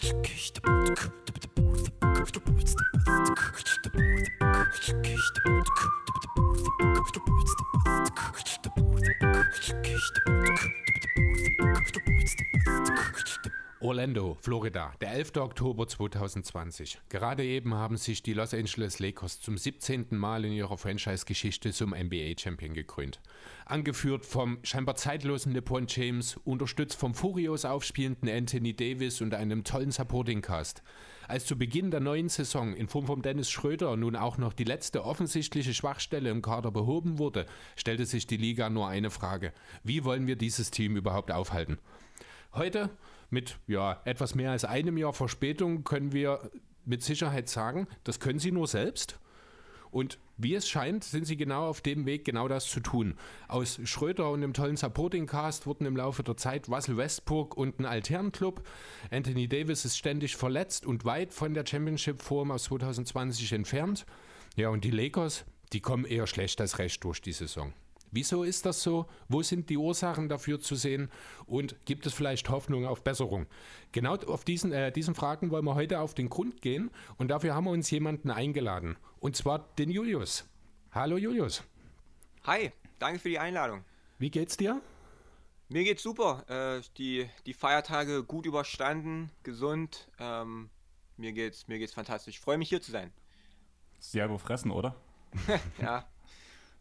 くっ。Orlando, Florida, der 11. Oktober 2020. Gerade eben haben sich die Los Angeles Lakers zum 17. Mal in ihrer Franchise-Geschichte zum NBA-Champion gekrönt. Angeführt vom scheinbar zeitlosen LeBron James, unterstützt vom furios aufspielenden Anthony Davis und einem tollen Supporting-Cast. Als zu Beginn der neuen Saison in Form von Dennis Schröder nun auch noch die letzte offensichtliche Schwachstelle im Kader behoben wurde, stellte sich die Liga nur eine Frage. Wie wollen wir dieses Team überhaupt aufhalten? Heute mit ja, etwas mehr als einem Jahr Verspätung können wir mit Sicherheit sagen, das können sie nur selbst. Und wie es scheint, sind sie genau auf dem Weg, genau das zu tun. Aus Schröder und dem tollen Supporting Cast wurden im Laufe der Zeit Russell Westbrook und ein Alternclub. Anthony Davis ist ständig verletzt und weit von der Championship-Form aus 2020 entfernt. Ja, und die Lakers, die kommen eher schlecht als recht durch die Saison. Wieso ist das so? Wo sind die Ursachen dafür zu sehen? Und gibt es vielleicht Hoffnung auf Besserung? Genau auf diesen, äh, diesen Fragen wollen wir heute auf den Grund gehen und dafür haben wir uns jemanden eingeladen. Und zwar den Julius. Hallo Julius. Hi, danke für die Einladung. Wie geht's dir? Mir geht's super. Äh, die, die Feiertage gut überstanden, gesund. Ähm, mir geht's, mir geht's fantastisch. Ich freue mich hier zu sein. Sehr gefressen, oder? ja,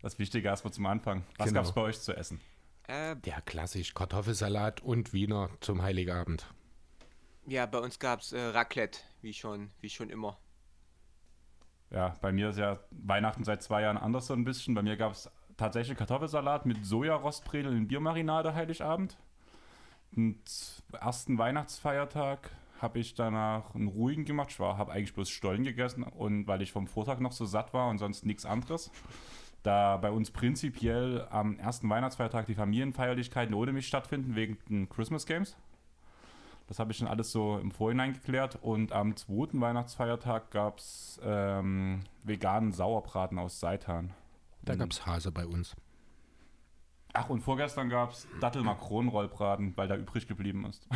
das Wichtige erstmal zum Anfang. Was genau. gab es bei euch zu essen? Äh, ja, klassisch. Kartoffelsalat und Wiener zum Heiligabend. Ja, bei uns gab es äh, Raclette, wie schon, wie schon immer. Ja, bei mir ist ja Weihnachten seit zwei Jahren anders so ein bisschen. Bei mir gab es tatsächlich Kartoffelsalat mit Sojarostbredel in Biermarinade Heiligabend. Und ersten Weihnachtsfeiertag habe ich danach einen ruhigen gemacht. Ich habe eigentlich bloß Stollen gegessen und weil ich vom Vortag noch so satt war und sonst nichts anderes da bei uns prinzipiell am ersten Weihnachtsfeiertag die Familienfeierlichkeiten ohne mich stattfinden, wegen den Christmas Games. Das habe ich schon alles so im Vorhinein geklärt. Und am zweiten Weihnachtsfeiertag gab es ähm, veganen Sauerbraten aus Seitan. Da gab es Hase bei uns. Ach, und vorgestern gab es Dattel-Makronen-Rollbraten, weil da übrig geblieben ist.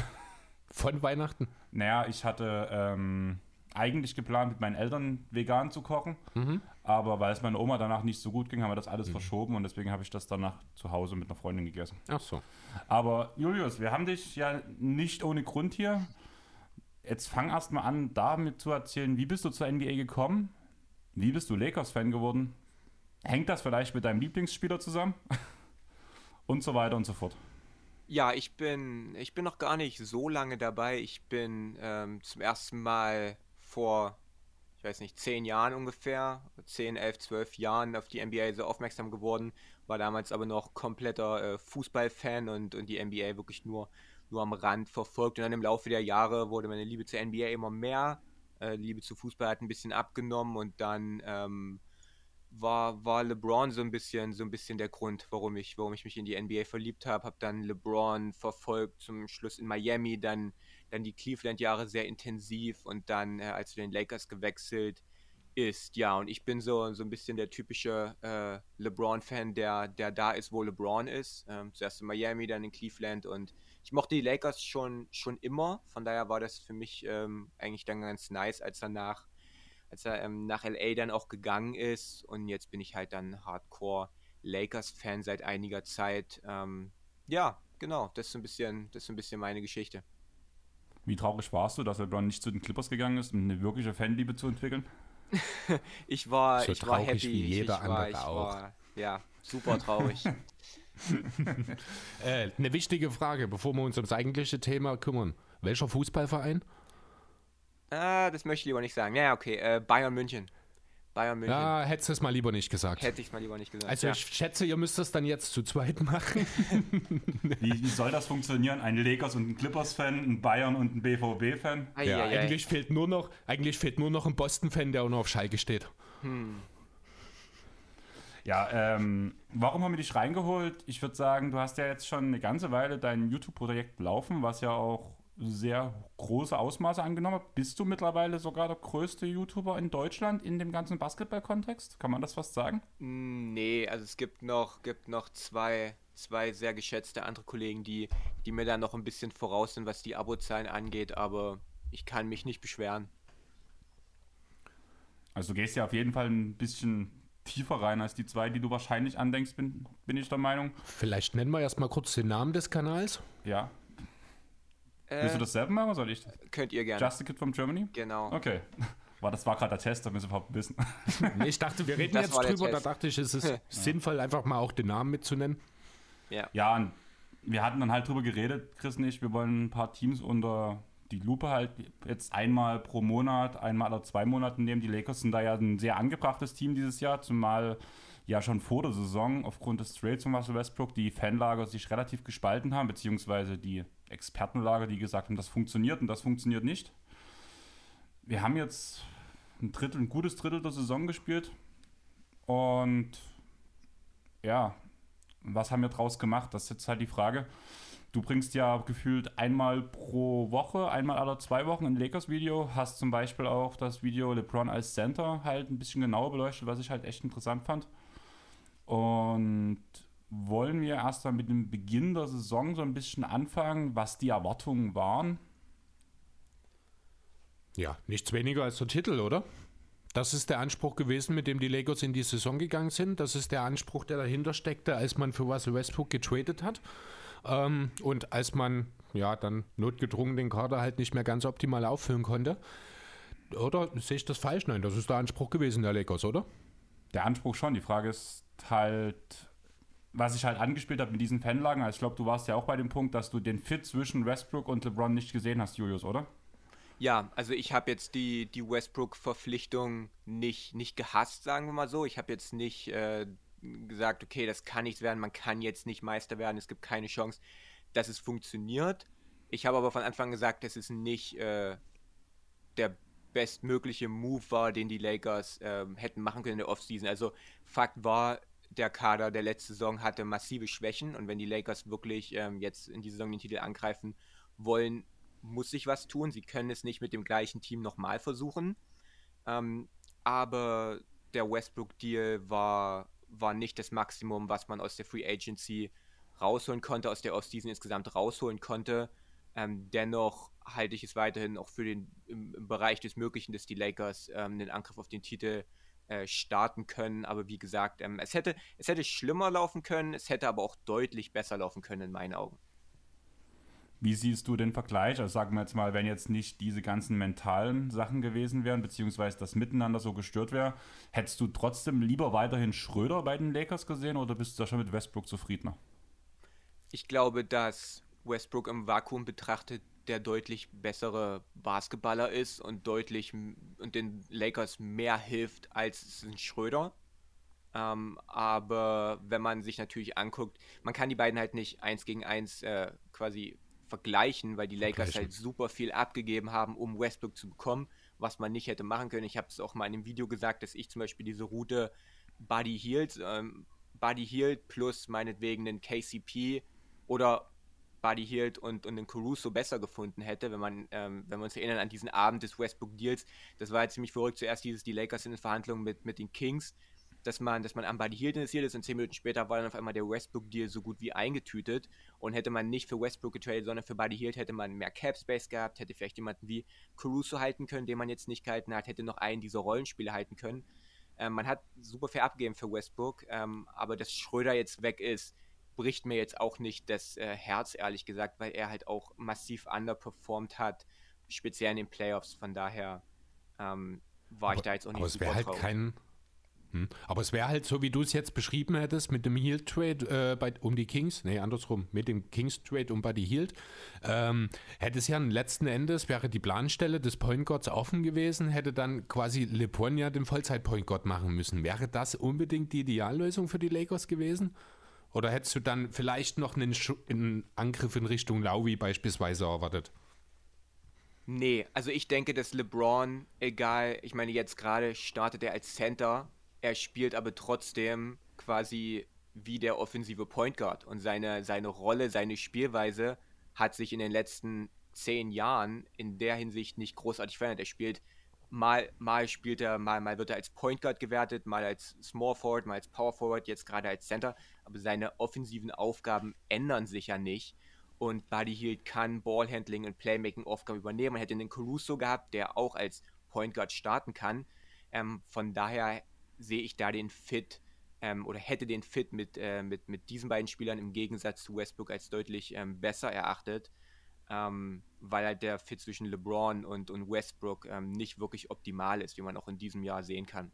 Von Weihnachten? Naja, ich hatte ähm, eigentlich geplant, mit meinen Eltern vegan zu kochen. Mhm. Aber weil es meiner Oma danach nicht so gut ging, haben wir das alles mhm. verschoben und deswegen habe ich das danach zu Hause mit einer Freundin gegessen. Ach so. Aber Julius, wir haben dich ja nicht ohne Grund hier. Jetzt fang erst mal an, damit zu erzählen, wie bist du zur NBA gekommen? Wie bist du Lakers-Fan geworden? Hängt das vielleicht mit deinem Lieblingsspieler zusammen? und so weiter und so fort. Ja, ich bin, ich bin noch gar nicht so lange dabei. Ich bin ähm, zum ersten Mal vor, ich weiß nicht, zehn Jahren ungefähr, zehn, elf, zwölf Jahren auf die NBA so aufmerksam geworden, war damals aber noch kompletter äh, Fußballfan und, und die NBA wirklich nur, nur am Rand verfolgt. Und dann im Laufe der Jahre wurde meine Liebe zur NBA immer mehr. Äh, Liebe zu Fußball hat ein bisschen abgenommen und dann ähm, war, war LeBron so ein bisschen so ein bisschen der Grund, warum ich, warum ich mich in die NBA verliebt habe. Habe dann LeBron verfolgt, zum Schluss in Miami, dann dann die Cleveland-Jahre sehr intensiv und dann, äh, als zu den Lakers gewechselt ist, ja, und ich bin so, so ein bisschen der typische äh, LeBron-Fan, der, der da ist, wo LeBron ist. Ähm, zuerst in Miami, dann in Cleveland und ich mochte die Lakers schon, schon immer, von daher war das für mich ähm, eigentlich dann ganz nice, als er nach, als er ähm, nach LA dann auch gegangen ist und jetzt bin ich halt dann Hardcore Lakers-Fan seit einiger Zeit. Ähm, ja, genau, das ist ein bisschen, das ist ein bisschen meine Geschichte. Wie traurig warst du, dass LeBron nicht zu den Clippers gegangen ist, um eine wirkliche Fanliebe zu entwickeln? ich war, so ich war happy. Wie jeder ich andere war, auch. War, ja, super traurig. äh, eine wichtige Frage, bevor wir uns ums eigentliche Thema kümmern. Welcher Fußballverein? Ah, das möchte ich lieber nicht sagen. Ja, okay, äh, Bayern München. Bayern München. Ja, hättest du es mal lieber nicht gesagt. Hätte ich es mal lieber nicht gesagt. Also ja. ich schätze, ihr müsst das dann jetzt zu zweit machen. wie, wie, soll das funktionieren? Ein Lakers und ein Clippers-Fan, ein Bayern und ein BVB-Fan? Ja, eigentlich fehlt nur noch, eigentlich fehlt nur noch ein Boston-Fan, der auch noch auf Schalke steht. Hm. Ja, ähm, warum haben wir dich reingeholt? Ich würde sagen, du hast ja jetzt schon eine ganze Weile dein YouTube-Projekt laufen, was ja auch sehr große Ausmaße angenommen Bist du mittlerweile sogar der größte YouTuber in Deutschland in dem ganzen Basketball-Kontext? Kann man das fast sagen? Mm, nee, also es gibt noch, gibt noch zwei, zwei sehr geschätzte andere Kollegen, die, die mir da noch ein bisschen voraus sind, was die Abozahlen angeht, aber ich kann mich nicht beschweren. Also du gehst ja auf jeden Fall ein bisschen tiefer rein als die zwei, die du wahrscheinlich andenkst, bin, bin ich der Meinung. Vielleicht nennen wir erstmal kurz den Namen des Kanals. Ja. Äh, Willst du das selber machen oder soll ich? Könnt ihr gerne. Just a Kid from Germany? Genau. Okay. War, das war gerade der Test, damit wir überhaupt wissen. Nee, ich dachte, wir reden Das jetzt drüber. Da dachte ich, es ist sinnvoll, einfach mal auch den Namen mitzunennen. Ja. Ja, und wir hatten dann halt drüber geredet, Chris und ich, wir wollen ein paar Teams unter die Lupe halt jetzt einmal pro Monat, einmal oder zwei Monaten nehmen. Die Lakers sind da ja ein sehr angebrachtes Team dieses Jahr, zumal ja schon vor der Saison aufgrund des Trades von Russell Westbrook die Fanlager sich relativ gespalten haben, beziehungsweise die Expertenlager, die gesagt haben, das funktioniert und das funktioniert nicht. Wir haben jetzt ein Drittel, ein gutes Drittel der Saison gespielt und ja, was haben wir draus gemacht? Das ist jetzt halt die Frage. Du bringst ja gefühlt einmal pro Woche, einmal alle zwei Wochen ein Lakers-Video. Hast zum Beispiel auch das Video LeBron als Center halt ein bisschen genauer beleuchtet, was ich halt echt interessant fand. Und wollen wir erst mal mit dem Beginn der Saison so ein bisschen anfangen, was die Erwartungen waren? Ja, nichts weniger als der Titel, oder? Das ist der Anspruch gewesen, mit dem die Lakers in die Saison gegangen sind. Das ist der Anspruch, der dahinter steckte, als man für Russell Westbrook getradet hat. Ähm, und als man ja dann notgedrungen den Kader halt nicht mehr ganz optimal auffüllen konnte. Oder sehe ich das falsch? Nein, das ist der Anspruch gewesen der Lakers, oder? Der Anspruch schon. Die Frage ist halt, was ich halt angespielt habe mit diesen Fanlagen. Also ich glaube, du warst ja auch bei dem Punkt, dass du den Fit zwischen Westbrook und LeBron nicht gesehen hast, Julius, oder? Ja, also ich habe jetzt die, die Westbrook-Verpflichtung nicht, nicht gehasst, sagen wir mal so. Ich habe jetzt nicht äh, gesagt, okay, das kann nichts werden, man kann jetzt nicht Meister werden, es gibt keine Chance, dass es funktioniert. Ich habe aber von Anfang an gesagt, dass es nicht äh, der bestmögliche Move war, den die Lakers ähm, hätten machen können in der Offseason. Also Fakt war, der Kader der letzten Saison hatte massive Schwächen und wenn die Lakers wirklich ähm, jetzt in dieser Saison den Titel angreifen wollen, muss sich was tun. Sie können es nicht mit dem gleichen Team nochmal versuchen. Ähm, aber der Westbrook-Deal war, war nicht das Maximum, was man aus der Free Agency rausholen konnte, aus der Offseason insgesamt rausholen konnte. Ähm, dennoch halte ich es weiterhin auch für den im, im Bereich des Möglichen, dass die Lakers ähm, den Angriff auf den Titel äh, starten können. Aber wie gesagt, ähm, es, hätte, es hätte schlimmer laufen können, es hätte aber auch deutlich besser laufen können in meinen Augen. Wie siehst du den Vergleich? Also sagen wir jetzt mal, wenn jetzt nicht diese ganzen mentalen Sachen gewesen wären, beziehungsweise das Miteinander so gestört wäre, hättest du trotzdem lieber weiterhin Schröder bei den Lakers gesehen oder bist du da schon mit Westbrook zufriedener? Ich glaube, dass Westbrook im Vakuum betrachtet der deutlich bessere Basketballer ist und deutlich und den Lakers mehr hilft als ein Schröder. Ähm, aber wenn man sich natürlich anguckt, man kann die beiden halt nicht eins gegen eins äh, quasi vergleichen, weil die Lakers halt super viel abgegeben haben, um Westbrook zu bekommen, was man nicht hätte machen können. Ich habe es auch mal in einem Video gesagt, dass ich zum Beispiel diese Route Buddy Hield, ähm, Buddy Hield plus meinetwegen den KCP oder Buddy Hield und, und den Caruso besser gefunden hätte, wenn man, ähm, wenn wir uns erinnern an diesen Abend des Westbrook-Deals. Das war jetzt ziemlich verrückt. Zuerst dieses, die Lakers sind in Verhandlungen mit, mit den Kings, dass man, dass man an Buddy Hield interessiert ist und zehn Minuten später war dann auf einmal der Westbrook-Deal so gut wie eingetütet. Und hätte man nicht für Westbrook getradet, sondern für Buddy Hield, hätte man mehr Cap-Space gehabt, hätte vielleicht jemanden wie Caruso halten können, den man jetzt nicht gehalten hat, hätte noch einen dieser Rollenspiele halten können. Ähm, man hat super viel abgegeben für Westbrook, ähm, aber dass Schröder jetzt weg ist, bricht mir jetzt auch nicht das äh, Herz, ehrlich gesagt, weil er halt auch massiv underperformed hat, speziell in den Playoffs. Von daher ähm, war ich da jetzt auch nicht Aber es super wäre halt traurig. kein. Hm. Aber es wäre halt so, wie du es jetzt beschrieben hättest, mit dem Heal-Trade äh, bei- um die Kings, nee, andersrum, mit dem Kings-Trade um Buddy Hield, ähm, hätte es ja letzten Endes, wäre die Planstelle des Point Guards offen gewesen, hätte dann quasi LeBron ja den Vollzeit-Point Guard machen müssen. Wäre das unbedingt die Ideallösung für die Lakers gewesen? Oder hättest du dann vielleicht noch einen, Schu- einen Angriff in Richtung Lauwie beispielsweise erwartet? Nee, also ich denke, dass LeBron, egal, ich meine, jetzt gerade startet er als Center, er spielt aber trotzdem quasi wie der offensive Point Guard und seine, seine Rolle, seine Spielweise hat sich in den letzten zehn Jahren in der Hinsicht nicht großartig verändert. Er spielt mal, mal spielt er, mal, mal wird er als Point Guard gewertet, mal als Small Forward, mal als Power Forward, jetzt gerade als Center, aber seine offensiven Aufgaben ändern sich ja nicht. und Buddy Hield kann Ballhandling und Playmaking-Aufgaben übernehmen. Man hätte einen Caruso gehabt, der auch als Point Guard starten kann. Ähm, von daher sehe ich da den Fit ähm, oder hätte den Fit mit, äh, mit, mit diesen beiden Spielern im Gegensatz zu Westbrook als deutlich ähm, besser erachtet, ähm, weil halt der Fit zwischen LeBron und, und Westbrook ähm, nicht wirklich optimal ist, wie man auch in diesem Jahr sehen kann.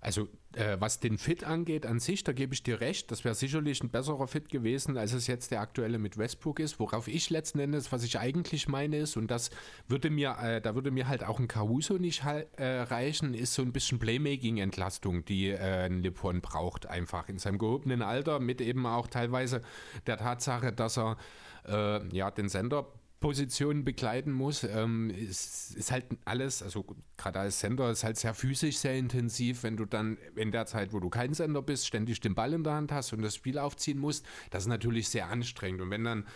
Also äh, was den Fit angeht an sich, da gebe ich dir recht, das wäre sicherlich ein besserer Fit gewesen, als es jetzt der aktuelle mit Westbrook ist. Worauf ich letzten Endes, was ich eigentlich meine ist, und das würde mir, äh, da würde mir halt auch ein Caruso nicht äh, reichen, ist so ein bisschen Playmaking-Entlastung, die äh, ein LeBron braucht, einfach in seinem gehobenen Alter, mit eben auch teilweise der Tatsache, dass er äh, ja den Sender Positionen begleiten muss. Ähm, ist, ist halt alles, also gerade als Sender ist halt sehr physisch, sehr intensiv, wenn du dann in der Zeit, wo du kein Sender bist, ständig den Ball in der Hand hast und das Spiel aufziehen musst. Das ist natürlich sehr anstrengend. Und wenn dann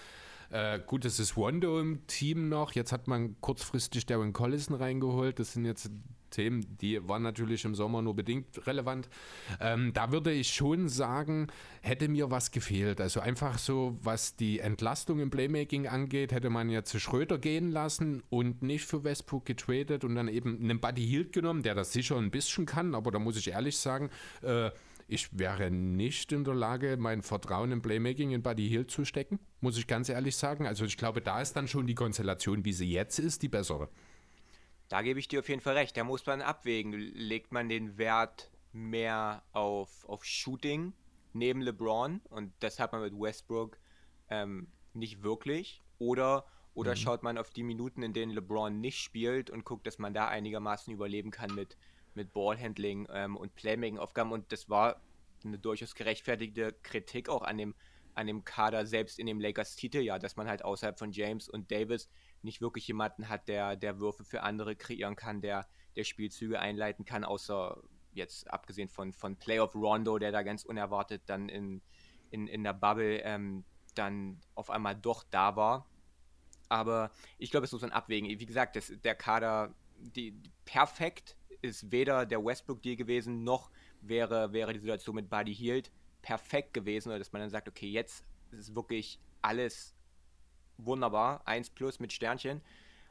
äh, gut, es ist Wando im Team noch. Jetzt hat man kurzfristig Darren Collison reingeholt. Das sind jetzt Themen, die waren natürlich im Sommer nur bedingt relevant. Ähm, da würde ich schon sagen, hätte mir was gefehlt. Also einfach so, was die Entlastung im Playmaking angeht, hätte man ja zu Schröder gehen lassen und nicht für Westbrook getradet und dann eben einen Buddy Hield genommen, der das sicher ein bisschen kann, aber da muss ich ehrlich sagen, äh, ich wäre nicht in der Lage, mein Vertrauen im Playmaking in Buddy Hield zu stecken, muss ich ganz ehrlich sagen. Also ich glaube, da ist dann schon die Konstellation, wie sie jetzt ist, die bessere. Da gebe ich dir auf jeden Fall recht. Da muss man abwägen. Legt man den Wert mehr auf, auf Shooting neben LeBron und das hat man mit Westbrook ähm, nicht wirklich. Oder, oder mhm. schaut man auf die Minuten, in denen LeBron nicht spielt und guckt, dass man da einigermaßen überleben kann mit, mit Ballhandling ähm, und Playmaking-Aufgaben. Und das war eine durchaus gerechtfertigte Kritik auch an dem, an dem Kader selbst in dem Lakers-Titeljahr, dass man halt außerhalb von James und Davis nicht wirklich jemanden hat, der, der Würfe für andere kreieren kann, der, der Spielzüge einleiten kann, außer jetzt abgesehen von, von Playoff Rondo, der da ganz unerwartet dann in, in, in der Bubble ähm, dann auf einmal doch da war. Aber ich glaube, es muss man abwägen. Wie gesagt, das, der Kader, die, die, perfekt ist weder der Westbrook-Deal gewesen, noch wäre, wäre die Situation mit Buddy Hield perfekt gewesen, oder dass man dann sagt, okay, jetzt ist wirklich alles wunderbar, 1 plus mit Sternchen.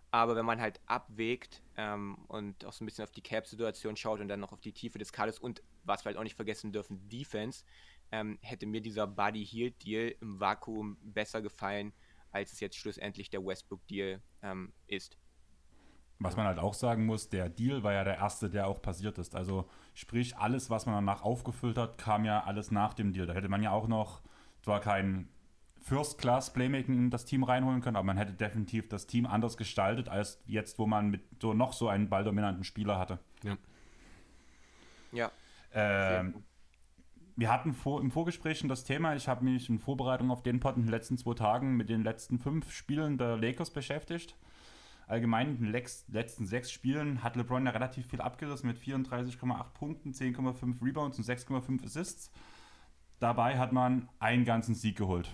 Aber wenn man halt abwägt ähm, und auch so ein bisschen auf die Cap-Situation schaut und dann noch auf die Tiefe des Kaders und was wir halt auch nicht vergessen dürfen, Defense, ähm, hätte mir dieser Buddy Heal Deal im Vakuum besser gefallen, als es jetzt schlussendlich der Westbrook Deal ähm, ist. Was man halt auch sagen muss, der Deal war ja der erste, der auch passiert ist. Also sprich, alles, was man danach aufgefüllt hat, kam ja alles nach dem Deal. Da hätte man ja auch noch zwar kein First-Class-Playmaking in das Team reinholen können, aber man hätte definitiv das Team anders gestaltet, als jetzt, wo man mit so noch so einen balldominanten Spieler hatte. Ja. Ja. Ähm, wir hatten vor, im Vorgespräch schon das Thema, ich habe mich in Vorbereitung auf den Pod in den letzten zwei Tagen mit den letzten fünf Spielen der Lakers beschäftigt. Allgemein in den letzten sechs Spielen hat LeBron ja relativ viel abgerissen mit 34,8 Punkten, 10,5 Rebounds und 6,5 Assists. Dabei hat man einen ganzen Sieg geholt.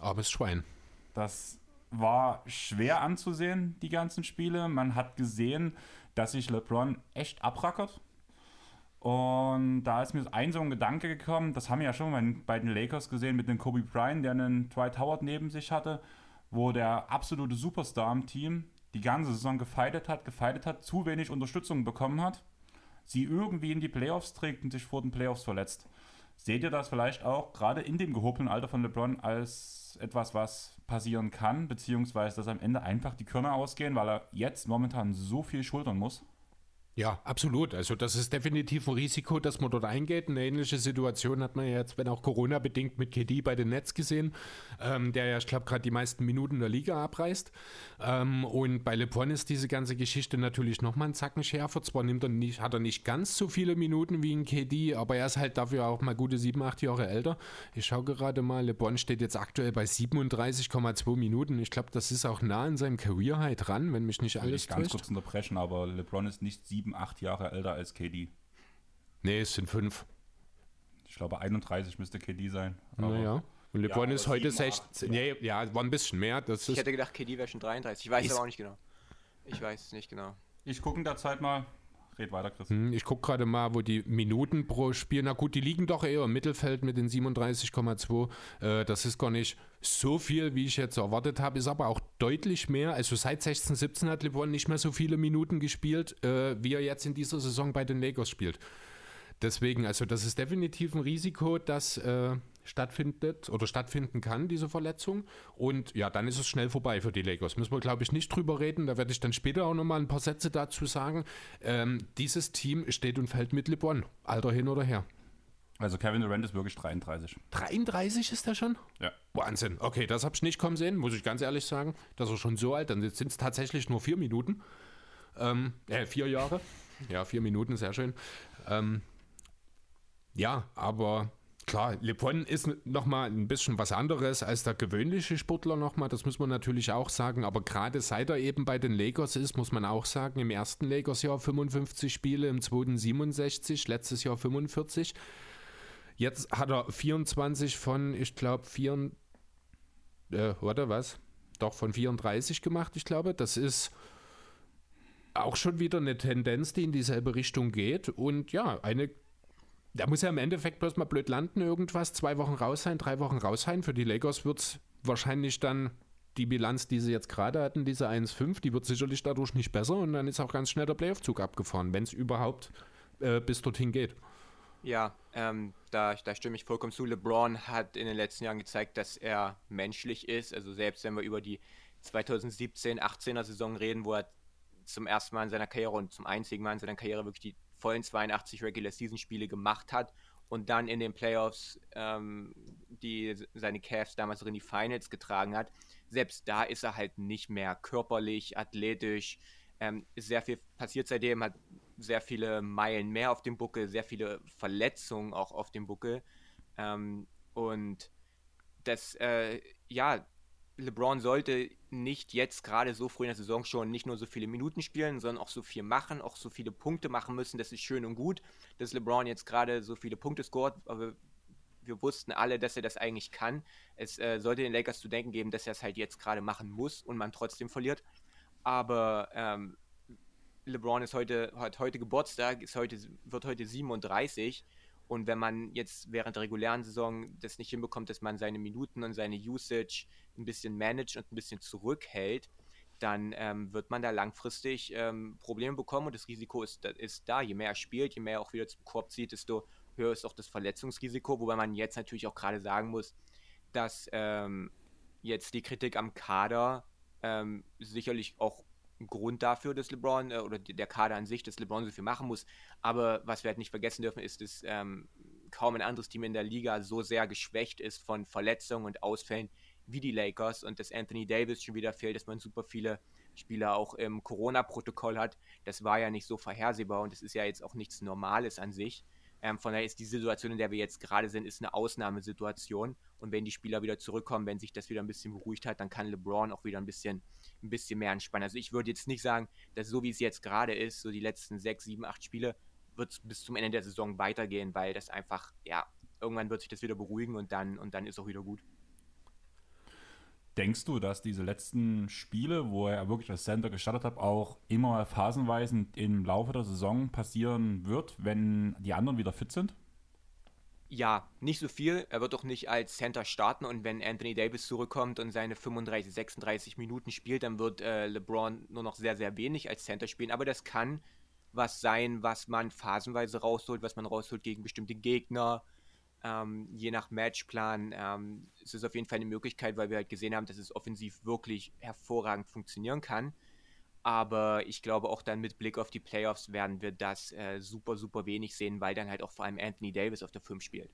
Armes Schwein. Das war schwer anzusehen, die ganzen Spiele. Man hat gesehen, dass sich LeBron echt abrackert. Und da ist mir ein so ein Gedanke gekommen, das haben wir ja schon bei den Lakers gesehen mit dem Kobe Bryant, der einen Dwight Howard neben sich hatte, wo der absolute Superstar im Team die ganze Saison gefeitet hat, gefeitet hat, zu wenig Unterstützung bekommen hat, sie irgendwie in die Playoffs trägt und sich vor den Playoffs verletzt. Seht ihr das vielleicht auch gerade in dem gehobenen Alter von LeBron als etwas, was passieren kann, beziehungsweise dass am Ende einfach die Körner ausgehen, weil er jetzt momentan so viel schultern muss? Ja, absolut. Also das ist definitiv ein Risiko, dass man dort eingeht. Eine ähnliche Situation hat man ja jetzt, wenn auch Corona-bedingt mit KD bei den Nets gesehen, ähm, der ja, ich glaube, gerade die meisten Minuten der Liga abreißt. Ähm, und bei LeBron ist diese ganze Geschichte natürlich nochmal einen Zacken schärfer. Zwar nimmt er nicht, hat er nicht ganz so viele Minuten wie ein KD, aber er ist halt dafür auch mal gute sieben, acht Jahre älter. Ich schaue gerade mal, LeBron steht jetzt aktuell bei 37,2 Minuten. Ich glaube, das ist auch nah an seinem Career High dran, wenn mich nicht alles ich ganz kurz unterbrechen, aber LeBron ist nicht sieben sieben, acht Jahre älter als KD. Nee, es sind fünf. Ich glaube, 31 müsste KD sein. naja. Und LeBron ja, ist heute 16. Nee, ja, war ein bisschen mehr. Das ich hätte gedacht, KD wäre schon 33. Ich weiß es aber auch nicht genau. Ich weiß es nicht genau. Ich gucke in der Zeit mal. Red weiter, Chris. Hm, ich gucke gerade mal, wo die Minuten pro Spiel, na gut, die liegen doch eher im Mittelfeld mit den 37,2. Äh, das ist gar nicht so viel, wie ich jetzt erwartet habe, ist aber auch deutlich mehr. Also seit 16, 17 hat LeBron nicht mehr so viele Minuten gespielt, äh, wie er jetzt in dieser Saison bei den Lakers spielt. Deswegen, also das ist definitiv ein Risiko, das äh, stattfindet oder stattfinden kann, diese Verletzung. Und ja, dann ist es schnell vorbei für die Lakers. Müssen wir, glaube ich, nicht drüber reden. Da werde ich dann später auch nochmal ein paar Sätze dazu sagen. Ähm, dieses Team steht und fällt mit LeBron. Alter hin oder her. Also Kevin Durant ist wirklich 33. 33 ist er schon? Ja. Wahnsinn. Okay, das habe ich nicht kommen sehen, muss ich ganz ehrlich sagen. Das ist schon so alt. Dann sind es tatsächlich nur vier Minuten. Ähm, äh, vier Jahre. Ja, vier Minuten, sehr schön. Ähm, ja, aber klar, LeBron ist nochmal ein bisschen was anderes als der gewöhnliche Sportler nochmal, das muss man natürlich auch sagen, aber gerade seit er eben bei den Lakers ist, muss man auch sagen, im ersten Lakers-Jahr 55 Spiele, im zweiten 67, letztes Jahr 45. Jetzt hat er 24 von, ich glaube, 4, äh, oder was? Doch, von 34 gemacht, ich glaube. Das ist auch schon wieder eine Tendenz, die in dieselbe Richtung geht. Und ja, eine da muss ja im Endeffekt bloß mal blöd landen, irgendwas, zwei Wochen raus sein, drei Wochen raus sein. Für die Lakers wird es wahrscheinlich dann die Bilanz, die sie jetzt gerade hatten, diese 1-5, die wird sicherlich dadurch nicht besser und dann ist auch ganz schnell der Playoff-Zug abgefahren, wenn es überhaupt äh, bis dorthin geht. Ja, ähm, da, da stimme ich vollkommen zu. LeBron hat in den letzten Jahren gezeigt, dass er menschlich ist. Also selbst wenn wir über die 2017-18er Saison reden, wo er zum ersten Mal in seiner Karriere und zum einzigen Mal in seiner Karriere wirklich die vollen 82 Regular Season Spiele gemacht hat und dann in den Playoffs ähm, die seine Cavs damals in die Finals getragen hat. Selbst da ist er halt nicht mehr körperlich, athletisch. Ähm, ist sehr viel passiert seitdem, hat sehr viele Meilen mehr auf dem Buckel, sehr viele Verletzungen auch auf dem Buckel. Ähm, und das, äh, ja, LeBron sollte nicht jetzt gerade so früh in der Saison schon nicht nur so viele Minuten spielen, sondern auch so viel machen, auch so viele Punkte machen müssen. Das ist schön und gut, dass LeBron jetzt gerade so viele Punkte scoret, aber wir wussten alle, dass er das eigentlich kann. Es äh, sollte den Lakers zu denken geben, dass er es halt jetzt gerade machen muss und man trotzdem verliert. Aber ähm, LeBron ist heute, hat heute Geburtstag, ist heute, wird heute 37 und wenn man jetzt während der regulären Saison das nicht hinbekommt, dass man seine Minuten und seine Usage ein bisschen managt und ein bisschen zurückhält, dann ähm, wird man da langfristig ähm, Probleme bekommen und das Risiko ist, ist da. Je mehr er spielt, je mehr er auch wieder zum Korb zieht, desto höher ist auch das Verletzungsrisiko, wobei man jetzt natürlich auch gerade sagen muss, dass ähm, jetzt die Kritik am Kader ähm, sicherlich auch Grund dafür, dass LeBron äh, oder der Kader an sich, dass LeBron so viel machen muss. Aber was wir halt nicht vergessen dürfen, ist, dass ähm, kaum ein anderes Team in der Liga so sehr geschwächt ist von Verletzungen und Ausfällen wie die Lakers und dass Anthony Davis schon wieder fehlt, dass man super viele Spieler auch im Corona-Protokoll hat. Das war ja nicht so vorhersehbar und es ist ja jetzt auch nichts Normales an sich. Ähm, von daher ist die Situation, in der wir jetzt gerade sind, ist eine Ausnahmesituation. Und wenn die Spieler wieder zurückkommen, wenn sich das wieder ein bisschen beruhigt hat, dann kann LeBron auch wieder ein bisschen, ein bisschen mehr entspannen. Also ich würde jetzt nicht sagen, dass so wie es jetzt gerade ist, so die letzten sechs, sieben, acht Spiele, wird es bis zum Ende der Saison weitergehen, weil das einfach, ja, irgendwann wird sich das wieder beruhigen und dann, und dann ist auch wieder gut. Denkst du, dass diese letzten Spiele, wo er wirklich als Center gestartet hat, auch immer phasenweise im Laufe der Saison passieren wird, wenn die anderen wieder fit sind? Ja, nicht so viel. Er wird doch nicht als Center starten und wenn Anthony Davis zurückkommt und seine 35, 36 Minuten spielt, dann wird äh, LeBron nur noch sehr, sehr wenig als Center spielen. Aber das kann was sein, was man phasenweise rausholt, was man rausholt gegen bestimmte Gegner ähm, je nach Matchplan ähm, ist es auf jeden Fall eine Möglichkeit, weil wir halt gesehen haben, dass es offensiv wirklich hervorragend funktionieren kann. Aber ich glaube auch dann mit Blick auf die Playoffs werden wir das äh, super, super wenig sehen, weil dann halt auch vor allem Anthony Davis auf der 5 spielt.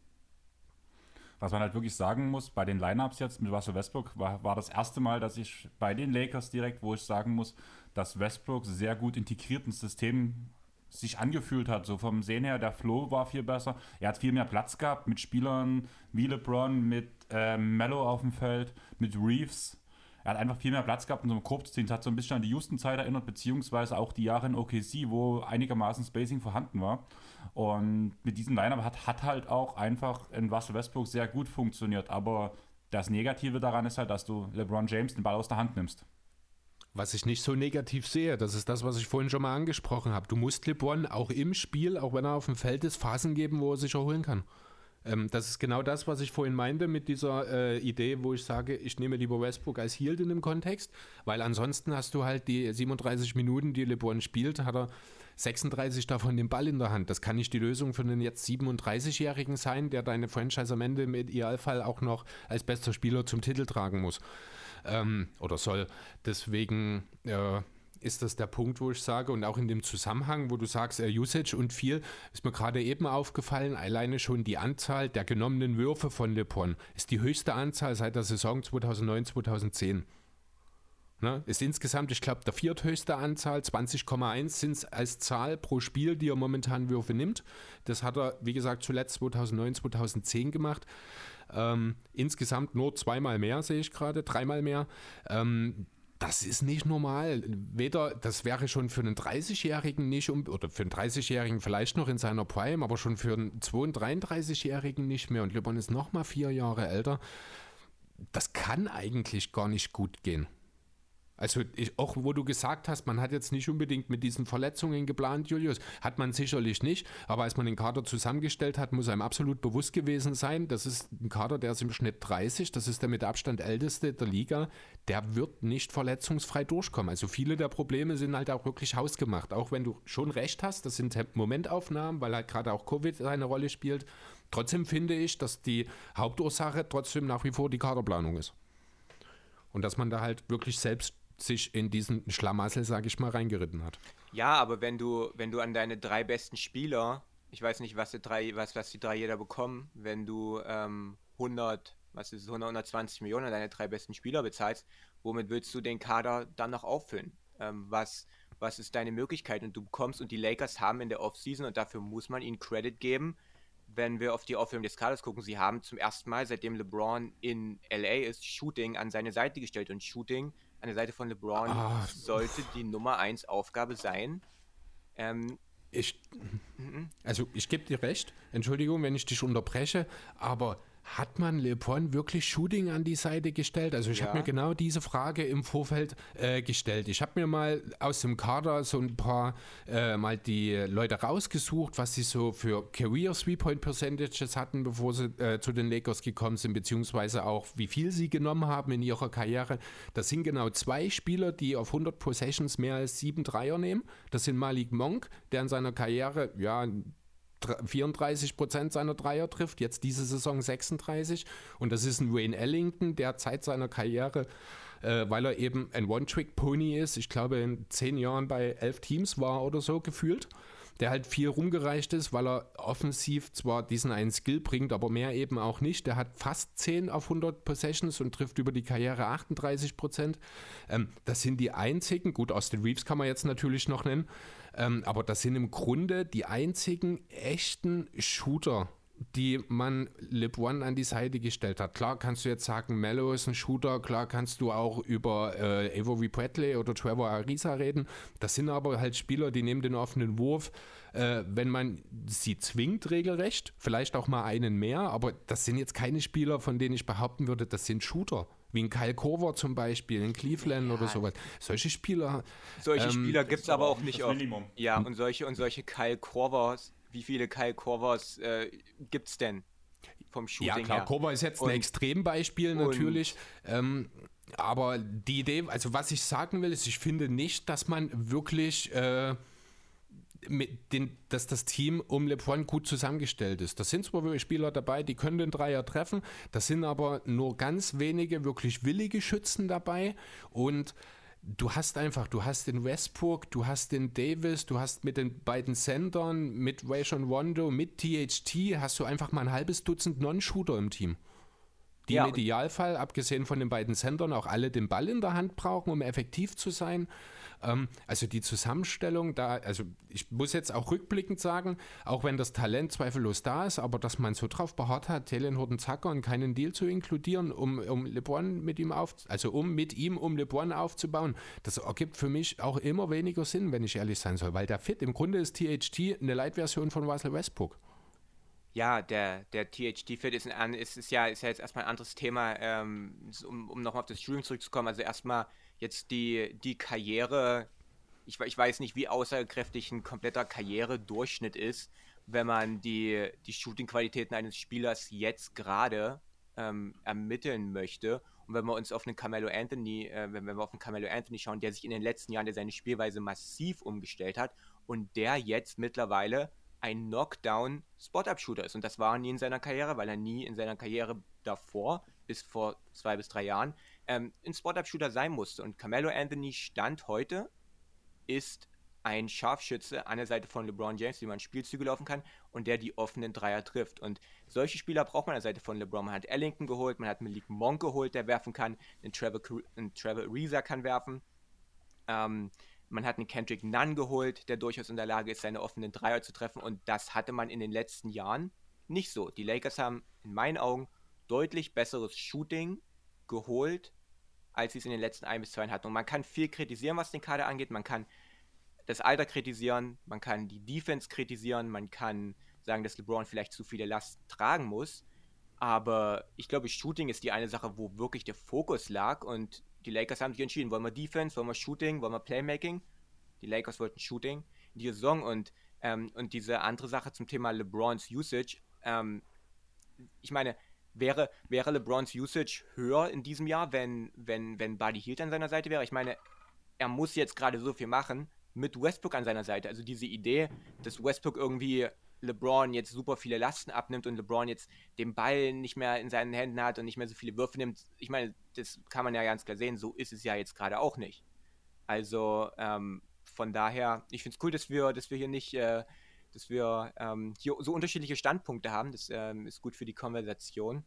Was man halt wirklich sagen muss, bei den Lineups jetzt mit Russell Westbrook war, war das erste Mal, dass ich bei den Lakers direkt, wo ich sagen muss, dass Westbrook sehr gut integriert ins System sich angefühlt hat. So vom Sehen her, der Flow war viel besser. Er hat viel mehr Platz gehabt mit Spielern wie LeBron, mit äh, Mello auf dem Feld, mit Reeves. Er hat einfach viel mehr Platz gehabt in so einem. Das hat so ein bisschen an die Houston-Zeit erinnert, beziehungsweise auch die Jahre in OKC, wo einigermaßen Spacing vorhanden war. Und mit diesem Lineup hat, hat halt auch einfach in Russell Westbrook sehr gut funktioniert. Aber das Negative daran ist halt, dass du LeBron James den Ball aus der Hand nimmst. Was ich nicht so negativ sehe, das ist das, was ich vorhin schon mal angesprochen habe. Du musst LeBron auch im Spiel, auch wenn er auf dem Feld ist, Phasen geben, wo er sich erholen kann. Ähm, das ist genau das, was ich vorhin meinte mit dieser äh, Idee, wo ich sage, ich nehme lieber Westbrook als Hield in dem Kontext, weil ansonsten hast du halt die 37 Minuten, die LeBron spielt, hat er 36 davon den Ball in der Hand. Das kann nicht die Lösung für einen jetzt 37-Jährigen sein, der deine Franchise am Ende im Idealfall auch noch als bester Spieler zum Titel tragen muss ähm, oder soll. Deswegen äh, ist das der Punkt, wo ich sage, und auch in dem Zusammenhang, wo du sagst, äh, Usage und viel, ist mir gerade eben aufgefallen, alleine schon die Anzahl der genommenen Würfe von LeBron ist die höchste Anzahl seit der Saison 2009, 2010. Ne? Ist insgesamt, ich glaube, der vierthöchste Anzahl, 20,1 sind es als Zahl pro Spiel, die er momentan Würfe nimmt. Das hat er, wie gesagt, zuletzt 2009, 2010 gemacht. Ähm, insgesamt nur zweimal mehr, sehe ich gerade, dreimal mehr. Ähm, das ist nicht normal. Weder, das wäre schon für einen 30-Jährigen nicht, oder für einen 30-Jährigen vielleicht noch in seiner Prime, aber schon für einen 32-Jährigen nicht mehr. Und LeBron ist noch mal vier Jahre älter. Das kann eigentlich gar nicht gut gehen. Also ich, auch wo du gesagt hast, man hat jetzt nicht unbedingt mit diesen Verletzungen geplant, Julius, hat man sicherlich nicht. Aber als man den Kader zusammengestellt hat, muss einem absolut bewusst gewesen sein, das ist ein Kader, der ist im Schnitt 30, das ist der mit Abstand älteste der Liga, der wird nicht verletzungsfrei durchkommen. Also viele der Probleme sind halt auch wirklich hausgemacht. Auch wenn du schon recht hast, das sind Momentaufnahmen, weil halt gerade auch Covid eine Rolle spielt. Trotzdem finde ich, dass die Hauptursache trotzdem nach wie vor die Kaderplanung ist. Und dass man da halt wirklich selbst sich in diesen Schlamassel, sage ich mal, reingeritten hat. Ja, aber wenn du, wenn du an deine drei besten Spieler, ich weiß nicht, was die drei, was, was die drei jeder bekommen, wenn du ähm, 100, was ist 100, 120 Millionen an deine drei besten Spieler bezahlst, womit willst du den Kader dann noch auffüllen? Ähm, was, was ist deine Möglichkeit? Und du bekommst, und die Lakers haben in der Offseason, und dafür muss man ihnen Credit geben, wenn wir auf die Aufführung des Kaders gucken, sie haben zum ersten Mal, seitdem LeBron in LA ist, Shooting an seine Seite gestellt. Und Shooting an der Seite von LeBron ah. sollte die Nummer 1 Aufgabe sein. Ähm, ich, mhm. also ich gebe dir recht, Entschuldigung, wenn ich dich unterbreche, aber hat man LeBron wirklich Shooting an die Seite gestellt? Also ich ja. habe mir genau diese Frage im Vorfeld äh, gestellt. Ich habe mir mal aus dem Kader so ein paar äh, mal die Leute rausgesucht, was sie so für Career Three-Point Percentages hatten, bevor sie äh, zu den Lakers gekommen sind, beziehungsweise auch wie viel sie genommen haben in ihrer Karriere. Das sind genau zwei Spieler, die auf 100 Possessions mehr als sieben Dreier nehmen. Das sind Malik Monk, der in seiner Karriere ja 34 Prozent seiner Dreier trifft, jetzt diese Saison 36. Und das ist ein Wayne Ellington, der Zeit seiner Karriere, äh, weil er eben ein One-Trick-Pony ist, ich glaube in zehn Jahren bei elf Teams war oder so gefühlt, der halt viel rumgereicht ist, weil er offensiv zwar diesen einen Skill bringt, aber mehr eben auch nicht. Der hat fast 10 auf 100 Possessions und trifft über die Karriere 38 Prozent. Ähm, das sind die einzigen, gut, Austin Reeves kann man jetzt natürlich noch nennen, ähm, aber das sind im Grunde die einzigen echten Shooter, die man LeBron an die Seite gestellt hat. Klar kannst du jetzt sagen, Mello ist ein Shooter, klar kannst du auch über äh, Avery Bradley oder Trevor Ariza reden. Das sind aber halt Spieler, die nehmen den offenen Wurf, äh, wenn man sie zwingt regelrecht, vielleicht auch mal einen mehr, aber das sind jetzt keine Spieler, von denen ich behaupten würde, das sind Shooter wie ein Kyle Korver zum Beispiel in Cleveland ja. oder sowas. Solche Spieler. Solche ähm, Spieler gibt es aber auch nicht oft. Ja, und solche und solche Kyle Korvers, wie viele Kyle Korvers äh, gibt es denn vom Shooting Ja, klar, her? Korver ist jetzt und, ein Extrembeispiel natürlich. Ähm, aber die Idee, also was ich sagen will, ist, ich finde nicht, dass man wirklich äh, den, dass das Team um LeBron gut zusammengestellt ist. Da sind zwar Spieler dabei, die können den Dreier treffen, das sind aber nur ganz wenige wirklich willige Schützen dabei. Und du hast einfach, du hast den Westbrook, du hast den Davis, du hast mit den beiden Sendern, mit Rajon Rondo, mit THT, hast du einfach mal ein halbes Dutzend Non-Shooter im Team die ja. im Idealfall, abgesehen von den beiden Sendern, auch alle den Ball in der Hand brauchen, um effektiv zu sein. Ähm, also die Zusammenstellung da, also ich muss jetzt auch rückblickend sagen, auch wenn das Talent zweifellos da ist, aber dass man so drauf beharrt hat, Telen Zacker und keinen Deal zu inkludieren, um, um LeBron mit ihm auf, also um mit ihm um LeBron aufzubauen, das ergibt für mich auch immer weniger Sinn, wenn ich ehrlich sein soll, weil der Fit, im Grunde ist THT eine Light-Version von Russell Westbrook ja, der, der THD-Fit ist, ist, ist, ja, ist ja jetzt erstmal ein anderes Thema, ähm, um, um nochmal auf das Streaming zurückzukommen. Also erstmal jetzt die, die Karriere, ich, ich weiß nicht, wie aussagekräftig ein kompletter Karrieredurchschnitt ist, wenn man die, die Shooting-Qualitäten eines Spielers jetzt gerade ähm, ermitteln möchte. Und wenn wir uns auf einen Carmelo Anthony, äh, wenn, wenn wir auf einen Carmelo Anthony schauen, der sich in den letzten Jahren der seine Spielweise massiv umgestellt hat und der jetzt mittlerweile ein Knockdown-Spot-Up-Shooter ist. Und das war er nie in seiner Karriere, weil er nie in seiner Karriere davor, bis vor zwei bis drei Jahren, ähm, ein Spot-Up-Shooter sein musste. Und Carmelo Anthony Stand heute ist ein Scharfschütze an der Seite von LeBron James, wie man Spielzüge laufen kann und der die offenen Dreier trifft. Und solche Spieler braucht man an der Seite von LeBron. Man hat Ellington geholt, man hat Malik Monk geholt, der werfen kann, einen Trevor, einen Trevor Ariza kann werfen. Ähm, man hat einen Kendrick Nunn geholt, der durchaus in der Lage ist, seine offenen Dreier zu treffen. Und das hatte man in den letzten Jahren nicht so. Die Lakers haben in meinen Augen deutlich besseres Shooting geholt, als sie es in den letzten ein bis zwei Jahren hatten. Und man kann viel kritisieren, was den Kader angeht. Man kann das Alter kritisieren, man kann die Defense kritisieren, man kann sagen, dass LeBron vielleicht zu viele Last tragen muss. Aber ich glaube, Shooting ist die eine Sache, wo wirklich der Fokus lag. Und die Lakers haben sich entschieden, wollen wir Defense, wollen wir Shooting, wollen wir Playmaking. Die Lakers wollten Shooting in dieser Saison. Und, ähm, und diese andere Sache zum Thema LeBrons Usage. Ähm, ich meine, wäre, wäre LeBrons Usage höher in diesem Jahr, wenn, wenn, wenn Buddy Hield an seiner Seite wäre? Ich meine, er muss jetzt gerade so viel machen, mit Westbrook an seiner Seite. Also diese Idee, dass Westbrook irgendwie LeBron jetzt super viele Lasten abnimmt und LeBron jetzt den Ball nicht mehr in seinen Händen hat und nicht mehr so viele Würfe nimmt. Ich meine, das kann man ja ganz klar sehen, so ist es ja jetzt gerade auch nicht. Also ähm, von daher, ich finde es cool, dass wir, dass wir hier nicht, äh, dass wir ähm, hier so unterschiedliche Standpunkte haben. Das ähm, ist gut für die Konversation.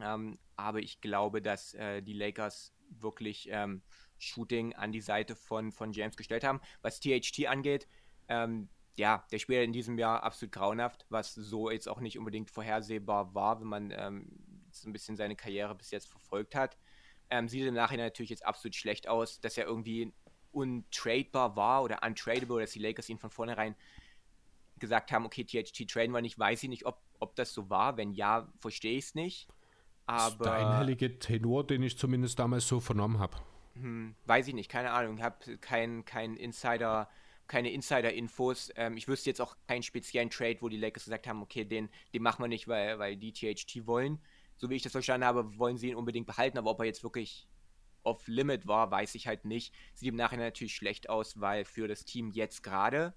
Ähm, aber ich glaube, dass äh, die Lakers wirklich ähm, Shooting an die Seite von, von James gestellt haben. Was THT angeht, ähm, ja, der Spieler in diesem Jahr absolut grauenhaft, was so jetzt auch nicht unbedingt vorhersehbar war, wenn man ähm, so ein bisschen seine Karriere bis jetzt verfolgt hat. Ähm, sieht im Nachhinein natürlich jetzt absolut schlecht aus, dass er irgendwie untradebar war oder untradable, dass die Lakers ihn von vornherein gesagt haben, okay, THT traden wir nicht, weiß ich nicht, ob, ob das so war. Wenn ja, verstehe ich es nicht. Aber. Das ist der einhellige Tenor, den ich zumindest damals so vernommen habe. Hm, weiß ich nicht, keine Ahnung. Ich habe keinen kein Insider, keine Insider-Infos. Ähm, ich wüsste jetzt auch keinen speziellen Trade, wo die Lakers gesagt haben, okay, den, den machen wir nicht, weil, weil die THT wollen. So wie ich das verstanden habe, wollen sie ihn unbedingt behalten, aber ob er jetzt wirklich off-limit war, weiß ich halt nicht. Sieht im Nachhinein natürlich schlecht aus, weil für das Team jetzt gerade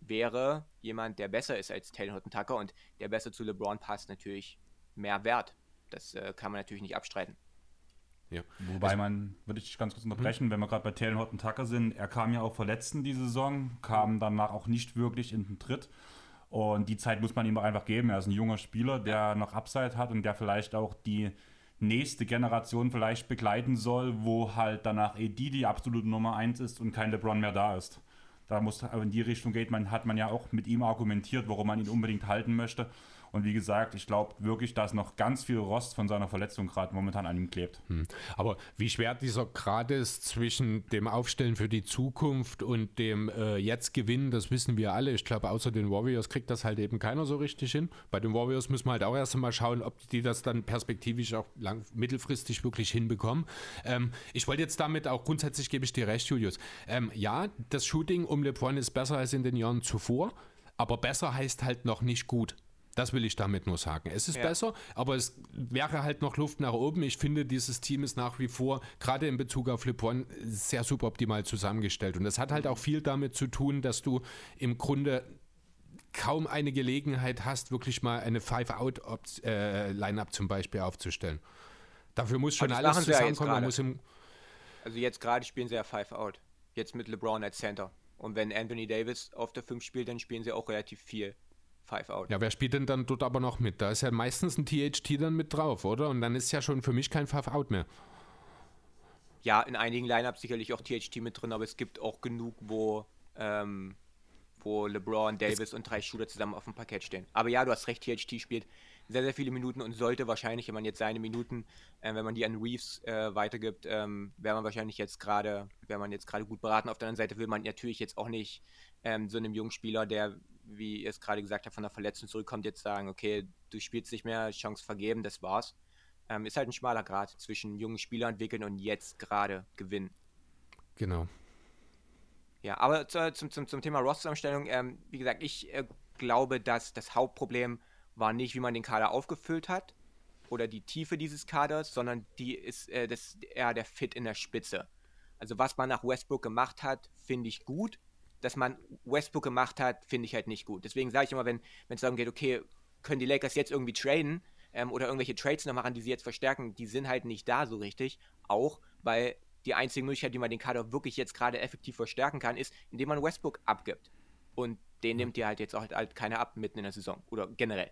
wäre jemand, der besser ist als Taylor Horton Tucker und der besser zu LeBron passt, natürlich mehr wert. Das äh, kann man natürlich nicht abstreiten. Ja. Wobei also, man, würde ich ganz kurz unterbrechen, mhm. wenn wir gerade bei Taylor Horton Tucker sind, er kam ja auch verletzt in die Saison, kam danach auch nicht wirklich in den Tritt. Und die Zeit muss man ihm auch einfach geben. Er ist ein junger Spieler, der noch Upside hat und der vielleicht auch die nächste Generation vielleicht begleiten soll, wo halt danach AD die absolute Nummer 1 ist und kein LeBron mehr da ist. Da muss in die Richtung geht man, hat man ja auch mit ihm argumentiert, warum man ihn unbedingt halten möchte. Und wie gesagt, ich glaube wirklich, dass noch ganz viel Rost von seiner Verletzung gerade momentan an ihm klebt. Hm. Aber wie schwer dieser Grad ist zwischen dem Aufstellen für die Zukunft und dem äh, jetzt Gewinnen, das wissen wir alle. Ich glaube, außer den Warriors kriegt das halt eben keiner so richtig hin. Bei den Warriors müssen wir halt auch erst einmal schauen, ob die das dann perspektivisch auch lang, mittelfristig wirklich hinbekommen. Ähm, ich wollte jetzt damit auch grundsätzlich, gebe ich dir recht, Julius. Ähm, ja, das Shooting um LeBron ist besser als in den Jahren zuvor. Aber besser heißt halt noch nicht gut. Das will ich damit nur sagen. Es ist ja. besser, aber es wäre halt noch Luft nach oben. Ich finde, dieses Team ist nach wie vor, gerade in Bezug auf LeBron, sehr suboptimal zusammengestellt. Und das hat halt auch viel damit zu tun, dass du im Grunde kaum eine Gelegenheit hast, wirklich mal eine Five-Out-Line-Up äh, zum Beispiel aufzustellen. Dafür muss schon alles zusammenkommen. Ja also jetzt gerade spielen sie ja Five-Out. Jetzt mit LeBron als Center. Und wenn Anthony Davis auf der 5 spielt, dann spielen sie auch relativ viel. Five Out. Ja, wer spielt denn dann dort aber noch mit? Da ist ja meistens ein THT dann mit drauf, oder? Und dann ist ja schon für mich kein Five Out mehr. Ja, in einigen Lineups sicherlich auch THT mit drin, aber es gibt auch genug, wo, ähm, wo LeBron, Davis es und drei Shooter zusammen auf dem Parkett stehen. Aber ja, du hast recht, THT spielt sehr, sehr viele Minuten und sollte wahrscheinlich, wenn man jetzt seine Minuten, äh, wenn man die an Reeves äh, weitergibt, ähm, wäre man wahrscheinlich jetzt gerade, wäre man jetzt gerade gut beraten. Auf der anderen Seite will man natürlich jetzt auch nicht ähm, so einem jungen Spieler, der wie ihr es gerade gesagt habt, von der Verletzung zurückkommt, jetzt sagen, okay, du spielst nicht mehr, Chance vergeben, das war's. Ähm, ist halt ein schmaler Grad zwischen jungen Spieler entwickeln und jetzt gerade gewinnen. Genau. Ja, aber zu, zum, zum, zum Thema Roster-Zusammenstellung, ähm, wie gesagt, ich äh, glaube, dass das Hauptproblem war nicht, wie man den Kader aufgefüllt hat oder die Tiefe dieses Kaders, sondern die ist äh, das, eher der Fit in der Spitze. Also was man nach Westbrook gemacht hat, finde ich gut. Dass man Westbrook gemacht hat, finde ich halt nicht gut. Deswegen sage ich immer, wenn es darum geht, okay, können die Lakers jetzt irgendwie traden ähm, oder irgendwelche Trades noch machen, die sie jetzt verstärken, die sind halt nicht da so richtig. Auch weil die einzige Möglichkeit, wie man den Kader wirklich jetzt gerade effektiv verstärken kann, ist, indem man Westbrook abgibt. Und den nimmt dir halt jetzt auch halt, halt keiner ab mitten in der Saison oder generell.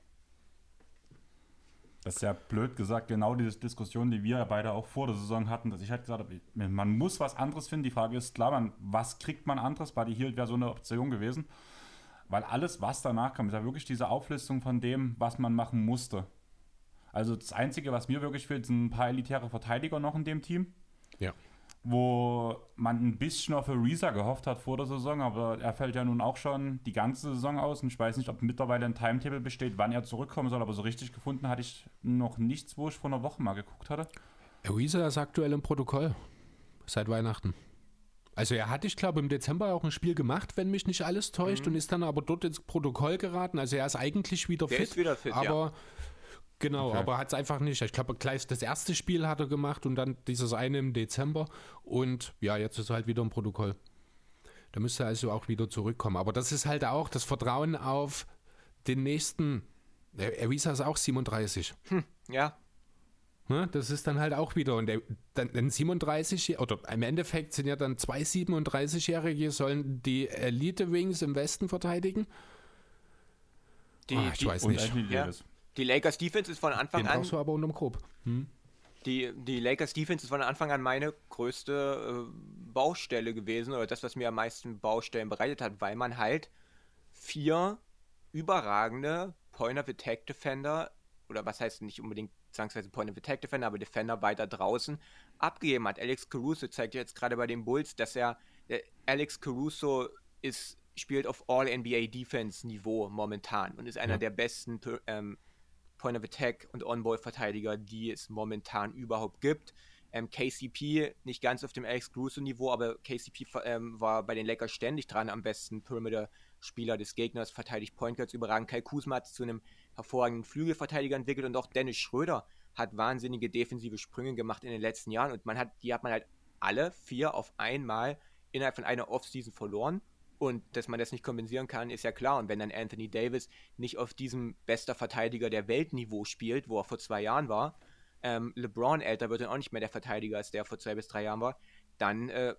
Das ist ja blöd gesagt, genau diese Diskussion, die wir beide auch vor der Saison hatten, dass ich halt gesagt habe, man muss was anderes finden. Die Frage ist klar, man, was kriegt man anderes? Buddy Hield wäre so eine Option gewesen. Weil alles, was danach kam, ist ja wirklich diese Auflistung von dem, was man machen musste. Also das Einzige, was mir wirklich fehlt, sind ein paar elitäre Verteidiger noch in dem Team. Ja wo man ein bisschen auf Ariza gehofft hat vor der Saison, aber er fällt ja nun auch schon die ganze Saison aus und ich weiß nicht, ob mittlerweile ein Timetable besteht, wann er zurückkommen soll, aber so richtig gefunden hatte ich noch nichts, wo ich vor einer Woche mal geguckt hatte. Ariza ist aktuell im Protokoll seit Weihnachten. Also er hat, ich glaube, im Dezember auch ein Spiel gemacht, wenn mich nicht alles täuscht, mhm. und ist dann aber dort ins Protokoll geraten. Also er ist eigentlich wieder Der fit. Ist wieder fit aber ja Genau, okay. aber hat es einfach nicht. Ich glaube, gleich das erste Spiel hat er gemacht und dann dieses eine im Dezember. Und ja, jetzt ist er halt wieder im Protokoll. Da müsste er also auch wieder zurückkommen. Aber das ist halt auch das Vertrauen auf den nächsten. Erisa ist auch 37. Hm, ja. Ne, das ist dann halt auch wieder. Und der, dann, 37, oder im Endeffekt sind ja dann zwei 37-Jährige, sollen die Elite-Wings im Westen verteidigen. Die, oh, ich die, weiß nicht. Ja. Die Lakers Defense ist von Anfang Den an. brauchst du aber unterm Korb. Hm? Die, die Lakers Defense ist von Anfang an meine größte äh, Baustelle gewesen oder das, was mir am meisten Baustellen bereitet hat, weil man halt vier überragende Point of Attack Defender oder was heißt nicht unbedingt zwangsweise Point of Attack Defender, aber Defender weiter draußen abgegeben hat. Alex Caruso zeigt jetzt gerade bei den Bulls, dass er äh, Alex Caruso ist spielt auf All NBA Defense Niveau momentan und ist einer ja. der besten ähm, Point of Attack und On-Ball-Verteidiger, die es momentan überhaupt gibt. Ähm, KCP nicht ganz auf dem Alex Caruso-Niveau, aber KCP ähm, war bei den Lakers ständig dran am besten Perimeter-Spieler des Gegners, verteidigt Point Guards überragend. Kai Kuzma hat zu einem hervorragenden Flügelverteidiger entwickelt und auch Dennis Schröder hat wahnsinnige defensive Sprünge gemacht in den letzten Jahren und man hat, die hat man halt alle vier auf einmal innerhalb von einer Offseason verloren und dass man das nicht kompensieren kann, ist ja klar. Und wenn dann Anthony Davis nicht auf diesem bester Verteidiger der Weltniveau spielt, wo er vor zwei Jahren war, ähm, LeBron älter wird dann auch nicht mehr der Verteidiger, als der vor zwei bis drei Jahren war, dann, äh,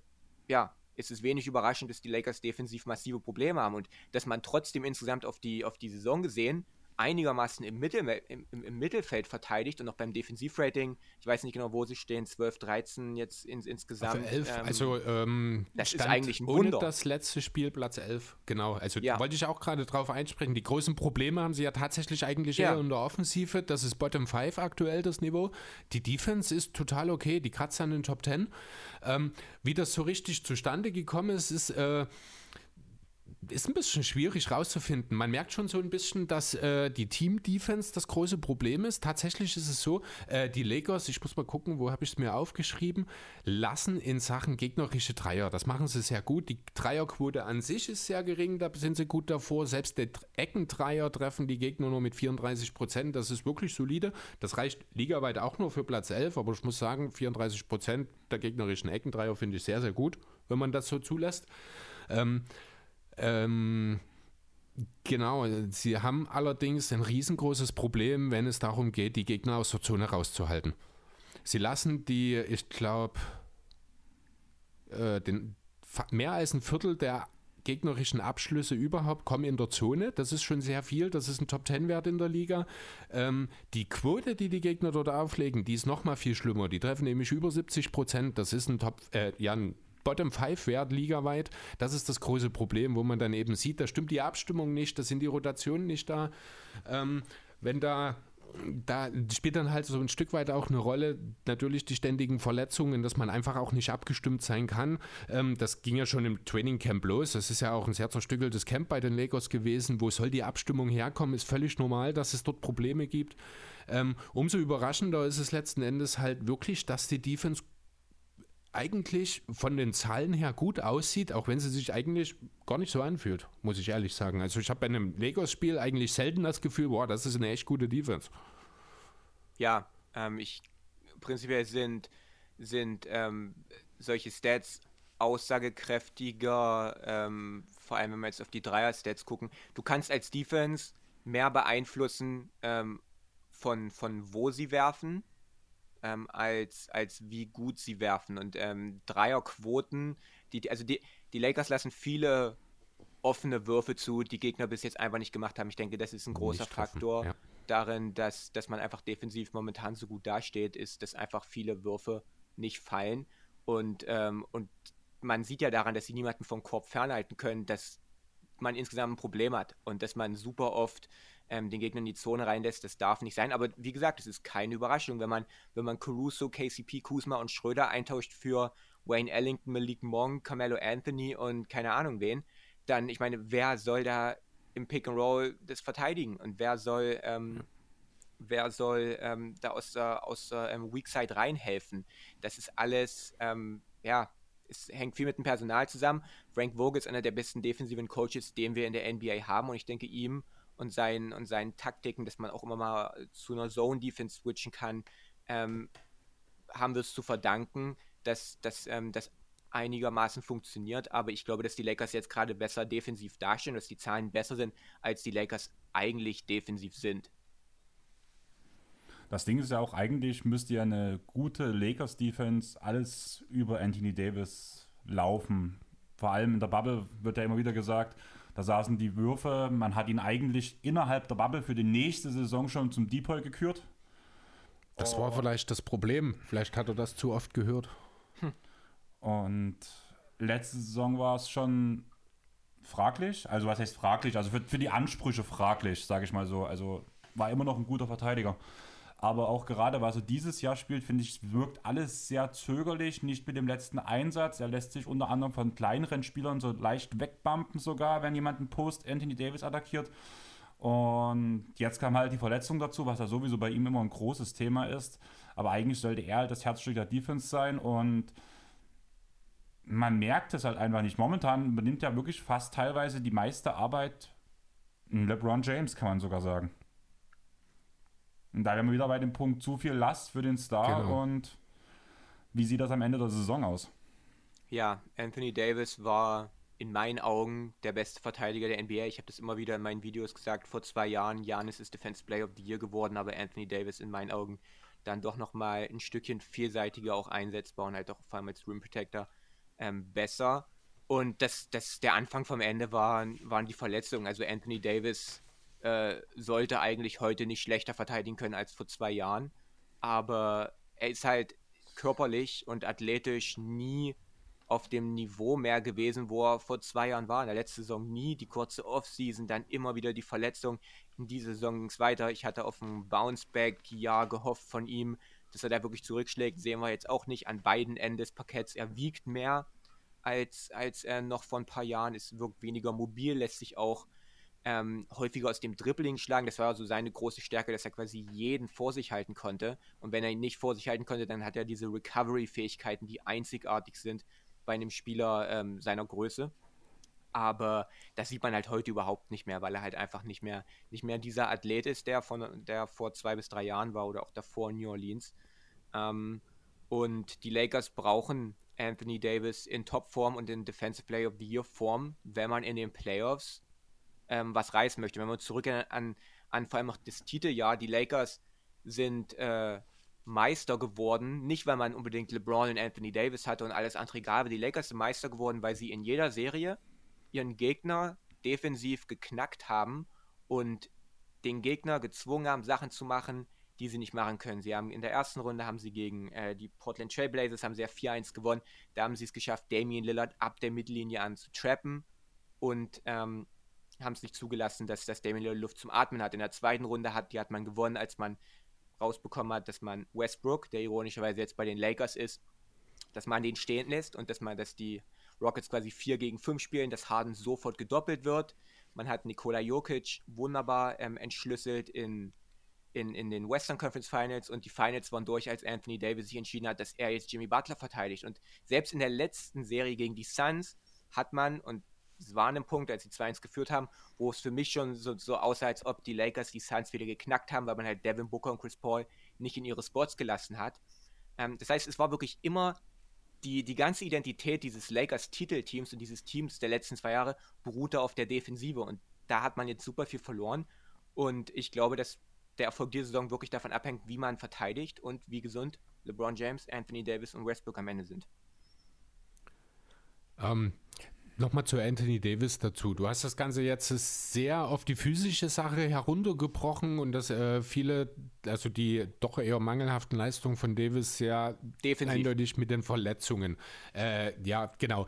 ja, ist es wenig überraschend, dass die Lakers defensiv massive Probleme haben und dass man trotzdem insgesamt auf die, auf die Saison gesehen einigermaßen im, Mittel, im, im, Mittelfeld verteidigt und auch beim Defensivrating, ich weiß nicht genau, wo sie stehen, 12, 13 jetzt in, insgesamt. Für 11, ähm, also ähm, das ist eigentlich ein Wunder. Und das letzte Spiel Platz 11, genau. Also ja. wollte ich auch gerade drauf einsprechen. Die großen Probleme haben sie ja tatsächlich eigentlich ja. eher in der Offensive. Das ist Bottom 5 aktuell das Niveau. Die Defense ist total okay, die kratzt an den Top 10. Ähm, wie das so richtig zustande gekommen ist, ist... Äh, ist ein bisschen schwierig rauszufinden. Man merkt schon so ein bisschen, dass äh, die Team-Defense das große Problem ist. Tatsächlich ist es so, äh, die Lakers, ich muss mal gucken, wo habe ich es mir aufgeschrieben, lassen in Sachen gegnerische Dreier. Das machen sie sehr gut. Die Dreierquote an sich ist sehr gering, da sind sie gut davor. Selbst der Eckendreier treffen die Gegner nur mit 34 Prozent. Das ist wirklich solide. Das reicht ligaweit auch nur für Platz 11, aber ich muss sagen, 34 Prozent der gegnerischen Eckendreier finde ich sehr, sehr gut, wenn man das so zulässt. Ähm, ähm, genau, sie haben allerdings ein riesengroßes Problem, wenn es darum geht, die Gegner aus der Zone rauszuhalten. Sie lassen die, ich glaube, äh, mehr als ein Viertel der gegnerischen Abschlüsse überhaupt kommen in der Zone. Das ist schon sehr viel. Das ist ein Top-10-Wert in der Liga. Ähm, die Quote, die die Gegner dort auflegen, die ist noch mal viel schlimmer. Die treffen nämlich über 70 Prozent. Das ist ein Top, äh, ja, ein Bottom 5 Wert ligaweit. Das ist das große Problem, wo man dann eben sieht, da stimmt die Abstimmung nicht, da sind die Rotationen nicht da. Ähm, wenn da da spielt dann halt so ein Stück weit auch eine Rolle, natürlich die ständigen Verletzungen, dass man einfach auch nicht abgestimmt sein kann. Ähm, das ging ja schon im Training Camp los. Das ist ja auch ein sehr zerstückeltes Camp bei den Lakers gewesen. Wo soll die Abstimmung herkommen? Ist völlig normal, dass es dort Probleme gibt. Ähm, umso überraschender ist es letzten Endes halt wirklich, dass die Defense eigentlich von den Zahlen her gut aussieht, auch wenn sie sich eigentlich gar nicht so anfühlt, muss ich ehrlich sagen. Also ich habe bei einem Lakers-Spiel eigentlich selten das Gefühl, boah, das ist eine echt gute Defense. Ja, ähm, ich prinzipiell sind, sind ähm, solche Stats aussagekräftiger, ähm, vor allem wenn wir jetzt auf die Dreier-Stats gucken. Du kannst als Defense mehr beeinflussen ähm, von, von wo sie werfen, ähm, als, als wie gut sie werfen. Und ähm, Dreierquoten, die, also die, die Lakers lassen viele offene Würfe zu, die Gegner bis jetzt einfach nicht gemacht haben. Ich denke, das ist ein großer Faktor ja. darin, dass, dass man einfach defensiv momentan so gut dasteht, ist, dass einfach viele Würfe nicht fallen. Und, ähm, und man sieht ja daran, dass sie niemanden vom Korb fernhalten können, dass man insgesamt ein Problem hat und dass man super oft ähm, den Gegner in die Zone reinlässt, das darf nicht sein. Aber wie gesagt, es ist keine Überraschung, wenn man, wenn man Caruso, KCP, Kuzma und Schröder eintauscht für Wayne Ellington, Malik Monk, Carmelo Anthony und keine Ahnung wen, dann, ich meine, wer soll da im Pick and Roll das verteidigen und wer soll, ähm, wer soll ähm, da aus der, aus der ähm, Weak Side reinhelfen? Das ist alles, ähm, ja, es hängt viel mit dem Personal zusammen. Frank Vogel ist einer der besten defensiven Coaches, den wir in der NBA haben und ich denke ihm und seinen, und seinen Taktiken, dass man auch immer mal zu einer Zone-Defense switchen kann, ähm, haben wir es zu verdanken, dass, dass ähm, das einigermaßen funktioniert. Aber ich glaube, dass die Lakers jetzt gerade besser defensiv dastehen, dass die Zahlen besser sind, als die Lakers eigentlich defensiv sind. Das Ding ist ja auch, eigentlich müsste ja eine gute Lakers-Defense alles über Anthony Davis laufen. Vor allem in der Bubble wird ja immer wieder gesagt, da saßen die Würfe, man hat ihn eigentlich innerhalb der Bubble für die nächste Saison schon zum Depoy gekürt. Das oh. war vielleicht das Problem. Vielleicht hat er das zu oft gehört. Hm. Und letzte Saison war es schon fraglich. Also was heißt fraglich? Also für, für die Ansprüche fraglich, sage ich mal so. Also war immer noch ein guter Verteidiger. Aber auch gerade, was er dieses Jahr spielt, finde ich, wirkt alles sehr zögerlich. Nicht mit dem letzten Einsatz. Er lässt sich unter anderem von kleineren Spielern so leicht wegbumpen, sogar, wenn jemand einen Post Anthony Davis attackiert. Und jetzt kam halt die Verletzung dazu, was ja sowieso bei ihm immer ein großes Thema ist. Aber eigentlich sollte er halt das Herzstück der Defense sein und man merkt es halt einfach nicht. Momentan übernimmt er wirklich fast teilweise die meiste Arbeit LeBron James, kann man sogar sagen. Und da wären wir wieder bei dem Punkt, zu viel Last für den Star genau. und wie sieht das am Ende der Saison aus? Ja, Anthony Davis war in meinen Augen der beste Verteidiger der NBA. Ich habe das immer wieder in meinen Videos gesagt. Vor zwei Jahren, Janis ist Defense Player of the Year geworden, aber Anthony Davis in meinen Augen dann doch nochmal ein Stückchen vielseitiger auch einsetzbar und halt auch vor allem als Rim Protector ähm, besser. Und das, das, der Anfang vom Ende waren, waren die Verletzungen. Also Anthony Davis äh, sollte eigentlich heute nicht schlechter verteidigen können als vor zwei Jahren. Aber er ist halt körperlich und athletisch nie auf dem Niveau mehr gewesen, wo er vor zwei Jahren war. In der letzten Saison nie, die kurze Offseason, dann immer wieder die Verletzung. In dieser Saison ging es weiter. Ich hatte auf ein Bounceback-Jahr gehofft von ihm, dass er da wirklich zurückschlägt. Sehen wir jetzt auch nicht an beiden Enden des Parketts. Er wiegt mehr als, als er noch vor ein paar Jahren ist, wirkt weniger mobil, lässt sich auch ähm, häufiger aus dem Dribbling schlagen. Das war so seine große Stärke, dass er quasi jeden vor sich halten konnte. Und wenn er ihn nicht vor sich halten konnte, dann hat er diese Recovery-Fähigkeiten, die einzigartig sind bei einem Spieler ähm, seiner Größe. Aber das sieht man halt heute überhaupt nicht mehr, weil er halt einfach nicht mehr, nicht mehr dieser Athlet ist, der, von, der vor zwei bis drei Jahren war oder auch davor in New Orleans. Ähm, und die Lakers brauchen Anthony Davis in Topform und in Defensive Player of the Year Form, wenn man in den Playoffs ähm, was reißen möchte. Wenn wir uns zurück an, an vor allem auch das Titeljahr, die Lakers sind äh, Meister geworden, nicht weil man unbedingt LeBron und Anthony Davis hatte und alles andere egal, aber die Lakers sind Meister geworden, weil sie in jeder Serie ihren Gegner defensiv geknackt haben und den Gegner gezwungen haben, Sachen zu machen, die sie nicht machen können. Sie haben in der ersten Runde haben sie gegen äh, die Portland Trailblazers haben sie ja 4-1 gewonnen. Da haben sie es geschafft, Damian Lillard ab der Mittellinie an zu trappen und ähm, haben es nicht zugelassen, dass, dass Damian Lillard Luft zum Atmen hat. In der zweiten Runde hat, die hat man gewonnen, als man rausbekommen hat, dass man Westbrook, der ironischerweise jetzt bei den Lakers ist, dass man den stehen lässt und dass man, dass die Rockets quasi 4 gegen 5 spielen, dass Harden sofort gedoppelt wird. Man hat Nikola Jokic wunderbar ähm, entschlüsselt in, in, in den Western Conference Finals und die Finals waren durch, als Anthony Davis sich entschieden hat, dass er jetzt Jimmy Butler verteidigt. Und selbst in der letzten Serie gegen die Suns hat man, und es war ein Punkt, als sie 2-1 geführt haben, wo es für mich schon so, so aussah, als ob die Lakers die Suns wieder geknackt haben, weil man halt Devin Booker und Chris Paul nicht in ihre Spots gelassen hat. Ähm, das heißt, es war wirklich immer die, die ganze Identität dieses Lakers-Titelteams und dieses Teams der letzten zwei Jahre beruhte auf der Defensive und da hat man jetzt super viel verloren. Und ich glaube, dass der Erfolg dieser Saison wirklich davon abhängt, wie man verteidigt und wie gesund LeBron James, Anthony Davis und Westbrook am Ende sind. Ähm, Nochmal zu Anthony Davis dazu. Du hast das Ganze jetzt sehr auf die physische Sache heruntergebrochen und dass äh, viele, also die doch eher mangelhaften Leistungen von Davis sehr Defensiv. eindeutig mit den Verletzungen. Äh, ja, genau.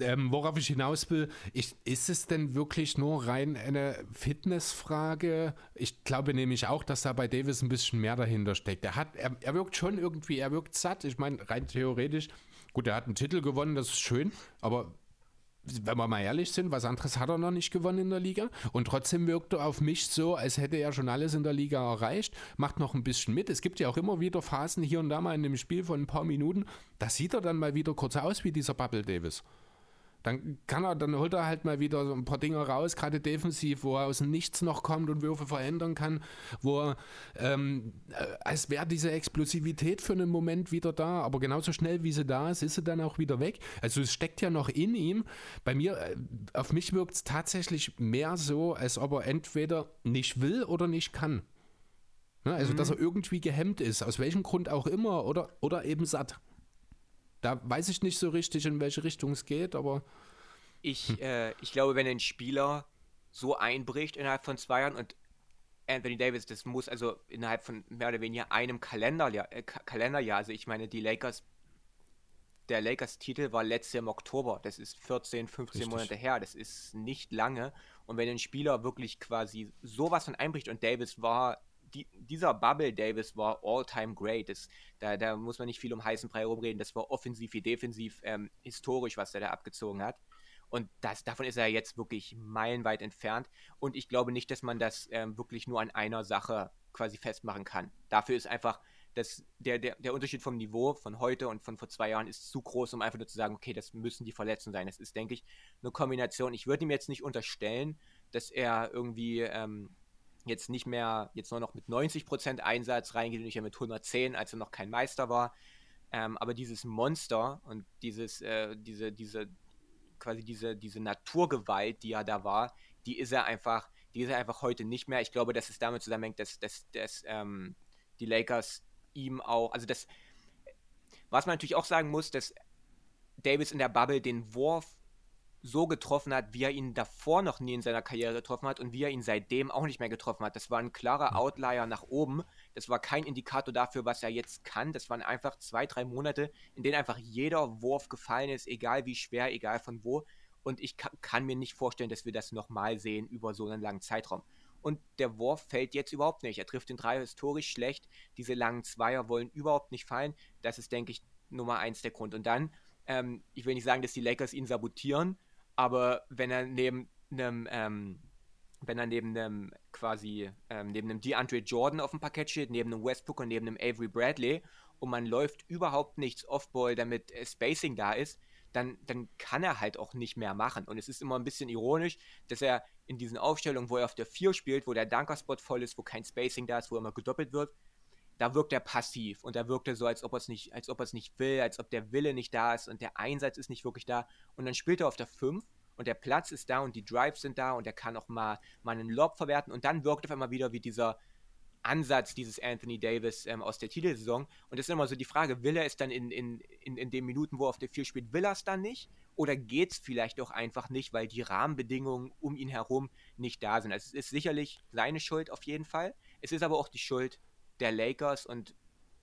Ähm, worauf ich hinaus will, ich, ist es denn wirklich nur rein eine Fitnessfrage? Ich glaube nämlich auch, dass da bei Davis ein bisschen mehr dahinter steckt. Er, hat, er, er wirkt schon irgendwie, er wirkt satt. Ich meine, rein theoretisch, gut, er hat einen Titel gewonnen, das ist schön, aber wenn wir mal ehrlich sind, was anderes hat er noch nicht gewonnen in der Liga. Und trotzdem wirkt er auf mich so, als hätte er schon alles in der Liga erreicht, macht noch ein bisschen mit. Es gibt ja auch immer wieder Phasen hier und da mal in dem Spiel von ein paar Minuten, da sieht er dann mal wieder kurz aus wie dieser Bubble Davis. Dann kann er, dann holt er halt mal wieder so ein paar Dinge raus, gerade defensiv, wo er aus dem Nichts noch kommt und Würfe verändern kann, wo er, ähm, äh, als wäre diese Explosivität für einen Moment wieder da, aber genauso schnell wie sie da ist, ist sie dann auch wieder weg. Also es steckt ja noch in ihm. Bei mir, äh, auf mich wirkt es tatsächlich mehr so, als ob er entweder nicht will oder nicht kann. Ne? Also, mhm. dass er irgendwie gehemmt ist, aus welchem Grund auch immer, oder, oder eben satt. Da weiß ich nicht so richtig, in welche Richtung es geht, aber. Ich, hm. äh, ich glaube, wenn ein Spieler so einbricht innerhalb von zwei Jahren und Anthony Davis, das muss also innerhalb von mehr oder weniger einem Kalenderjahr, äh, Kalenderjahr, also ich meine, die Lakers, der Lakers-Titel war letztes Jahr im Oktober, das ist 14, 15 Richtig. Monate her, das ist nicht lange. Und wenn ein Spieler wirklich quasi sowas von einbricht und Davis war die, dieser Bubble Davis war all-time great. Das, da, da muss man nicht viel um heißen Brei rumreden. Das war offensiv wie defensiv ähm, historisch, was er da abgezogen hat. Und das, davon ist er jetzt wirklich meilenweit entfernt. Und ich glaube nicht, dass man das ähm, wirklich nur an einer Sache quasi festmachen kann. Dafür ist einfach das, der, der, der Unterschied vom Niveau von heute und von vor zwei Jahren ist zu groß, um einfach nur zu sagen, okay, das müssen die Verletzungen sein. Das ist, denke ich, eine Kombination. Ich würde ihm jetzt nicht unterstellen, dass er irgendwie ähm, jetzt nicht mehr, jetzt nur noch mit 90% Einsatz reingeht und nicht mehr mit 110, als er noch kein Meister war. Ähm, aber dieses Monster und dieses, äh, diese, diese, quasi diese, diese Naturgewalt, die er da war, die ist er einfach, die ist er einfach heute nicht mehr. Ich glaube, dass es damit zusammenhängt, dass, dass, dass ähm, die Lakers ihm auch, also das, was man natürlich auch sagen muss, dass Davis in der Bubble den Wurf so getroffen hat, wie er ihn davor noch nie in seiner Karriere getroffen hat und wie er ihn seitdem auch nicht mehr getroffen hat. Das war ein klarer Outlier nach oben. Das war kein Indikator dafür, was er jetzt kann. Das waren einfach zwei, drei Monate, in denen einfach jeder Wurf gefallen ist, egal wie schwer, egal von wo. Und ich kann, kann mir nicht vorstellen, dass wir das nochmal sehen über so einen langen Zeitraum. Und der Wurf fällt jetzt überhaupt nicht. Er trifft den Dreier historisch schlecht. Diese langen Zweier wollen überhaupt nicht fallen. Das ist, denke ich, Nummer eins der Grund. Und dann, ähm, ich will nicht sagen, dass die Lakers ihn sabotieren, aber wenn er neben einem, ähm, wenn er neben einem quasi, ähm, neben einem DeAndre Jordan auf dem Parkett steht, neben einem Westbrook und neben einem Avery Bradley und man läuft überhaupt nichts Offball, damit äh, Spacing da ist, dann, dann kann er halt auch nicht mehr machen. Und es ist immer ein bisschen ironisch, dass er in diesen Aufstellungen, wo er auf der 4 spielt, wo der Dunker-Spot voll ist, wo kein Spacing da ist, wo er immer gedoppelt wird, da wirkt er passiv und da wirkt er so, als ob er es nicht, als ob er es nicht will, als ob der Wille nicht da ist und der Einsatz ist nicht wirklich da. Und dann spielt er auf der 5 und der Platz ist da und die Drives sind da und er kann auch mal, mal einen Lob verwerten und dann wirkt auf einmal wieder wie dieser Ansatz dieses Anthony Davis ähm, aus der Titelsaison. Und das ist immer so die Frage, will er es dann in, in, in, in den Minuten, wo er auf der 4 spielt, will er es dann nicht? Oder geht es vielleicht auch einfach nicht, weil die Rahmenbedingungen um ihn herum nicht da sind? Also es ist sicherlich seine Schuld auf jeden Fall. Es ist aber auch die Schuld der Lakers und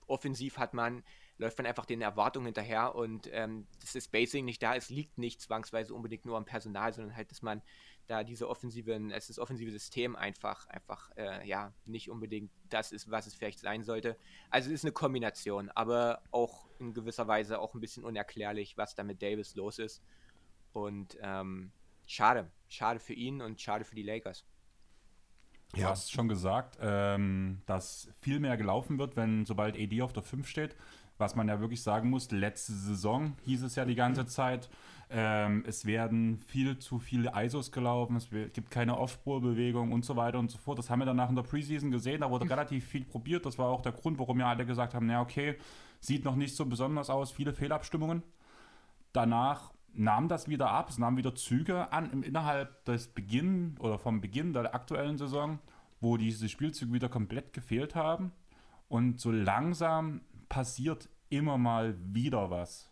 offensiv hat man läuft man einfach den Erwartungen hinterher und ähm, dass das Spacing nicht da ist, liegt nicht zwangsweise unbedingt nur am Personal, sondern halt, dass man da diese offensiven, es ist offensive System einfach, einfach, äh, ja, nicht unbedingt das ist, was es vielleicht sein sollte. Also es ist eine Kombination, aber auch in gewisser Weise auch ein bisschen unerklärlich, was da mit Davis los ist. Und ähm, schade, schade für ihn und schade für die Lakers. Du ja. hast schon gesagt, ähm, dass viel mehr gelaufen wird, wenn sobald AD auf der 5 steht. Was man ja wirklich sagen muss, letzte Saison hieß es ja die ganze Zeit, ähm, es werden viel zu viele ISOs gelaufen, es gibt keine Off-Ball-Bewegung und so weiter und so fort. Das haben wir danach in der Preseason gesehen, da wurde relativ viel probiert. Das war auch der Grund, warum ja alle gesagt haben, na okay, sieht noch nicht so besonders aus, viele Fehlabstimmungen. Danach nahm das wieder ab, es nahm wieder Züge an im, innerhalb des Beginn oder vom Beginn der aktuellen Saison, wo diese Spielzüge wieder komplett gefehlt haben. Und so langsam passiert immer mal wieder was.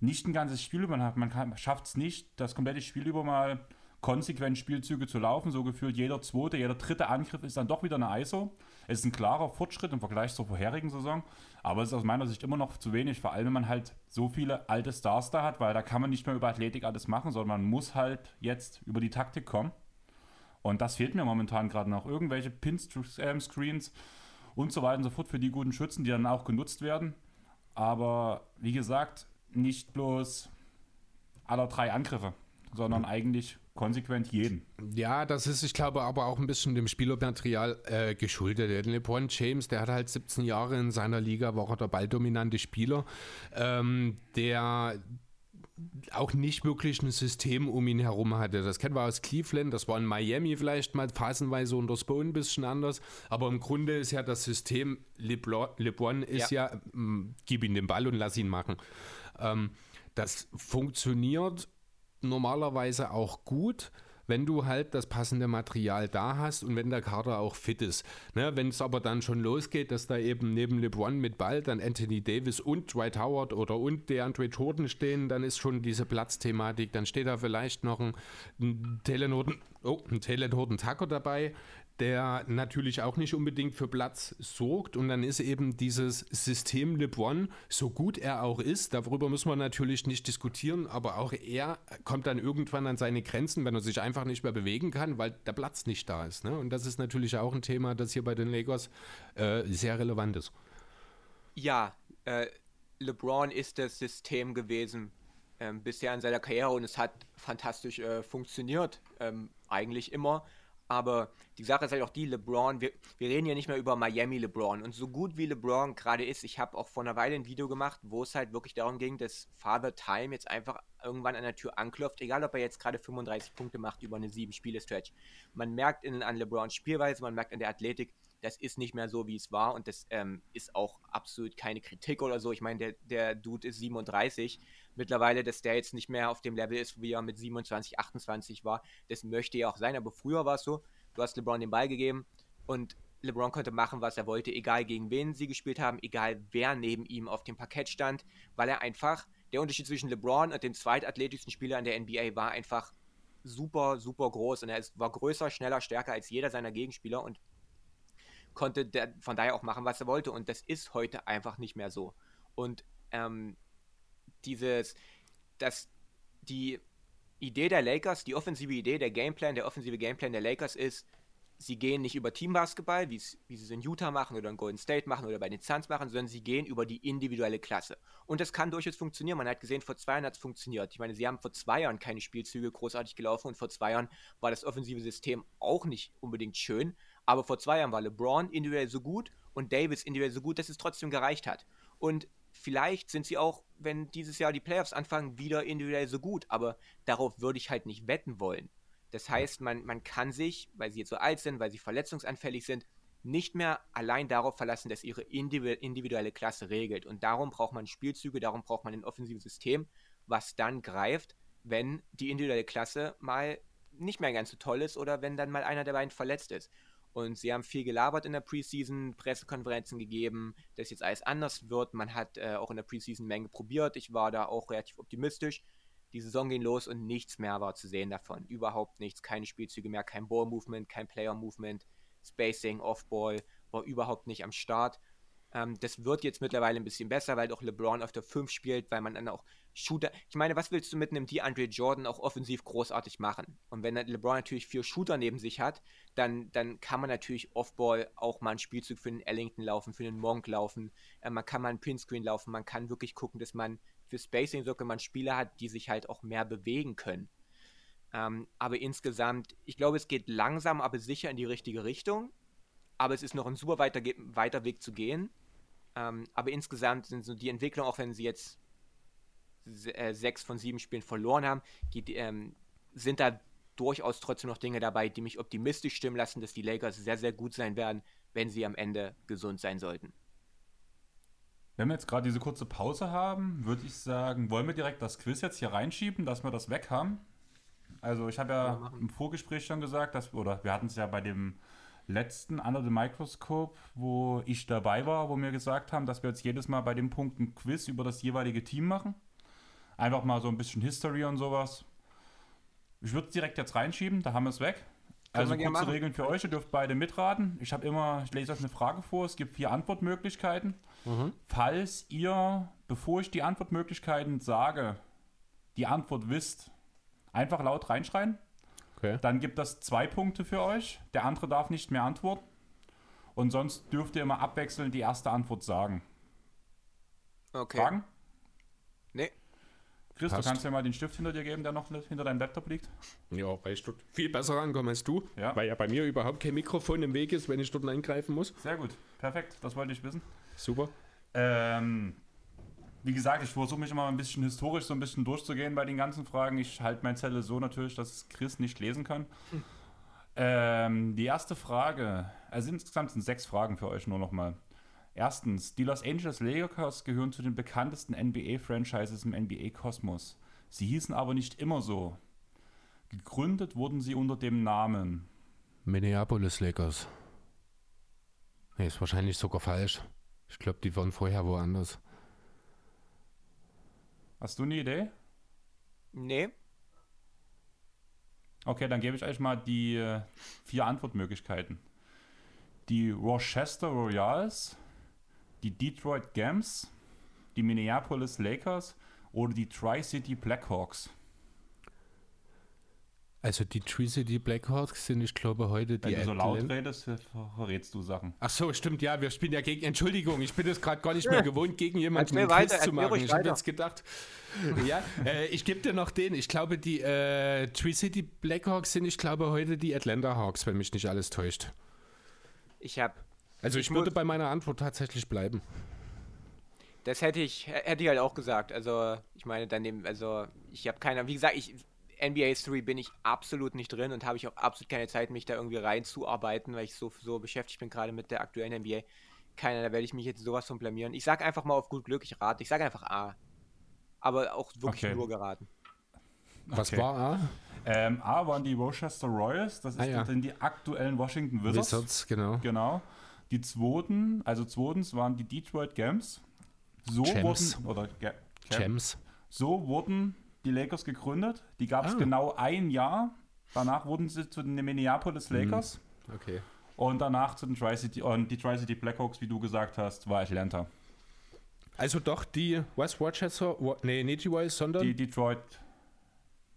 Nicht ein ganzes Spiel über, man schafft es nicht, das komplette Spiel über mal konsequent Spielzüge zu laufen. So gefühlt jeder zweite, jeder dritte Angriff ist dann doch wieder eine ISO. Es ist ein klarer Fortschritt im Vergleich zur vorherigen Saison, aber es ist aus meiner Sicht immer noch zu wenig, vor allem wenn man halt so viele alte Stars da hat, weil da kann man nicht mehr über Athletik alles machen, sondern man muss halt jetzt über die Taktik kommen. Und das fehlt mir momentan gerade noch. Irgendwelche Pin-Screens und so weiter und so fort für die guten Schützen, die dann auch genutzt werden. Aber wie gesagt, nicht bloß aller drei Angriffe, sondern eigentlich konsequent jeden. Ja, das ist, ich glaube, aber auch ein bisschen dem Spielermaterial äh, geschuldet. Der LeBron James, der hat halt 17 Jahre in seiner Liga, war er der balldominante Spieler, ähm, der auch nicht wirklich ein System um ihn herum hatte. Das kennen wir aus Cleveland, das war in Miami vielleicht mal phasenweise unter Spohn ein bisschen anders, aber im Grunde ist ja das System LeBron, LeBron ist ja, ja gib ihm den Ball und lass ihn machen. Ähm, das funktioniert normalerweise auch gut, wenn du halt das passende Material da hast und wenn der Kader auch fit ist. Ne, wenn es aber dann schon losgeht, dass da eben neben LeBron mit Ball dann Anthony Davis und Dwight Howard oder und der Andre Jordan stehen, dann ist schon diese Platzthematik. Dann steht da vielleicht noch ein, ein Taylor oh, ein Tucker dabei, der natürlich auch nicht unbedingt für Platz sorgt. Und dann ist eben dieses System LeBron, so gut er auch ist, darüber müssen wir natürlich nicht diskutieren, aber auch er kommt dann irgendwann an seine Grenzen, wenn er sich einfach nicht mehr bewegen kann, weil der Platz nicht da ist. Ne? Und das ist natürlich auch ein Thema, das hier bei den Lakers äh, sehr relevant ist. Ja, äh, LeBron ist das System gewesen ähm, bisher in seiner Karriere und es hat fantastisch äh, funktioniert, ähm, eigentlich immer. Aber die Sache ist halt auch die, LeBron, wir, wir reden ja nicht mehr über Miami LeBron. Und so gut wie LeBron gerade ist, ich habe auch vor einer Weile ein Video gemacht, wo es halt wirklich darum ging, dass Father Time jetzt einfach irgendwann an der Tür anklopft, egal ob er jetzt gerade 35 Punkte macht über eine 7-Spiele-Stretch. Man merkt in, an LeBrons Spielweise, man merkt an der Athletik, das ist nicht mehr so, wie es war und das ähm, ist auch absolut keine Kritik oder so. Ich meine, der, der Dude ist 37. Mittlerweile, dass der jetzt nicht mehr auf dem Level ist, wie er mit 27, 28 war, das möchte er auch sein, aber früher war es so, du hast LeBron den Ball gegeben und LeBron konnte machen, was er wollte, egal gegen wen sie gespielt haben, egal wer neben ihm auf dem Parkett stand, weil er einfach, der Unterschied zwischen LeBron und dem zweitathletischsten Spieler in der NBA war einfach super, super groß und er ist, war größer, schneller, stärker als jeder seiner Gegenspieler und konnte von daher auch machen, was er wollte. Und das ist heute einfach nicht mehr so. Und ähm, dieses, dass die Idee der Lakers, die offensive Idee, der Gameplan, der offensive Gameplan der Lakers ist, sie gehen nicht über Teambasketball, wie sie es in Utah machen oder in Golden State machen oder bei den Suns machen, sondern sie gehen über die individuelle Klasse. Und das kann durchaus funktionieren. Man hat gesehen, vor zwei Jahren hat es funktioniert. Ich meine, sie haben vor zwei Jahren keine Spielzüge großartig gelaufen und vor zwei Jahren war das offensive System auch nicht unbedingt schön. Aber vor zwei Jahren war LeBron individuell so gut und Davis individuell so gut, dass es trotzdem gereicht hat. Und vielleicht sind sie auch, wenn dieses Jahr die Playoffs anfangen, wieder individuell so gut. Aber darauf würde ich halt nicht wetten wollen. Das heißt, man, man kann sich, weil sie jetzt so alt sind, weil sie verletzungsanfällig sind, nicht mehr allein darauf verlassen, dass ihre individuelle Klasse regelt. Und darum braucht man Spielzüge, darum braucht man ein offensives System, was dann greift, wenn die individuelle Klasse mal nicht mehr ganz so toll ist oder wenn dann mal einer der beiden verletzt ist. Und sie haben viel gelabert in der Preseason, Pressekonferenzen gegeben, dass jetzt alles anders wird. Man hat äh, auch in der Preseason Menge probiert. Ich war da auch relativ optimistisch. Die Saison ging los und nichts mehr war zu sehen davon. Überhaupt nichts. Keine Spielzüge mehr, kein Ball-Movement, kein Player-Movement. Spacing, Off-Ball war überhaupt nicht am Start. Ähm, das wird jetzt mittlerweile ein bisschen besser, weil auch LeBron auf der 5 spielt, weil man dann auch Shooter. Ich meine, was willst du mit einem DeAndre Jordan auch offensiv großartig machen? Und wenn LeBron natürlich vier Shooter neben sich hat, dann, dann kann man natürlich Offball auch mal einen Spielzug für den Ellington laufen, für den Monk laufen. Äh, man kann mal einen Pinscreen laufen. Man kann wirklich gucken, dass man für Spacing sogar man Spieler hat, die sich halt auch mehr bewegen können. Ähm, aber insgesamt, ich glaube, es geht langsam, aber sicher in die richtige Richtung. Aber es ist noch ein super weiter, weiter Weg zu gehen. Ähm, aber insgesamt sind so die Entwicklungen, auch wenn sie jetzt äh, sechs von sieben Spielen verloren haben, geht, ähm, sind da durchaus trotzdem noch Dinge dabei, die mich optimistisch stimmen lassen, dass die Lakers sehr, sehr gut sein werden, wenn sie am Ende gesund sein sollten. Wenn wir jetzt gerade diese kurze Pause haben, würde ich sagen, wollen wir direkt das Quiz jetzt hier reinschieben, dass wir das weg haben? Also ich habe ja, ja im Vorgespräch schon gesagt, dass, oder wir hatten es ja bei dem letzten Under the Microscope, wo ich dabei war, wo wir gesagt haben, dass wir jetzt jedes Mal bei dem Punkt ein Quiz über das jeweilige Team machen. Einfach mal so ein bisschen History und sowas. Ich würde es direkt jetzt reinschieben, da haben wir es weg. also kurze Regeln für euch, ihr dürft beide mitraten. Ich habe immer, ich lese euch eine Frage vor, es gibt vier Antwortmöglichkeiten. Mhm. Falls ihr, bevor ich die Antwortmöglichkeiten sage, die Antwort wisst, einfach laut reinschreien. Okay. Dann gibt das zwei Punkte für euch. Der andere darf nicht mehr antworten. Und sonst dürft ihr immer abwechselnd die erste Antwort sagen. Okay. Fragen? Nee. Chris, Passt. du kannst ja mal den Stift hinter dir geben, der noch hinter deinem Laptop liegt. Ja, weil ich dort viel besser rankomme als du. Ja. Weil ja bei mir überhaupt kein Mikrofon im Weg ist, wenn ich dort eingreifen muss. Sehr gut. Perfekt. Das wollte ich wissen. Super. Ähm, wie gesagt, ich versuche mich immer ein bisschen historisch so ein bisschen durchzugehen bei den ganzen Fragen. Ich halte mein Zettel so natürlich, dass Chris nicht lesen kann. Hm. Ähm, die erste Frage, also insgesamt sind sechs Fragen für euch nur nochmal. Erstens, die Los Angeles Lakers gehören zu den bekanntesten NBA-Franchises im NBA-Kosmos. Sie hießen aber nicht immer so. Gegründet wurden sie unter dem Namen Minneapolis Lakers. Nee, ist wahrscheinlich sogar falsch. Ich glaube, die waren vorher woanders. Hast du eine Idee? Nee. Okay, dann gebe ich euch mal die äh, vier Antwortmöglichkeiten. Die Rochester Royals, die Detroit Gems, die Minneapolis Lakers oder die Tri-City Blackhawks? Also die Tri-City Blackhawks sind, ich glaube, heute die. Wenn du so laut redest, verrätst du Sachen. Ach so, stimmt, ja, wir spielen ja gegen. Entschuldigung, ich bin es gerade gar nicht mehr gewohnt, gegen jemanden einen Quiz zu machen. Ich habe jetzt gedacht, ja, äh, ich gebe dir noch den. Ich glaube, die äh, Tri-City Blackhawks sind, ich glaube, heute die Atlanta Hawks, wenn mich nicht alles täuscht. Ich habe also ich, ich würde bei meiner Antwort tatsächlich bleiben. Das hätte ich, hätte ich halt auch gesagt. Also, ich meine, daneben, also, ich habe keine, wie gesagt, ich, NBA History bin ich absolut nicht drin und habe ich auch absolut keine Zeit, mich da irgendwie reinzuarbeiten, weil ich so, so beschäftigt bin, gerade mit der aktuellen NBA. Keiner, da werde ich mich jetzt sowas von blamieren. Ich sage einfach mal auf gut Glück, ich rate. Ich sage einfach A. Aber auch wirklich okay. nur geraten. Was okay. war A? Ähm, A waren die Rochester Royals, das ist ah, ja. die aktuellen Washington Wizards. Wizards, genau. Genau. Die zweiten, also zweitens waren die Detroit Gems. So Gems. wurden, oder Ge Gems. So wurden die Lakers gegründet. Die gab es ah. genau ein Jahr. Danach wurden sie zu den Minneapolis mhm. Lakers. Mhm. Okay. Und danach zu den Tri-City, und die Tri-City Blackhawks, wie du gesagt hast, war Atlanta. Also doch die West Rochester, nee, nicht die Royals, sondern die Detroit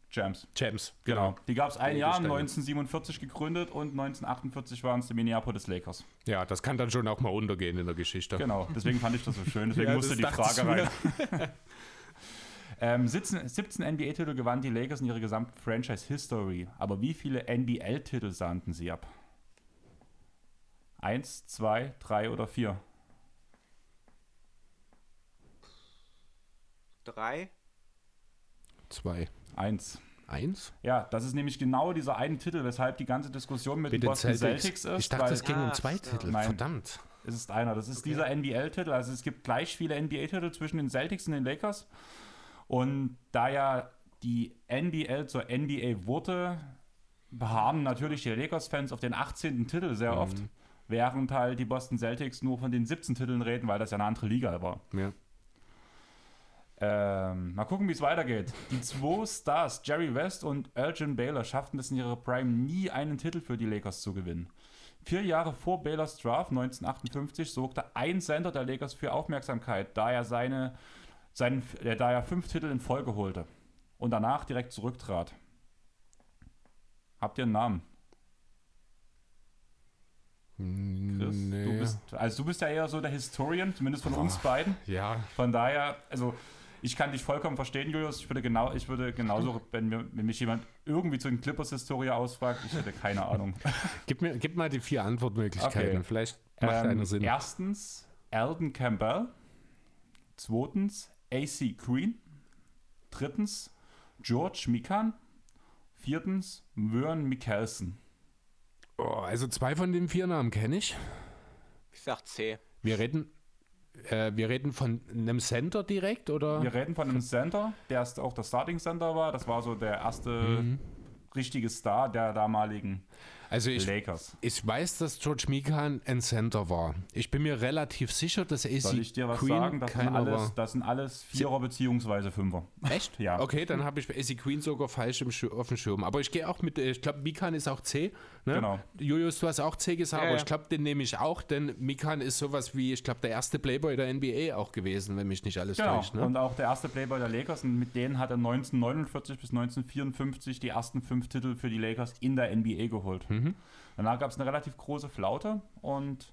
Gems. Gems, genau. genau. Die gab es ein Jahr, 1947 gegründet und 1948 waren es die Minneapolis Lakers. Ja, das kann dann schon auch mal untergehen in der Geschichte. Genau, deswegen fand ich das so schön, deswegen ja, musste die Frage rein. ähm, 17, 17 NBA-Titel gewannen die Lakers in ihrer gesamten Franchise-History. Aber wie viele NBL-Titel sandten sie ab? Eins, zwei, drei oder vier? Drei. Zwei. Eins. Eins? Ja, das ist nämlich genau dieser eine Titel, weshalb die ganze Diskussion mit, mit den Boston Celtics, Celtics, ist. Ich dachte, es ging ah, um zwei Titel. Nein, Verdammt. Es ist einer. Das ist okay. dieser NBL-Titel. Also es gibt gleich viele NBA-Titel zwischen den Celtics und den Lakers. Und da ja die NBL zur NBA wurde, beharren natürlich die Lakers-Fans auf den 18. Titel sehr mhm. oft, während halt die Boston Celtics nur von den 17 Titeln reden, weil das ja eine andere Liga war. Ja. Ähm, mal gucken, wie es weitergeht. Die zwei Stars, Jerry West und Elgin Baylor, schafften es in ihrer Prime nie, einen Titel für die Lakers zu gewinnen. Vier Jahre vor Baylors Draft 1958 sorgte ein Sender der Lakers für Aufmerksamkeit, da er seine, seinen, äh, da er fünf Titel in Folge holte und danach direkt zurücktrat. Habt ihr einen Namen? Chris, nee. du bist, also du bist ja eher so der Historian, zumindest von oh, uns beiden. Ja. Von daher, also ich kann dich vollkommen verstehen, Julius. Ich würde genau, ich würde genauso, wenn, mir, wenn mich jemand irgendwie zu den Clippers-Historie ausfragt, ich hätte keine Ahnung. Gib, mir, gib mal die vier Antwortmöglichkeiten. Okay. Vielleicht macht Ähm, einer Sinn. Erstens Alden Campbell. Zweitens AC Green. Drittens George Mikan. Viertens Vern Mikkelsen. Oh, also zwei von den vier Namen kenne ich. Ich sag C. Wir reden, äh, wir reden von einem Center direkt oder? Wir reden von einem Center, der erst auch der Starting Center war. Das war so der erste Mhm. richtige Star der damaligen Also ich, Lakers. ich weiß, dass George Mikan ein Center war. Ich bin mir relativ sicher, dass AC Soll ich dir was Queen sagen? Das sind, alles, war. das sind alles Vierer beziehungsweise Fünfer. Echt? Ja. Okay, dann habe ich AC Queen sogar falsch im auf dem Schirm. Aber ich gehe auch mit, äh, ich glaube, Mikan ist auch C. Ne? Genau. Julius, du hast auch C gesagt, Ja, aber ich glaube, den nehme ich auch, denn Mikan ist sowas wie, ich glaube, der erste Playboy der NBA auch gewesen, wenn mich nicht alles Genau. täuscht. Ne? Und auch der erste Playboy der Lakers. Und mit denen hat er 1949 bis 1954 die ersten fünf Titel für die Lakers in der NBA geholt. Mhm. Danach gab es eine relativ große Flaute und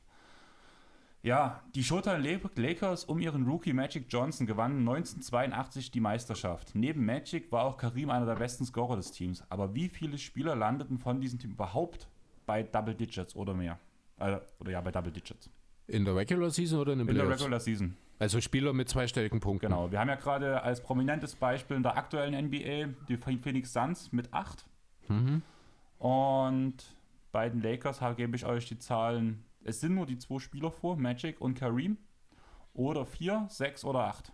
ja, die Showtime La- Lakers um ihren Rookie Magic Johnson gewannen 1982 die Meisterschaft. Neben Magic war auch Karim einer der besten Scorer des Teams. Aber wie viele Spieler landeten von diesem Team überhaupt bei Double Digits oder mehr? Äh, oder ja, bei Double Digits. In der Regular Season oder in den In der Playoffs? Regular Season. Also Spieler mit zweistelligen Punkten. Genau, wir haben ja gerade als prominentes Beispiel in der aktuellen NBA die Phoenix Suns mit 8. Mhm. Und bei den Lakers gebe ich euch die Zahlen. Es sind nur die zwei Spieler vor, Magic und Kareem. Oder 4, 6 oder 8.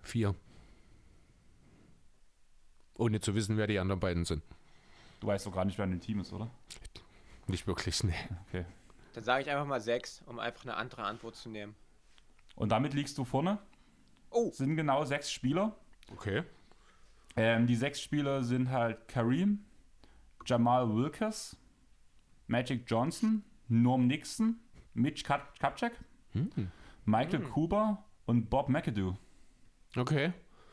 Vier. Ohne zu wissen, wer die anderen beiden sind. Du weißt doch gar nicht, wer in dem Team ist, oder? Nicht wirklich, ne. Okay. Dann sage ich einfach mal 6, um einfach eine andere Antwort zu nehmen. Und damit liegst du vorne. Oh. Sind genau sechs Spieler. Okay. Ähm, die sechs Spieler sind halt Kareem, Jamal Wilkes, Magic Johnson, Norm Nixon, Mitch Kap- Kapchak, Michael Kuber und Bob McAdoo. Okay.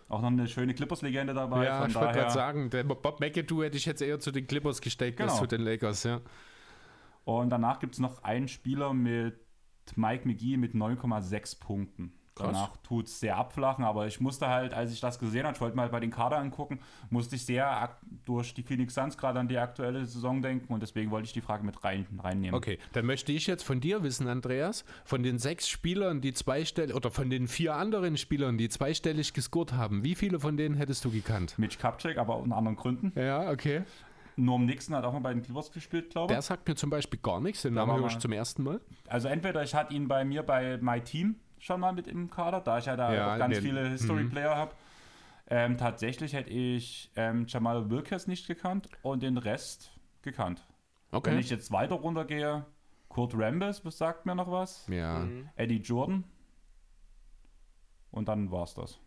Auch noch eine schöne Clippers-Legende dabei. ja, von ich wollte gerade sagen, der Bob McAdoo hätte ich jetzt eher zu den Clippers gesteckt als Genau. zu den Lakers, ja. Und danach gibt es noch einen Spieler mit Mike McGee mit 9,6 Punkten. Krass. Danach tut es sehr abflachen, aber ich musste halt, als ich das gesehen habe, ich wollte mal bei den Kader angucken, musste ich sehr durch die Phoenix Suns gerade an die aktuelle Saison denken und deswegen wollte ich die Frage mit rein, reinnehmen. Okay, dann möchte ich jetzt von dir wissen, Andreas, von den sechs Spielern, die zweistellig, oder von den vier anderen Spielern, die zweistellig gescored haben, wie viele von denen hättest du gekannt? Mitch Kapchak, aber aus anderen Gründen. Ja, okay. Norm Nixon hat auch mal bei den Clippers gespielt, glaube Der ich. sagt mir zum Beispiel gar nichts, den Namen höre ich zum ersten Mal. Also entweder ich hatte ihn bei mir bei My Team schon mal mit im Kader, da ich ja da Ja, auch ganz den- viele History-Player habe. Ähm, tatsächlich hätte ich ähm, Jamal Wilkes nicht gekannt und den Rest gekannt. Wenn Okay. ich jetzt weiter runtergehe, Kurt Rambis sagt mir noch was, Ja, Mhm. Eddie Jordan und dann war's das.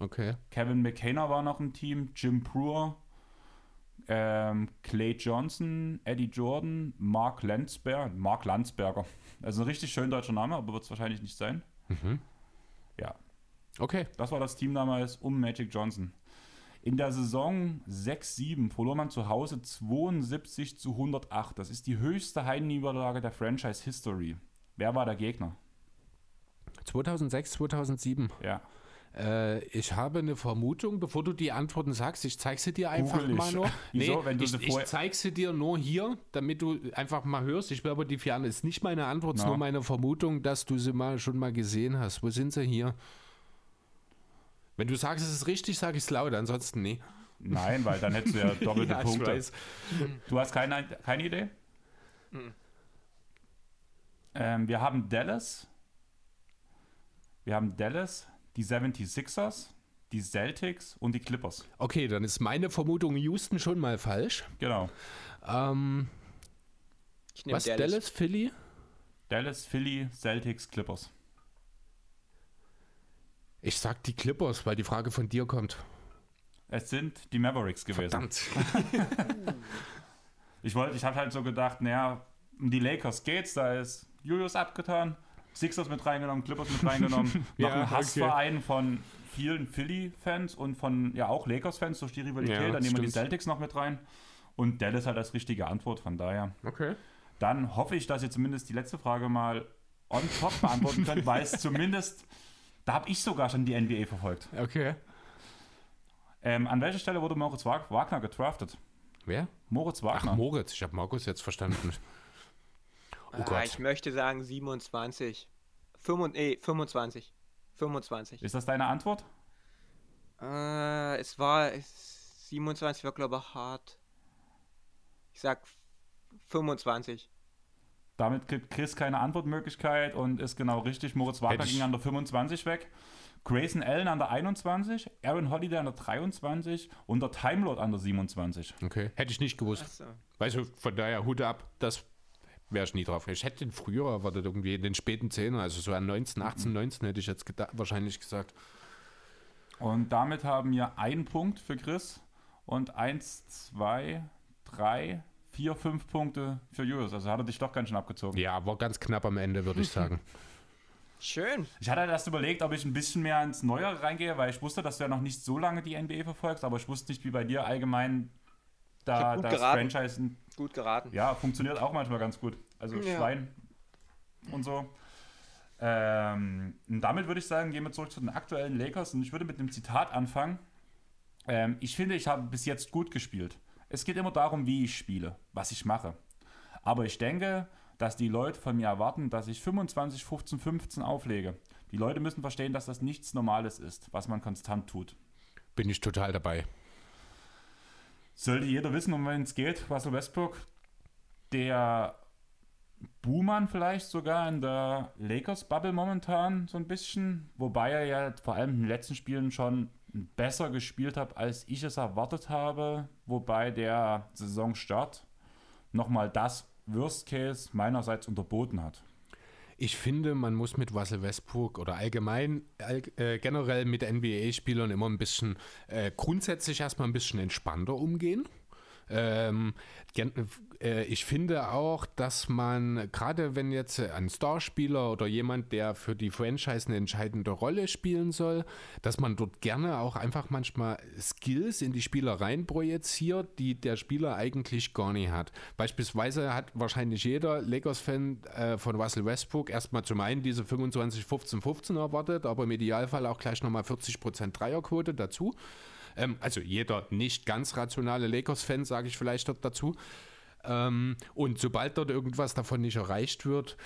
okay. Kevin McKenna war noch im Team, Jim Brewer, ähm, Clay Johnson, Eddie Jordan, Mark Landsberger, Mark Landsberger. Also ein richtig schön deutscher Name, aber wird es wahrscheinlich nicht sein. Mhm. Ja, Okay. das war das Team damals um Magic Johnson. In der Saison 6-7 verlor man zu Hause 72 zu 108. Das ist die höchste Heimniederlage der Franchise History. Wer war der Gegner? 2006, 2007. Ja, Äh, ich habe eine Vermutung, bevor du die Antworten sagst, ich zeige sie dir einfach Google mal ich. nur. Wieso? Wenn du ich, sie ich zeige sie dir nur hier, damit du einfach mal hörst. Ich aber die anderen, ist nicht meine Antwort, es ist nur meine Vermutung, dass du sie mal schon mal gesehen hast. Wo sind sie hier? Wenn du sagst, es ist richtig, sage ich es laut, ansonsten nee. nein, weil dann hättest du ja doppelte Ja, Punkte. weiß. Du hast keine, keine Idee? Ähm, wir haben Dallas. Wir haben Dallas, die 76ers, die Celtics und die Clippers. Okay, dann ist meine Vermutung Houston schon mal falsch. Genau. Ähm, Ich nehme was? Dallas. Dallas, Philly? Dallas, Philly, Celtics, Clippers. Ich sag die Clippers, weil die Frage von dir kommt. Es sind die Mavericks gewesen. Verdammt. Ich wollte, ich habe halt so gedacht, naja, um die Lakers geht's, da ist Julius abgetan, Sixers mit reingenommen, Clippers mit reingenommen, noch Ja, ein okay. Hassverein von vielen Philly-Fans und von ja auch Lakers-Fans durch die Rivalität, Ja, dann nehmen wir die. Celtics noch mit rein und Dallas hat als richtige Antwort, von daher. Okay. Dann hoffe ich, dass ihr zumindest die letzte Frage mal on top beantworten können, weil es zumindest, da habe ich sogar schon die NBA verfolgt. Okay. Ähm, an welcher Stelle wurde Moritz Wagner gedraftet? Wer? Moritz Wagner. Ach, Moritz. Ich habe Markus jetzt verstanden. Oh ah, ich möchte sagen 27. 25, nee, 25. 25. Ist das deine Antwort? Äh, es war. Es, 27 war, glaube ich, hart. Ich sag 25. Damit kriegt Chris keine Antwortmöglichkeit und ist genau richtig. Moritz Wagner ging an der 25 weg. Grayson Allen an der 21, Aaron Holiday an der 23 und der Timelord an der 27. Okay, hätte ich nicht gewusst. So. Weißt du, von daher Hut ab, das wäre ich nie drauf. Ich hätte den früher erwartet, irgendwie in den späten 10 also so an 19, 18, 19 hätte ich jetzt wahrscheinlich gesagt. Und damit haben wir einen Punkt für Chris und 1, 2, 3, 4, 5 Punkte für Julius. Also hat er dich doch ganz schön abgezogen. Ja, war ganz knapp am Ende, würde ich sagen. Schön. Ich hatte erst überlegt, ob ich ein bisschen mehr ins Neuere reingehe, weil ich wusste, dass du ja noch nicht so lange die NBA verfolgst, aber ich wusste nicht, wie bei dir allgemein da das geraten. Franchise. Gut geraten. Ja, funktioniert auch manchmal ganz gut. Also ja. Schwein und so. Ähm, und damit würde ich sagen, gehen wir zurück zu den aktuellen Lakers und ich würde mit einem Zitat anfangen. Ähm, ich finde, ich habe bis jetzt gut gespielt. Es geht immer darum, wie ich spiele, was ich mache. Aber ich denke, dass die Leute von mir erwarten, dass ich 25, 15, 15 auflege. Die Leute müssen verstehen, dass das nichts Normales ist, was man konstant tut. Bin ich total dabei. Sollte jeder wissen, um wen es geht, Russell Westbrook, der Buhmann vielleicht sogar in der Lakers-Bubble momentan so ein bisschen, wobei er ja vor allem in den letzten Spielen schon besser gespielt hat, als ich es erwartet habe, wobei der Saisonstart nochmal das Worst Case meinerseits unterboten hat. Ich finde, man muss mit Russell Westbrook oder allgemein äh, generell mit NBA-Spielern immer ein bisschen äh, grundsätzlich erstmal ein bisschen entspannter umgehen. Ähm, äh, ich finde auch, dass man, gerade wenn jetzt ein Starspieler oder jemand, der für die Franchise eine entscheidende Rolle spielen soll, dass man dort gerne auch einfach manchmal Skills in die Spieler rein projiziert, die der Spieler eigentlich gar nicht hat. Beispielsweise hat wahrscheinlich jeder Lakers-Fan äh, von Russell Westbrook erstmal zum einen diese 25, 15, 15 erwartet, aber im Idealfall auch gleich nochmal 40% Dreierquote dazu. Ähm, also jeder nicht ganz rationale Lakers-Fan, sage ich vielleicht dort dazu. Ähm, und sobald dort irgendwas davon nicht erreicht wird,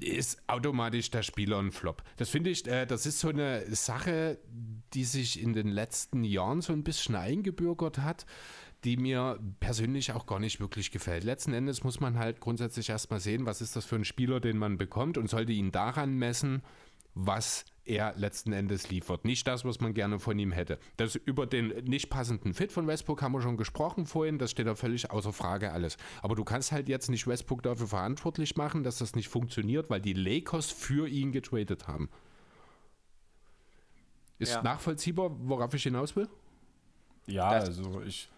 ist automatisch der Spieler ein Flop. Das finde ich, äh, das ist so eine Sache, die sich in den letzten Jahren so ein bisschen eingebürgert hat, die mir persönlich auch gar nicht wirklich gefällt. Letzten Endes muss man halt grundsätzlich erstmal sehen, was ist das für ein Spieler, den man bekommt und sollte ihn daran messen, was er letzten Endes liefert. Nicht das, was man gerne von ihm hätte. Das über den nicht passenden Fit von Westbrook haben wir schon gesprochen vorhin, das steht da völlig außer Frage alles. Aber du kannst halt jetzt nicht Westbrook dafür verantwortlich machen, dass das nicht funktioniert, weil die Lakers für ihn getradet haben. Ist ja. nachvollziehbar, worauf ich hinaus will? Ja, das also ich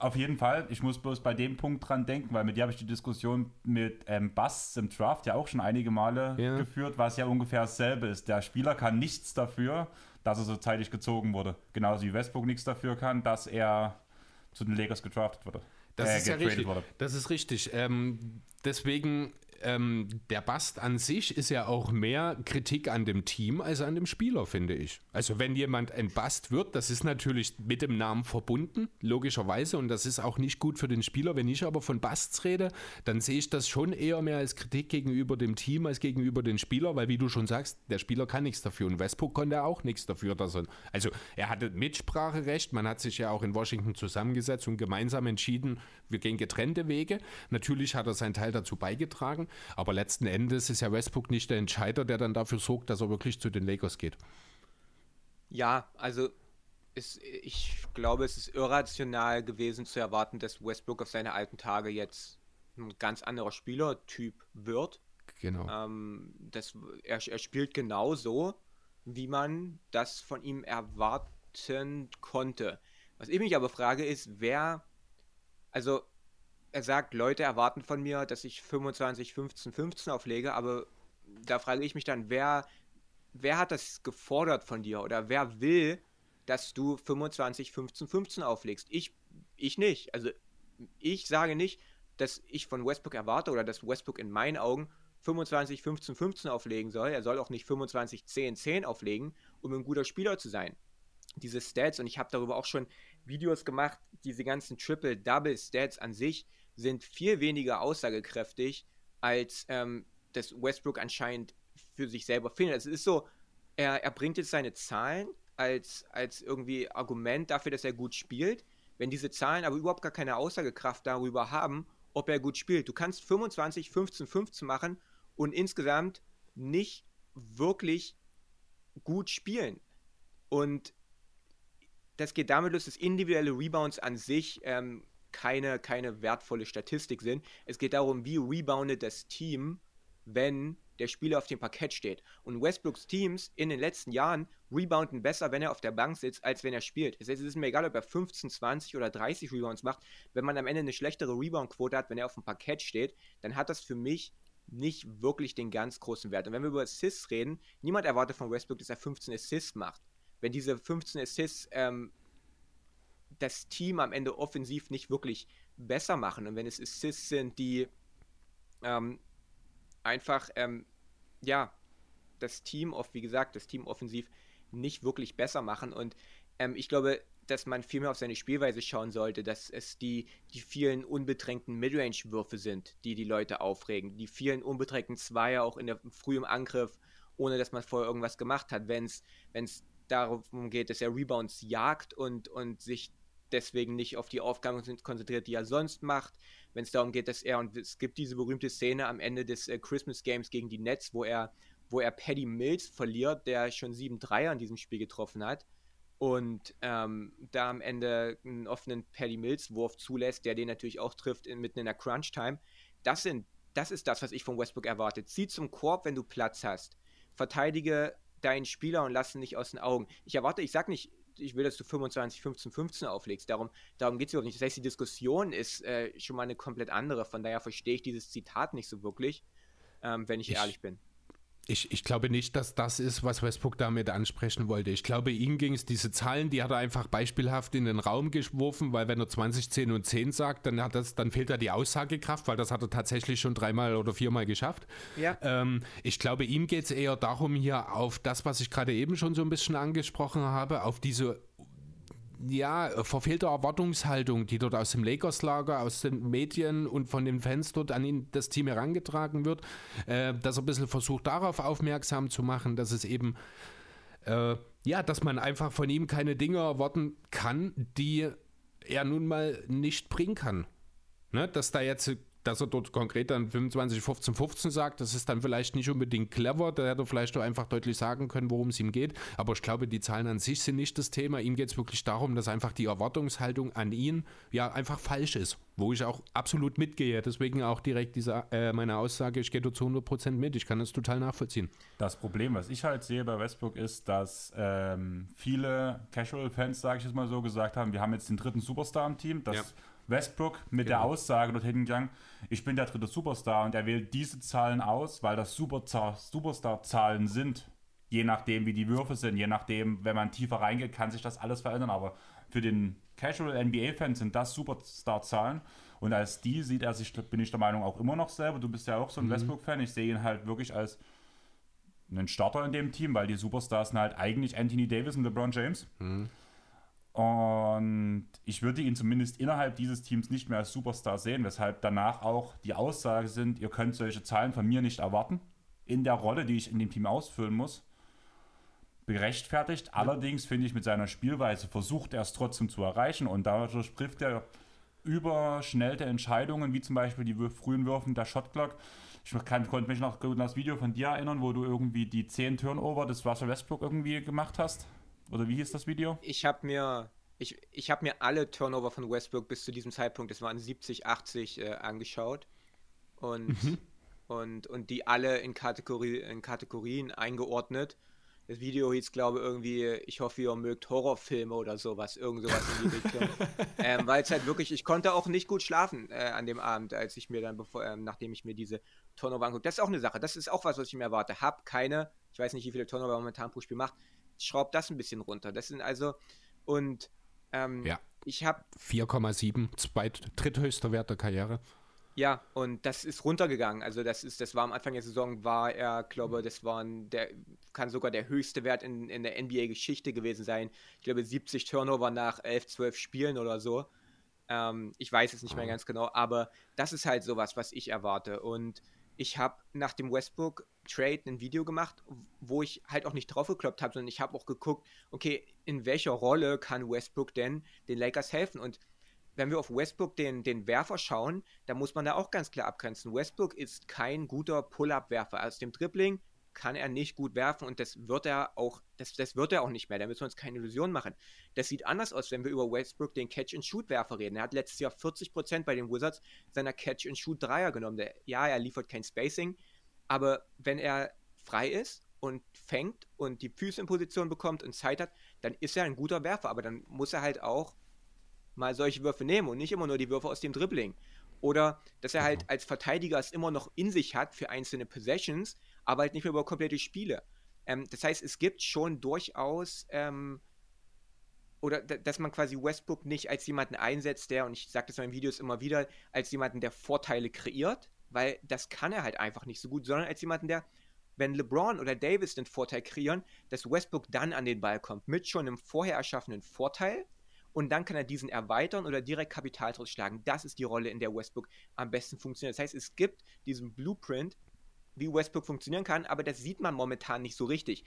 auf jeden Fall. Ich muss bloß bei dem Punkt dran denken, weil mit dir habe ich die Diskussion mit ähm, Bass im Draft ja auch schon einige Male ja. geführt, was ja ungefähr dasselbe ist. Der Spieler kann nichts dafür, dass er so zeitig gezogen wurde. Genauso wie Westbrook nichts dafür kann, dass er zu den Lakers gedraftet wurde. Das äh, ist ja richtig. Wurde. Das ist richtig. Ähm, deswegen ähm, der Bast an sich ist ja auch mehr Kritik an dem Team als an dem Spieler, finde ich. Also wenn jemand ein Bast wird, das ist natürlich mit dem Namen verbunden, logischerweise, und das ist auch nicht gut für den Spieler. Wenn ich aber von Basts rede, dann sehe ich das schon eher mehr als Kritik gegenüber dem Team als gegenüber dem Spieler, weil wie du schon sagst, der Spieler kann nichts dafür und Westbrook konnte auch nichts dafür, dass er, also er hatte Mitspracherecht, man hat sich ja auch in Washington zusammengesetzt und gemeinsam entschieden, wir gehen getrennte Wege. Natürlich hat er seinen Teil dazu beigetragen, aber letzten Endes ist ja Westbrook nicht der Entscheider, der dann dafür sorgt, dass er wirklich zu den Lakers geht. Ja, also ist, ich glaube, es ist irrational gewesen zu erwarten, dass Westbrook auf seine alten Tage jetzt ein ganz anderer Spielertyp wird. Genau. Ähm, das, er, er spielt genauso, wie man das von ihm erwarten konnte. Was ich mich aber frage, ist, wer, also er sagt, Leute erwarten von mir, dass ich 25, 15, 15 auflege, aber da frage ich mich dann, wer, wer hat das gefordert von dir oder wer will, dass du 25, 15, 15 auflegst? Ich, ich nicht. Also ich sage nicht, dass ich von Westbrook erwarte oder dass Westbrook in meinen Augen 25, 15, 15 auflegen soll. Er soll auch nicht 25, 10, 10 auflegen, um ein guter Spieler zu sein. Diese Stats, und ich habe darüber auch schon Videos gemacht, diese ganzen Triple-Double-Stats an sich sind viel weniger aussagekräftig, als ähm, das Westbrook anscheinend für sich selber findet. Es ist so, er, er bringt jetzt seine Zahlen als, als irgendwie Argument dafür, dass er gut spielt. Wenn diese Zahlen aber überhaupt gar keine Aussagekraft darüber haben, ob er gut spielt. Du kannst 25, 15, 15 machen und insgesamt nicht wirklich gut spielen. Und das geht damit los, dass individuelle Rebounds an sich ähm, keine, keine wertvolle Statistik sind. Es geht darum, wie reboundet das Team, wenn der Spieler auf dem Parkett steht. Und Westbrooks Teams in den letzten Jahren rebounden besser, wenn er auf der Bank sitzt, als wenn er spielt. Das heißt, es ist mir egal, ob er 15, 20 oder 30 Rebounds macht. Wenn man am Ende eine schlechtere Rebound-Quote hat, wenn er auf dem Parkett steht, dann hat das für mich nicht wirklich den ganz großen Wert. Und wenn wir über Assists reden, niemand erwartet von Westbrook, dass er 15 Assists macht. Wenn diese 15 Assists ähm, das Team am Ende offensiv nicht wirklich besser machen und wenn es Assists sind, die ähm, einfach, ähm, ja, das Team, oft, wie gesagt, das Team offensiv nicht wirklich besser machen. Und ähm, ich glaube, dass man viel mehr auf seine Spielweise schauen sollte, dass es die, die vielen unbedrängten Midrange-Würfe sind, die die Leute aufregen. Die vielen unbedrängten Zweier auch in der frühen Angriff, ohne dass man vorher irgendwas gemacht hat. Wenn es darum geht, dass er Rebounds jagt und, und sich deswegen nicht auf die Aufgaben konzentriert, die er sonst macht. Wenn es darum geht, dass er, und es gibt diese berühmte Szene am Ende des äh, Christmas Games gegen die Nets, wo er wo er Paddy Mills verliert, der schon sieben Dreier in diesem Spiel getroffen hat. Und ähm, da am Ende einen offenen Paddy Mills-Wurf zulässt, der den natürlich auch trifft in, mitten in der Crunch-Time. Das, das ist das, was ich von Westbrook erwarte. Zieh zum Korb, wenn du Platz hast. Verteidige deinen Spieler und lass ihn nicht aus den Augen. Ich erwarte, ich sag nicht, ich will, dass du 25, 15, 15 auflegst. Darum, darum geht es überhaupt nicht. Das heißt, die Diskussion ist äh, schon mal eine komplett andere. Von daher verstehe ich dieses Zitat nicht so wirklich, ähm, wenn ich, ich ehrlich bin. Ich, ich glaube nicht, dass das ist, was Westbrook damit ansprechen wollte. Ich glaube, ihm ging es, diese Zahlen, die hat er einfach beispielhaft in den Raum geworfen, weil wenn er 20, 10 und 10 sagt, dann, hat das, dann fehlt da die Aussagekraft, weil das hat er tatsächlich schon dreimal oder viermal geschafft. Ja. Ähm, ich glaube, ihm geht es eher darum, hier auf das, was ich gerade eben schon so ein bisschen angesprochen habe, auf diese ja, äh, verfehlte Erwartungshaltung, die dort aus dem Lakers-Lager, aus den Medien und von den Fans dort an ihn, das Team herangetragen wird, äh, dass er ein bisschen versucht, darauf aufmerksam zu machen, dass es eben, äh, ja, dass man einfach von ihm keine Dinge erwarten kann, die er nun mal nicht bringen kann. Ne? Dass da jetzt dass er dort konkret dann 25, 15, 15 sagt, das ist dann vielleicht nicht unbedingt clever. Da hätte er vielleicht auch einfach deutlich sagen können, worum es ihm geht. Aber ich glaube, die Zahlen an sich sind nicht das Thema. Ihm geht es wirklich darum, dass einfach die Erwartungshaltung an ihn ja einfach falsch ist. Wo ich auch absolut mitgehe. Deswegen auch direkt diese, äh, meine Aussage, ich gehe dort zu 100% mit. Ich kann das total nachvollziehen. Das Problem, was ich halt sehe bei Westbrook, ist, dass ähm, viele Casual-Fans, sage ich es mal so, gesagt haben, wir haben jetzt den dritten Superstar im Team. Das ja Westbrook mit genau. der Aussage dort hingegangen, ich bin der dritte Superstar und er wählt diese Zahlen aus, weil das Superstar-Zahlen sind. Je nachdem, wie die Würfe sind, je nachdem, wenn man tiefer reingeht, kann sich das alles verändern. Aber für den Casual NBA-Fan sind das Superstar-Zahlen. Und als die sieht er sich, bin ich der Meinung, auch immer noch selber. Du bist ja auch so ein mhm. Westbrook-Fan. Ich sehe ihn halt wirklich als einen Starter in dem Team, weil die Superstars sind halt eigentlich Anthony Davis und LeBron James. Mhm. Und ich würde ihn zumindest innerhalb dieses Teams nicht mehr als Superstar sehen, weshalb danach auch die Aussage sind, ihr könnt solche Zahlen von mir nicht erwarten, in der Rolle, die ich in dem Team ausfüllen muss. Gerechtfertigt. Allerdings finde ich, mit seiner Spielweise versucht er es trotzdem zu erreichen und dadurch trifft er überschnellte Entscheidungen, wie zum Beispiel die frühen Würfen der Shotclock. Ich kann, konnte mich noch an das Video von dir erinnern, wo du irgendwie die 10 Turnover des Russell Westbrook irgendwie gemacht hast. Oder wie hieß das Video? Ich habe mir ich, ich habe mir alle Turnover von Westbrook bis zu diesem Zeitpunkt, das waren 70, 80, äh, angeschaut. Und, mhm. und, und die alle in, Kategorie, in Kategorien eingeordnet. Das Video hieß, glaube ich, irgendwie, ich hoffe, ihr mögt Horrorfilme oder sowas, irgend sowas in die Richtung. ähm, Weil es halt wirklich, ich konnte auch nicht gut schlafen äh, an dem Abend, als ich mir dann, bevor, ähm, nachdem ich mir diese Turnover angucke. Das ist auch eine Sache, das ist auch was, was ich mir erwarte. Hab keine, ich weiß nicht, wie viele Turnover momentan pro Spiel macht, schraubt das ein bisschen runter. Das sind also, und ähm, ja. Ich habe 4,7, zweit, dritthöchster Wert der Karriere. Ja, und das ist runtergegangen. Also das ist, das war am Anfang der Saison, war er, glaube das war der, kann sogar der höchste Wert in, in der NBA-Geschichte gewesen sein. Ich glaube 70 Turnover nach 11, 12 Spielen oder so. Ähm, ich weiß es nicht mehr ganz genau, aber das ist halt sowas, was ich erwarte. Und ich habe nach dem Westbrook Trade ein Video gemacht, wo ich halt auch nicht drauf gekloppt habe, sondern ich habe auch geguckt, okay, in welcher Rolle kann Westbrook denn den Lakers helfen? Und wenn wir auf Westbrook den, den Werfer schauen, dann muss man da auch ganz klar abgrenzen. Westbrook ist kein guter Pull-Up-Werfer. Aus dem Dribbling kann er nicht gut werfen und das wird er auch, das, das wird er auch nicht mehr. Da müssen wir uns keine Illusion machen. Das sieht anders aus, wenn wir über Westbrook, den Catch-and-Shoot-Werfer, reden. Er hat letztes Jahr 40% bei den Wizards seiner Catch-and-Shoot-Dreier genommen. Der, ja, er liefert kein Spacing, aber wenn er frei ist und fängt und die Füße in Position bekommt und Zeit hat, dann ist er ein guter Werfer, aber dann muss er halt auch mal solche Würfe nehmen und nicht immer nur die Würfe aus dem Dribbling. Oder dass er halt als Verteidiger es immer noch in sich hat für einzelne Possessions, aber halt nicht mehr über komplette Spiele. Ähm, das heißt, es gibt schon durchaus, ähm, oder dass man quasi Westbrook nicht als jemanden einsetzt, der, und ich sage das in meinen Videos immer wieder, als jemanden, der Vorteile kreiert, weil das kann er halt einfach nicht so gut, sondern als jemanden, der, wenn LeBron oder Davis den Vorteil kreieren, dass Westbrook dann an den Ball kommt, mit schon einem vorher erschaffenen Vorteil und dann kann er diesen erweitern oder direkt Kapital schlagen. Das ist die Rolle, in der Westbrook am besten funktioniert. Das heißt, es gibt diesen Blueprint, wie Westbrook funktionieren kann, aber das sieht man momentan nicht so richtig.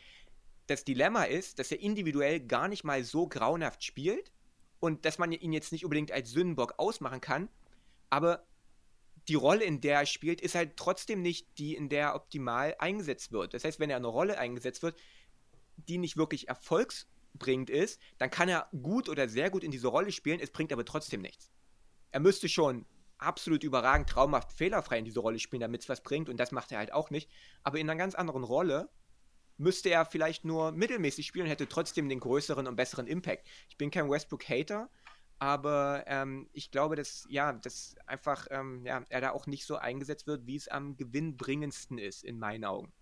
Das Dilemma ist, dass er individuell gar nicht mal so grauenhaft spielt und dass man ihn jetzt nicht unbedingt als Sündenbock ausmachen kann, aber die Rolle, in der er spielt, ist halt trotzdem nicht die, in der er optimal eingesetzt wird. Das heißt, wenn er eine Rolle eingesetzt wird, die nicht wirklich erfolgs bringt ist, dann kann er gut oder sehr gut in diese Rolle spielen, es bringt aber trotzdem nichts. Er müsste schon absolut überragend, traumhaft, fehlerfrei in diese Rolle spielen, damit es was bringt und das macht er halt auch nicht. Aber in einer ganz anderen Rolle müsste er vielleicht nur mittelmäßig spielen und hätte trotzdem den größeren und besseren Impact. Ich bin kein Westbrook-Hater, aber ähm, ich glaube, dass ja, dass einfach ähm, ja, er da auch nicht so eingesetzt wird, wie es am gewinnbringendsten ist, in meinen Augen.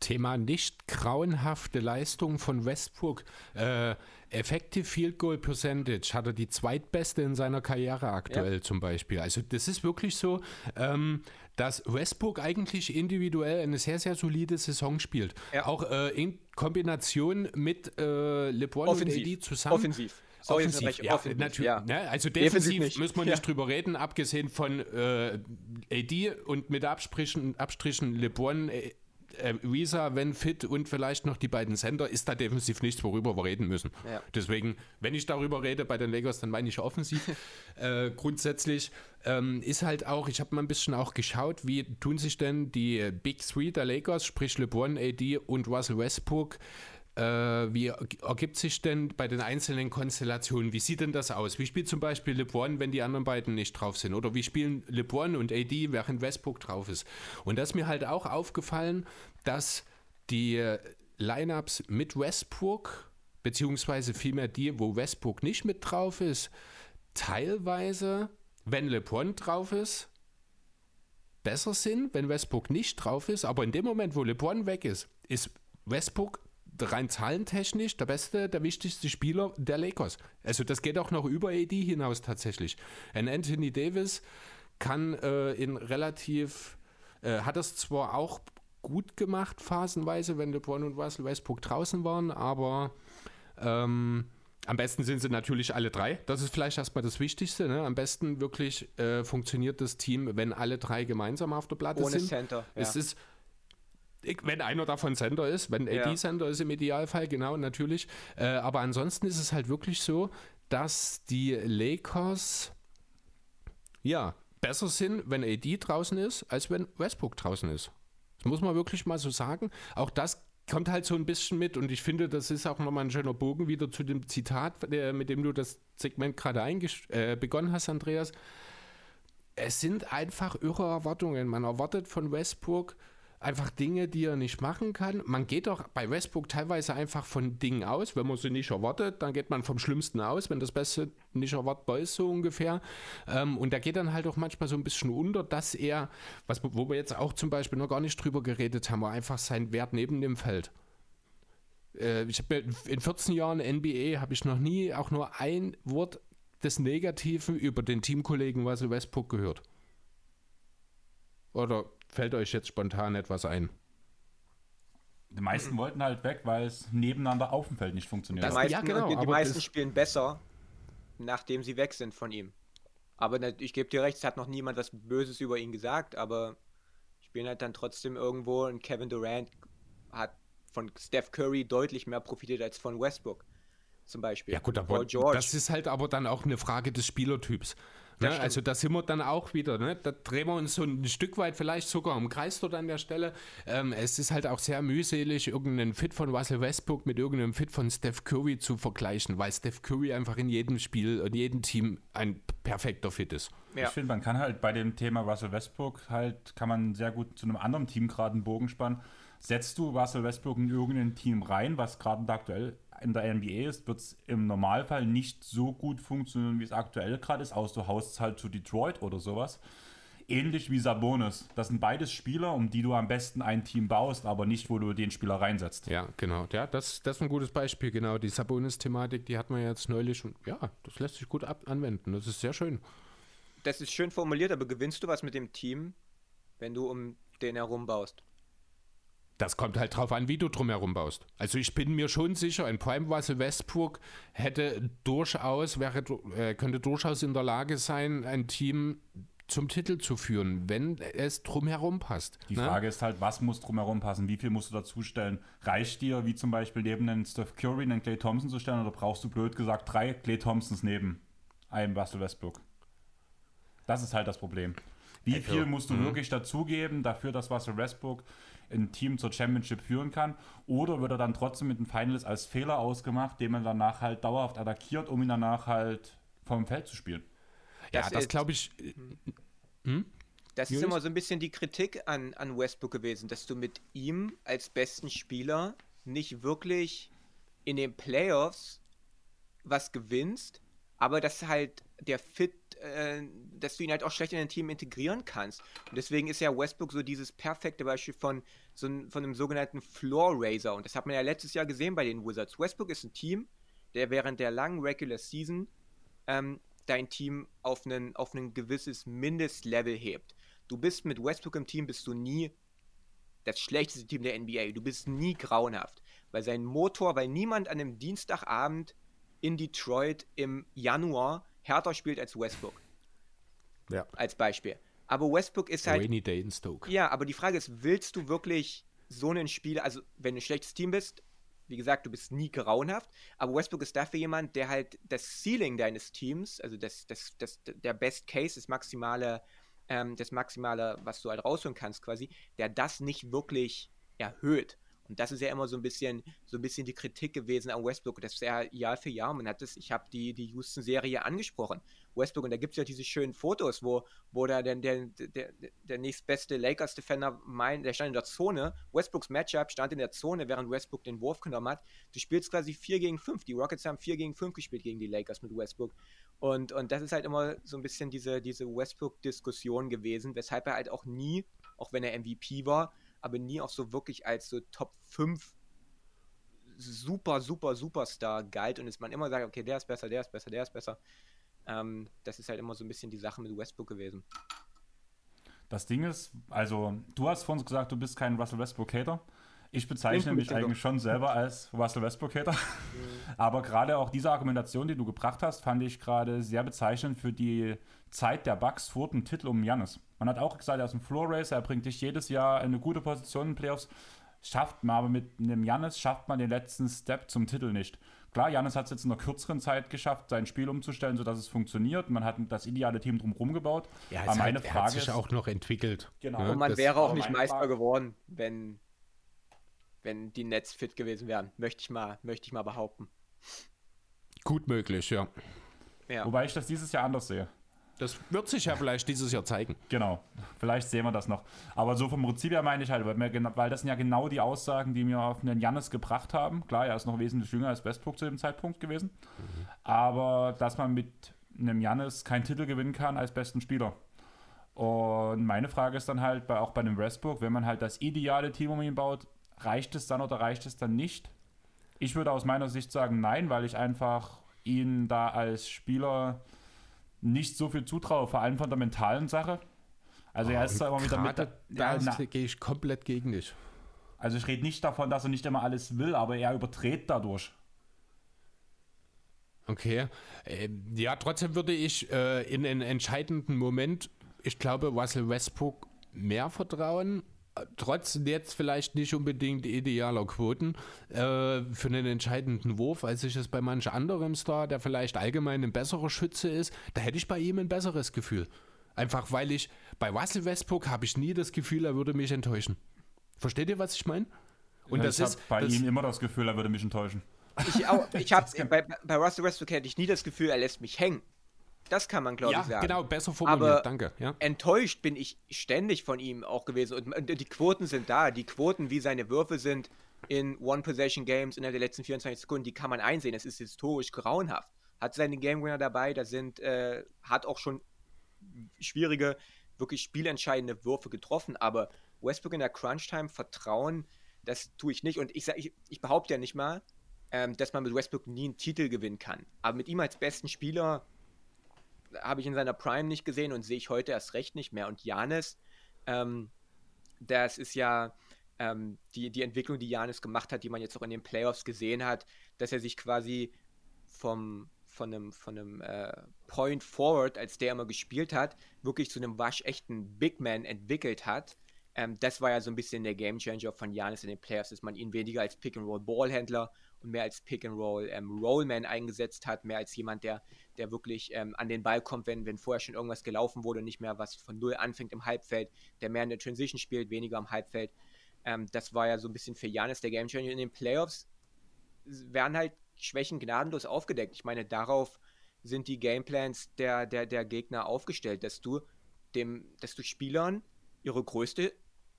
Thema nicht grauenhafte Leistung von Westbrook. Äh, Effective Field Goal Percentage hat er die zweitbeste in seiner Karriere aktuell ja. zum Beispiel. Also das ist wirklich so, ähm, dass Westbrook eigentlich individuell eine sehr, sehr solide Saison spielt. Ja. Auch äh, in Kombination mit äh, LeBron Offensiv. und AD zusammen. Offensiv. Offensiv, ja, offensiv, natürlich. Ja. Ne? Also defensiv, müssen wir nicht ja. drüber reden, abgesehen von äh, AD und mit Abstrichen, Abstrichen LeBron, äh, äh, Visa, wenn fit und vielleicht noch die beiden Sender, ist da defensiv nichts, worüber wir reden müssen. Ja. Deswegen, wenn ich darüber rede bei den Lakers, dann meine ich offensiv. äh, grundsätzlich ähm, ist halt auch, ich habe mal ein bisschen auch geschaut, wie tun sich denn die Big Three der Lakers, sprich LeBron, AD und Russell Westbrook, äh, wie ergibt sich denn bei den einzelnen Konstellationen, wie sieht denn das aus? Wie spielt zum Beispiel LeBron, wenn die anderen beiden nicht drauf sind? Oder wie spielen LeBron und AD, während Westbrook drauf ist? Und da ist mir halt auch aufgefallen, dass die Lineups mit Westbrook, beziehungsweise vielmehr die, wo Westbrook nicht mit drauf ist, teilweise, wenn LeBron drauf ist, besser sind, wenn Westbrook nicht drauf ist. Aber in dem Moment, wo LeBron weg ist, ist Westbrook rein zahlentechnisch der beste, der wichtigste Spieler der Lakers. Also das geht auch noch über AD hinaus tatsächlich. Ein Anthony Davis kann äh, in relativ, äh, hat das zwar auch gut gemacht phasenweise, wenn LeBron und Russell Westbrook draußen waren, aber ähm, am besten sind sie natürlich alle drei. Das ist vielleicht erstmal das Wichtigste. Ne? Am besten wirklich äh, funktioniert das Team, wenn alle drei gemeinsam auf der Platte Ohne sind. Center. Ja. Es ist wenn einer davon Sender ist, wenn AD ja. Sender ist im Idealfall, genau, natürlich. Äh, aber ansonsten ist es halt wirklich so, dass die Lakers ja besser sind, wenn AD draußen ist, als wenn Westbrook draußen ist. Das muss man wirklich mal so sagen. Auch das kommt halt so ein bisschen mit und ich finde, das ist auch nochmal ein schöner Bogen wieder zu dem Zitat, mit dem du das Segment gerade äh, begonnen hast, Andreas. Es sind einfach irre Erwartungen. Man erwartet von Westbrook einfach Dinge, die er nicht machen kann. Man geht doch bei Westbrook teilweise einfach von Dingen aus. Wenn man sie nicht erwartet, dann geht man vom Schlimmsten aus, wenn das Beste nicht erwartbar ist, so ungefähr. Ähm, und da geht dann halt auch manchmal so ein bisschen unter, dass er, was, wo wir jetzt auch zum Beispiel noch gar nicht drüber geredet haben, einfach sein Wert neben dem Feld. Äh, ich in 14 Jahren NBA habe ich noch nie auch nur ein Wort des Negativen über den Teamkollegen Russell Westbrook gehört. Oder fällt euch jetzt spontan etwas ein? Die meisten wollten halt weg, weil es nebeneinander auf dem Feld nicht funktioniert. Die Das- meisten, ja, genau, die, die meisten spielen besser, nachdem sie weg sind von ihm. Aber nat- ich gebe dir recht, es hat noch niemand was Böses über ihn gesagt, aber spielen halt dann trotzdem irgendwo und Kevin Durant hat von Steph Curry deutlich mehr profitiert als von Westbrook. Zum Beispiel. Ja gut, aber das ist halt aber dann auch eine Frage des Spielertyps. Ne? Also da sind wir dann auch wieder, ne? da drehen wir uns so ein Stück weit vielleicht sogar im Kreis dort an der Stelle. Ähm, es ist halt auch sehr mühselig, irgendeinen Fit von Russell Westbrook mit irgendeinem Fit von Steph Curry zu vergleichen, weil Steph Curry einfach in jedem Spiel, in jedem Team ein perfekter Fit ist. ja. Ich finde, man kann halt bei dem Thema Russell Westbrook halt, kann man sehr gut zu einem anderen Team gerade einen Bogen spannen. Setzt du Russell Westbrook in irgendein Team rein, was gerade aktuell in der NBA ist, wird es im Normalfall nicht so gut funktionieren, wie es aktuell gerade ist, außer du haust es halt zu Detroit oder sowas. Ähnlich wie Sabonis. Das sind beides Spieler, um die du am besten ein Team baust, aber nicht, wo du den Spieler reinsetzt. Ja, genau. Ja, das, das ist ein gutes Beispiel, genau. Die Sabonis-Thematik, die hat man jetzt neulich und ja, das lässt sich gut ab anwenden. Das ist sehr schön. Das ist schön formuliert, aber gewinnst du was mit dem Team, wenn du um den herum baust? Das kommt halt drauf an, wie du drumherum baust. Also ich bin mir schon sicher, ein Prime Russell Westbrook hätte durchaus, wäre, äh, könnte durchaus in der Lage sein, ein Team zum Titel zu führen, wenn es drumherum passt. Die ne? Frage ist halt, was muss drumherum passen? Wie viel musst du dazustellen? Reicht dir, wie zum Beispiel neben einen Steph Curry einen Clay Thompson zu stellen, oder brauchst du blöd gesagt drei Clay Thompsons neben einem Russell Westbrook? Das ist halt das Problem. Wie Also, viel musst du wirklich dazugeben dafür, dass Russell Westbrook ein Team zur Championship führen kann? Oder wird er dann trotzdem mit den Finals als Fehler ausgemacht, den man danach halt dauerhaft attackiert, um ihn danach halt vom Feld zu spielen? Ja, Das das ist- glaube ich. Das ist Julius? immer so ein bisschen die Kritik an, an Westbrook gewesen, dass du mit ihm als besten Spieler nicht wirklich in den Playoffs was gewinnst, aber dass halt der Fit, äh, dass du ihn halt auch schlecht in dein Team integrieren kannst. Und deswegen ist ja Westbrook so dieses perfekte Beispiel von, so von einem sogenannten Floor Raiser. Und das hat man ja letztes Jahr gesehen bei den Wizards. Westbrook ist ein Team, der während der langen Regular Season ähm, dein Team auf ein auf ein gewisses Mindestlevel hebt. Du bist mit Westbrook im Team, bist du nie das schlechteste Team der NBA. Du bist nie grauenhaft. Weil sein Motor, weil niemand an einem Dienstagabend in Detroit im Januar härter spielt als Westbrook. Ja. Als Beispiel. Aber Westbrook ist halt. Rainy Day in Stoke. Ja, aber die Frage ist, willst du wirklich so einen Spieler, also wenn du ein schlechtes Team bist, wie gesagt, du bist nie grauenhaft, aber Westbrook ist dafür jemand, der halt das Ceiling deines Teams, also das, das, das, der Best Case, das maximale, ähm, das maximale, was du halt rausholen kannst quasi, der das nicht wirklich erhöht. Und das ist ja immer so ein bisschen, so ein bisschen die Kritik gewesen an Westbrook. Das ist ja Jahr für Jahr. Man hat das, ich habe die, die Houston-Serie angesprochen. Westbrook, und da gibt es ja diese schönen Fotos, wo, wo da der, der, der, der nächstbeste Lakers-Defender meint, der stand in der Zone. Westbrooks Matchup stand in der Zone, während Westbrook den Wurf genommen hat. Du spielst quasi 4 gegen 5. Die Rockets haben 4 gegen 5 gespielt gegen die Lakers mit Westbrook. Und, und das ist halt immer so ein bisschen diese, diese Westbrook-Diskussion gewesen, weshalb er halt auch nie, auch wenn er MVP war, aber nie auch so wirklich als so Top 5 super, super, Superstar galt und es man immer sagt, okay, der ist besser, der ist besser, der ist besser. Ähm, das ist halt immer so ein bisschen die Sache mit Westbrook gewesen. Das Ding ist, also du hast vorhin gesagt, du bist kein Russell Westbrook-Hater. Ich bezeichne mich ich doch. eigentlich schon selber als Russell Westbrook-Hater. Aber gerade auch diese Argumentation, die du gebracht hast, fand ich gerade sehr bezeichnend für die Zeit der Bucks vor dem Titel um Janis. Man hat auch gesagt, er ist ein Floor Racer, er bringt dich jedes Jahr in eine gute Position in den Playoffs. Schafft man aber mit einem Janis, schafft man den letzten Step zum Titel nicht. Klar, Janis hat es jetzt in einer kürzeren Zeit geschafft, sein Spiel umzustellen, sodass es funktioniert. Man hat das ideale Team drumherum gebaut. Ja, aber es meine hat, er Frage hat sich ist, auch noch entwickelt. Genau. ne? Und man Das- wäre auch nicht Meister geworden, wenn, wenn die Nets fit gewesen wären. Möchte ich mal, möchte ich mal behaupten. gut möglich, ja. Ja. Wobei ich das dieses Jahr anders sehe. Das wird sich ja vielleicht dieses Jahr zeigen. Genau, vielleicht sehen wir das noch. Aber so vom Prinzip her meine ich halt, weil, mir, gena- weil das sind ja genau die Aussagen, die mir auf einen Jannis gebracht haben. Klar, er ist noch wesentlich jünger als Westbrook zu dem Zeitpunkt gewesen. Aber dass man mit einem Jannis keinen Titel gewinnen kann als besten Spieler. Und meine Frage ist dann halt, bei, auch bei einem Westbrook, wenn man halt das ideale Team um ihn baut, reicht es dann oder reicht es dann nicht? Ich würde aus meiner Sicht sagen nein, weil ich einfach ihn da als Spieler nicht so viel zutraue, vor allem von der mentalen Sache. Also er ist zwar immer wieder mit. Ja, da na, gehe ich komplett gegen dich. also ich rede nicht davon, dass er nicht immer alles will, aber er überdreht dadurch. Okay. Ähm, ja, trotzdem würde ich äh, in einen entscheidenden Moment, ich glaube, Russell Westbrook mehr vertrauen, trotz jetzt vielleicht nicht unbedingt idealer Quoten, äh, für einen entscheidenden Wurf, als ich es bei manch anderem Star, der vielleicht allgemein ein besserer Schütze ist, da hätte ich bei ihm ein besseres Gefühl. Einfach weil ich, bei Russell Westbrook habe ich nie das Gefühl, er würde mich enttäuschen. Versteht ihr, was ich meine? Und das ich ist hab bei das, ihm immer das Gefühl, er würde mich enttäuschen. Ich, auch, ich hab, bei, bei Russell Westbrook hätte ich nie das Gefühl, er lässt mich hängen. Das kann man, glaube ja, ich, sagen. genau, besser formuliert, Aber- danke. Ja. enttäuscht bin ich ständig von ihm auch gewesen. Und, und die Quoten sind da. Die Quoten, wie seine Würfe sind in One-Possession-Games innerhalb der letzten 24 Sekunden, die kann man einsehen. Es ist historisch grauenhaft. Hat seine Game-Winner dabei, da sind, äh, hat auch schon schwierige, wirklich spielentscheidende Würfe getroffen. Aber Westbrook in der Crunch-Time vertrauen, das tue ich nicht. Und ich, sag, ich, ich behaupte ja nicht mal, ähm, dass man mit Westbrook nie einen Titel gewinnen kann. Aber mit ihm als besten Spieler habe ich in seiner Prime nicht gesehen und sehe ich heute erst recht nicht mehr. Und Janis, ähm, das ist ja ähm, die, die Entwicklung, die Janis gemacht hat, die man jetzt auch in den Playoffs gesehen hat, dass er sich quasi vom, von einem, von einem äh, Point Forward, als der immer gespielt hat, wirklich zu einem waschechten Big Man entwickelt hat. Ähm, das war ja so ein bisschen der Game Changer von Janis in den Playoffs, dass man ihn weniger als Pick-and-Roll-Ballhändler und mehr als Pick-and-Roll ähm, Rollman eingesetzt hat, mehr als jemand, der, der wirklich ähm, an den Ball kommt, wenn, wenn vorher schon irgendwas gelaufen wurde, nicht mehr was von Null anfängt im Halbfeld, der mehr in der Transition spielt, weniger am Halbfeld. Ähm, das war ja so ein bisschen für Janis der Game Changer in den Playoffs. Werden halt Schwächen gnadenlos aufgedeckt. Ich meine, darauf sind die Gameplans der, der, der Gegner aufgestellt, dass du dem, dass du Spielern ihre größte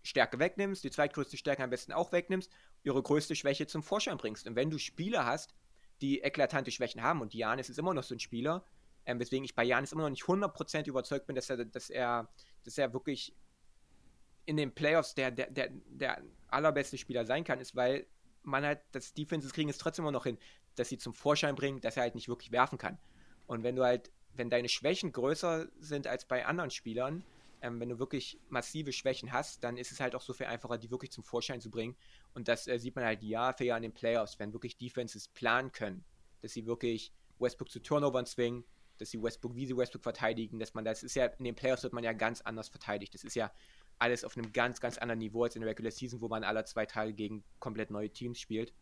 Stärke wegnimmst, die zweitgrößte Stärke am besten auch wegnimmst, ihre größte Schwäche zum Vorschein bringst. Und wenn du Spieler hast, die eklatante Schwächen haben, und Janis ist immer noch so ein Spieler, ähm, weswegen ich bei Janis immer noch nicht 100% überzeugt bin, dass er, dass er, dass er wirklich in den Playoffs der, der, der, der allerbeste Spieler sein kann, ist, weil man halt, das Defenses kriegen es trotzdem immer noch hin, dass sie zum Vorschein bringen, dass er halt nicht wirklich werfen kann. Und wenn du halt, wenn deine Schwächen größer sind als bei anderen Spielern, ähm, wenn du wirklich massive Schwächen hast, dann ist es halt auch so viel einfacher, die wirklich zum Vorschein zu bringen. Und das äh, sieht man halt Jahr für Jahr in den Playoffs, wenn wirklich Defenses planen können, dass sie wirklich Westbrook zu Turnovern zwingen, dass sie Westbrook, wie sie Westbrook verteidigen, dass man das ist ja, in den Playoffs wird man ja ganz anders verteidigt. Das ist ja alles auf einem ganz, ganz anderen Niveau als in der Regular Season, wo man alle zwei Tage gegen komplett neue Teams spielt.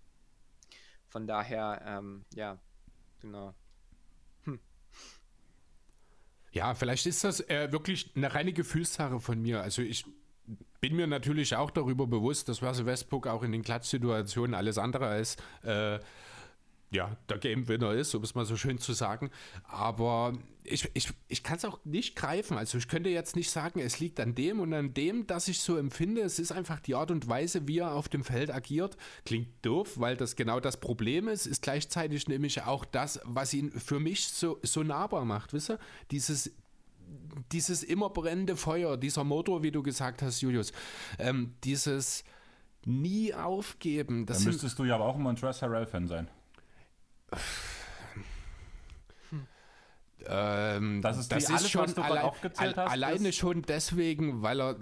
Von daher, ähm, ja, genau. Ja, vielleicht ist das äh, wirklich eine reine Gefühlssache von mir. Also ich bin mir natürlich auch darüber bewusst, dass Russell Westbrook auch in den Klatschsituationen alles andere als äh, ja, der Game Winner ist, um es mal so schön zu sagen. Aber ich, ich, ich kann es auch nicht greifen. Also ich könnte jetzt nicht sagen, es liegt an dem und an dem, dass ich so empfinde. Es ist einfach die Art und Weise, wie er auf dem Feld agiert. Klingt doof, weil das genau das Problem ist, ist gleichzeitig nämlich auch das, was ihn für mich so, so nahbar macht. Wisst ihr? Dieses dieses immer brennende Feuer, dieser Motor, wie du gesagt hast, Julius, ähm, dieses nie aufgeben. Das Dann sind, müsstest du ja aber auch ein Montrezl Harrell-Fan sein. Ähm, Das ist das alles, ist schon was du gerade allein, aufgezählt al- hast, alleine ist- schon deswegen, weil er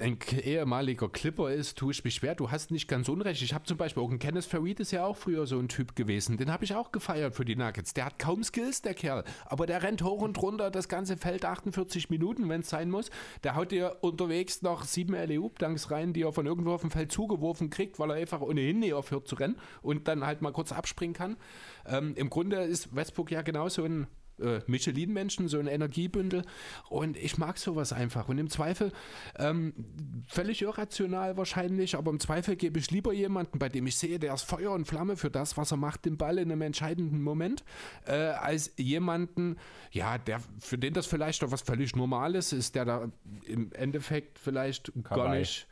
ein ehemaliger Clipper ist, tue ich mich schwer. Du hast nicht ganz unrecht. Ich habe zum Beispiel auch einen Kenneth Farid ist ja auch früher so ein Typ gewesen. Den habe ich auch gefeiert für die Nuggets. Der hat kaum Skills, der Kerl. Aber der rennt hoch und runter das ganze Feld 48 Minuten, wenn es sein muss. Der haut dir unterwegs noch sieben LEU-Dunks rein, die er von irgendwo auf dem Feld zugeworfen kriegt, weil er einfach ohnehin nie aufhört zu rennen und dann halt mal kurz abspringen kann. Ähm, Im Grunde ist Westbrook ja genauso ein äh, Michelin-Menschen, so ein Energiebündel. Und ich mag sowas einfach. Und im Zweifel, ähm, völlig irrational wahrscheinlich, aber im Zweifel gebe ich lieber jemanden, bei dem ich sehe, der ist Feuer und Flamme für das, was er macht, den Ball in einem entscheidenden Moment, äh, als jemanden, ja, der, für den das vielleicht doch was völlig Normales ist, der da im Endeffekt vielleicht gar Kawhi. nicht.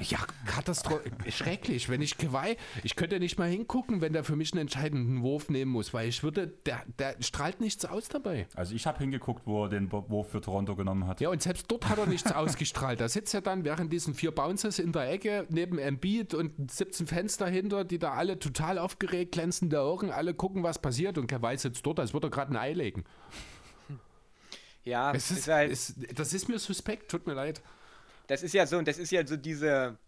Ja, Katastrophe. Schrecklich. Wenn ich Kawhi, ich könnte nicht mal hingucken, wenn der für mich einen entscheidenden Wurf nehmen muss, weil ich würde, der, der strahlt nichts aus dabei. Also ich habe hingeguckt, wo er den Bo- Wurf für Toronto genommen hat. Ja, und selbst dort hat er nichts ausgestrahlt. Da sitzt er dann während diesen vier Bounces in der Ecke neben Embiid und 17 Fans dahinter, die da alle total aufgeregt, glänzende Augen, alle gucken, was passiert und Kawhi sitzt dort, als würde er gerade ein Ei legen. Ja, es ist, ist halt, es, das ist mir suspekt, tut mir leid. das ist ja so, das ist ja so diese,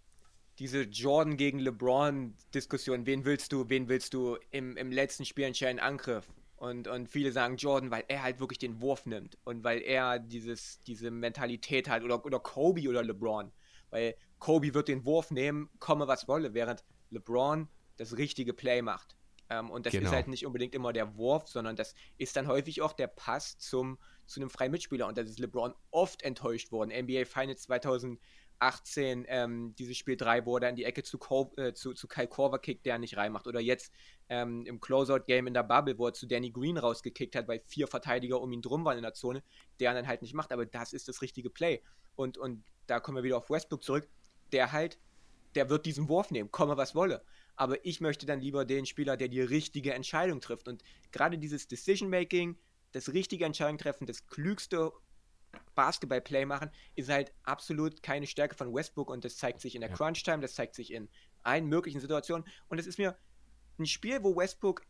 diese Jordan gegen LeBron-Diskussion. Wen willst du, wen willst du im, im letzten Spiel entscheiden Angriff? Und, und viele sagen Jordan, weil er halt wirklich den Wurf nimmt und weil er dieses, diese Mentalität hat oder, oder Kobe oder LeBron. Weil Kobe wird den Wurf nehmen, komme was wolle, während LeBron das richtige Play macht. Ähm, und das Genau. ist halt nicht unbedingt immer der Wurf, sondern das ist dann häufig auch der Pass zum, zu einem freien Mitspieler. Und da ist LeBron oft enttäuscht worden. NBA Finals 2018, ähm, dieses Spiel 3, wo er dann in die Ecke zu, Cor äh, zu, zu Kyle Korver kickt, der nicht reinmacht. Oder jetzt ähm, im Closeout-Game in der Bubble, wo er zu Danny Green rausgekickt hat, weil vier Verteidiger um ihn drum waren in der Zone, der dann halt nicht macht. Aber das ist das richtige Play. Und, und da kommen wir wieder auf Westbrook zurück, der halt, der wird diesen Wurf nehmen, komme was wolle. Aber ich möchte dann lieber den Spieler, der die richtige Entscheidung trifft. Und gerade dieses Decision-Making, das richtige Entscheidung treffen, das klügste Basketball-Play machen, ist halt absolut keine Stärke von Westbrook und das zeigt sich in der Ja. Crunch-Time, das zeigt sich in allen möglichen Situationen. Und es ist mir ein Spiel, wo Westbrook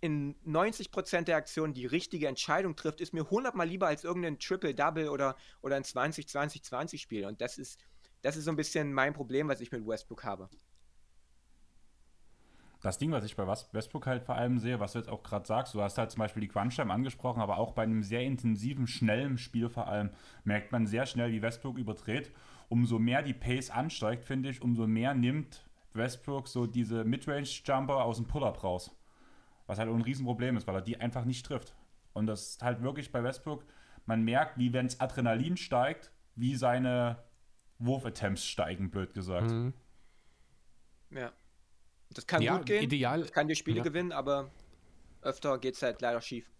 in 90% der Aktionen die richtige Entscheidung trifft, ist mir hundertmal lieber als irgendein Triple-Double oder, oder ein 20-20-20-Spiel. Und das ist, das ist so ein bisschen mein Problem, was ich mit Westbrook habe. Das Ding, was ich bei Westbrook halt vor allem sehe, was du jetzt auch gerade sagst, du hast halt zum Beispiel die Crunch-Time angesprochen, aber auch bei einem sehr intensiven, schnellen Spiel vor allem merkt man sehr schnell, wie Westbrook überdreht. Umso mehr die Pace ansteigt, finde ich, umso mehr nimmt Westbrook so diese Midrange-Jumper aus dem Pull-Up raus. Was halt auch ein Riesenproblem ist, weil er die einfach nicht trifft. Und das ist halt wirklich bei Westbrook, man merkt, wie wenn das Adrenalin steigt, wie seine Wurf-Attempts steigen, blöd gesagt. Mhm. Ja. Das kann Ja, gut gehen, ideal- das kann dir Spiele ja. gewinnen, aber öfter geht es halt leider schief.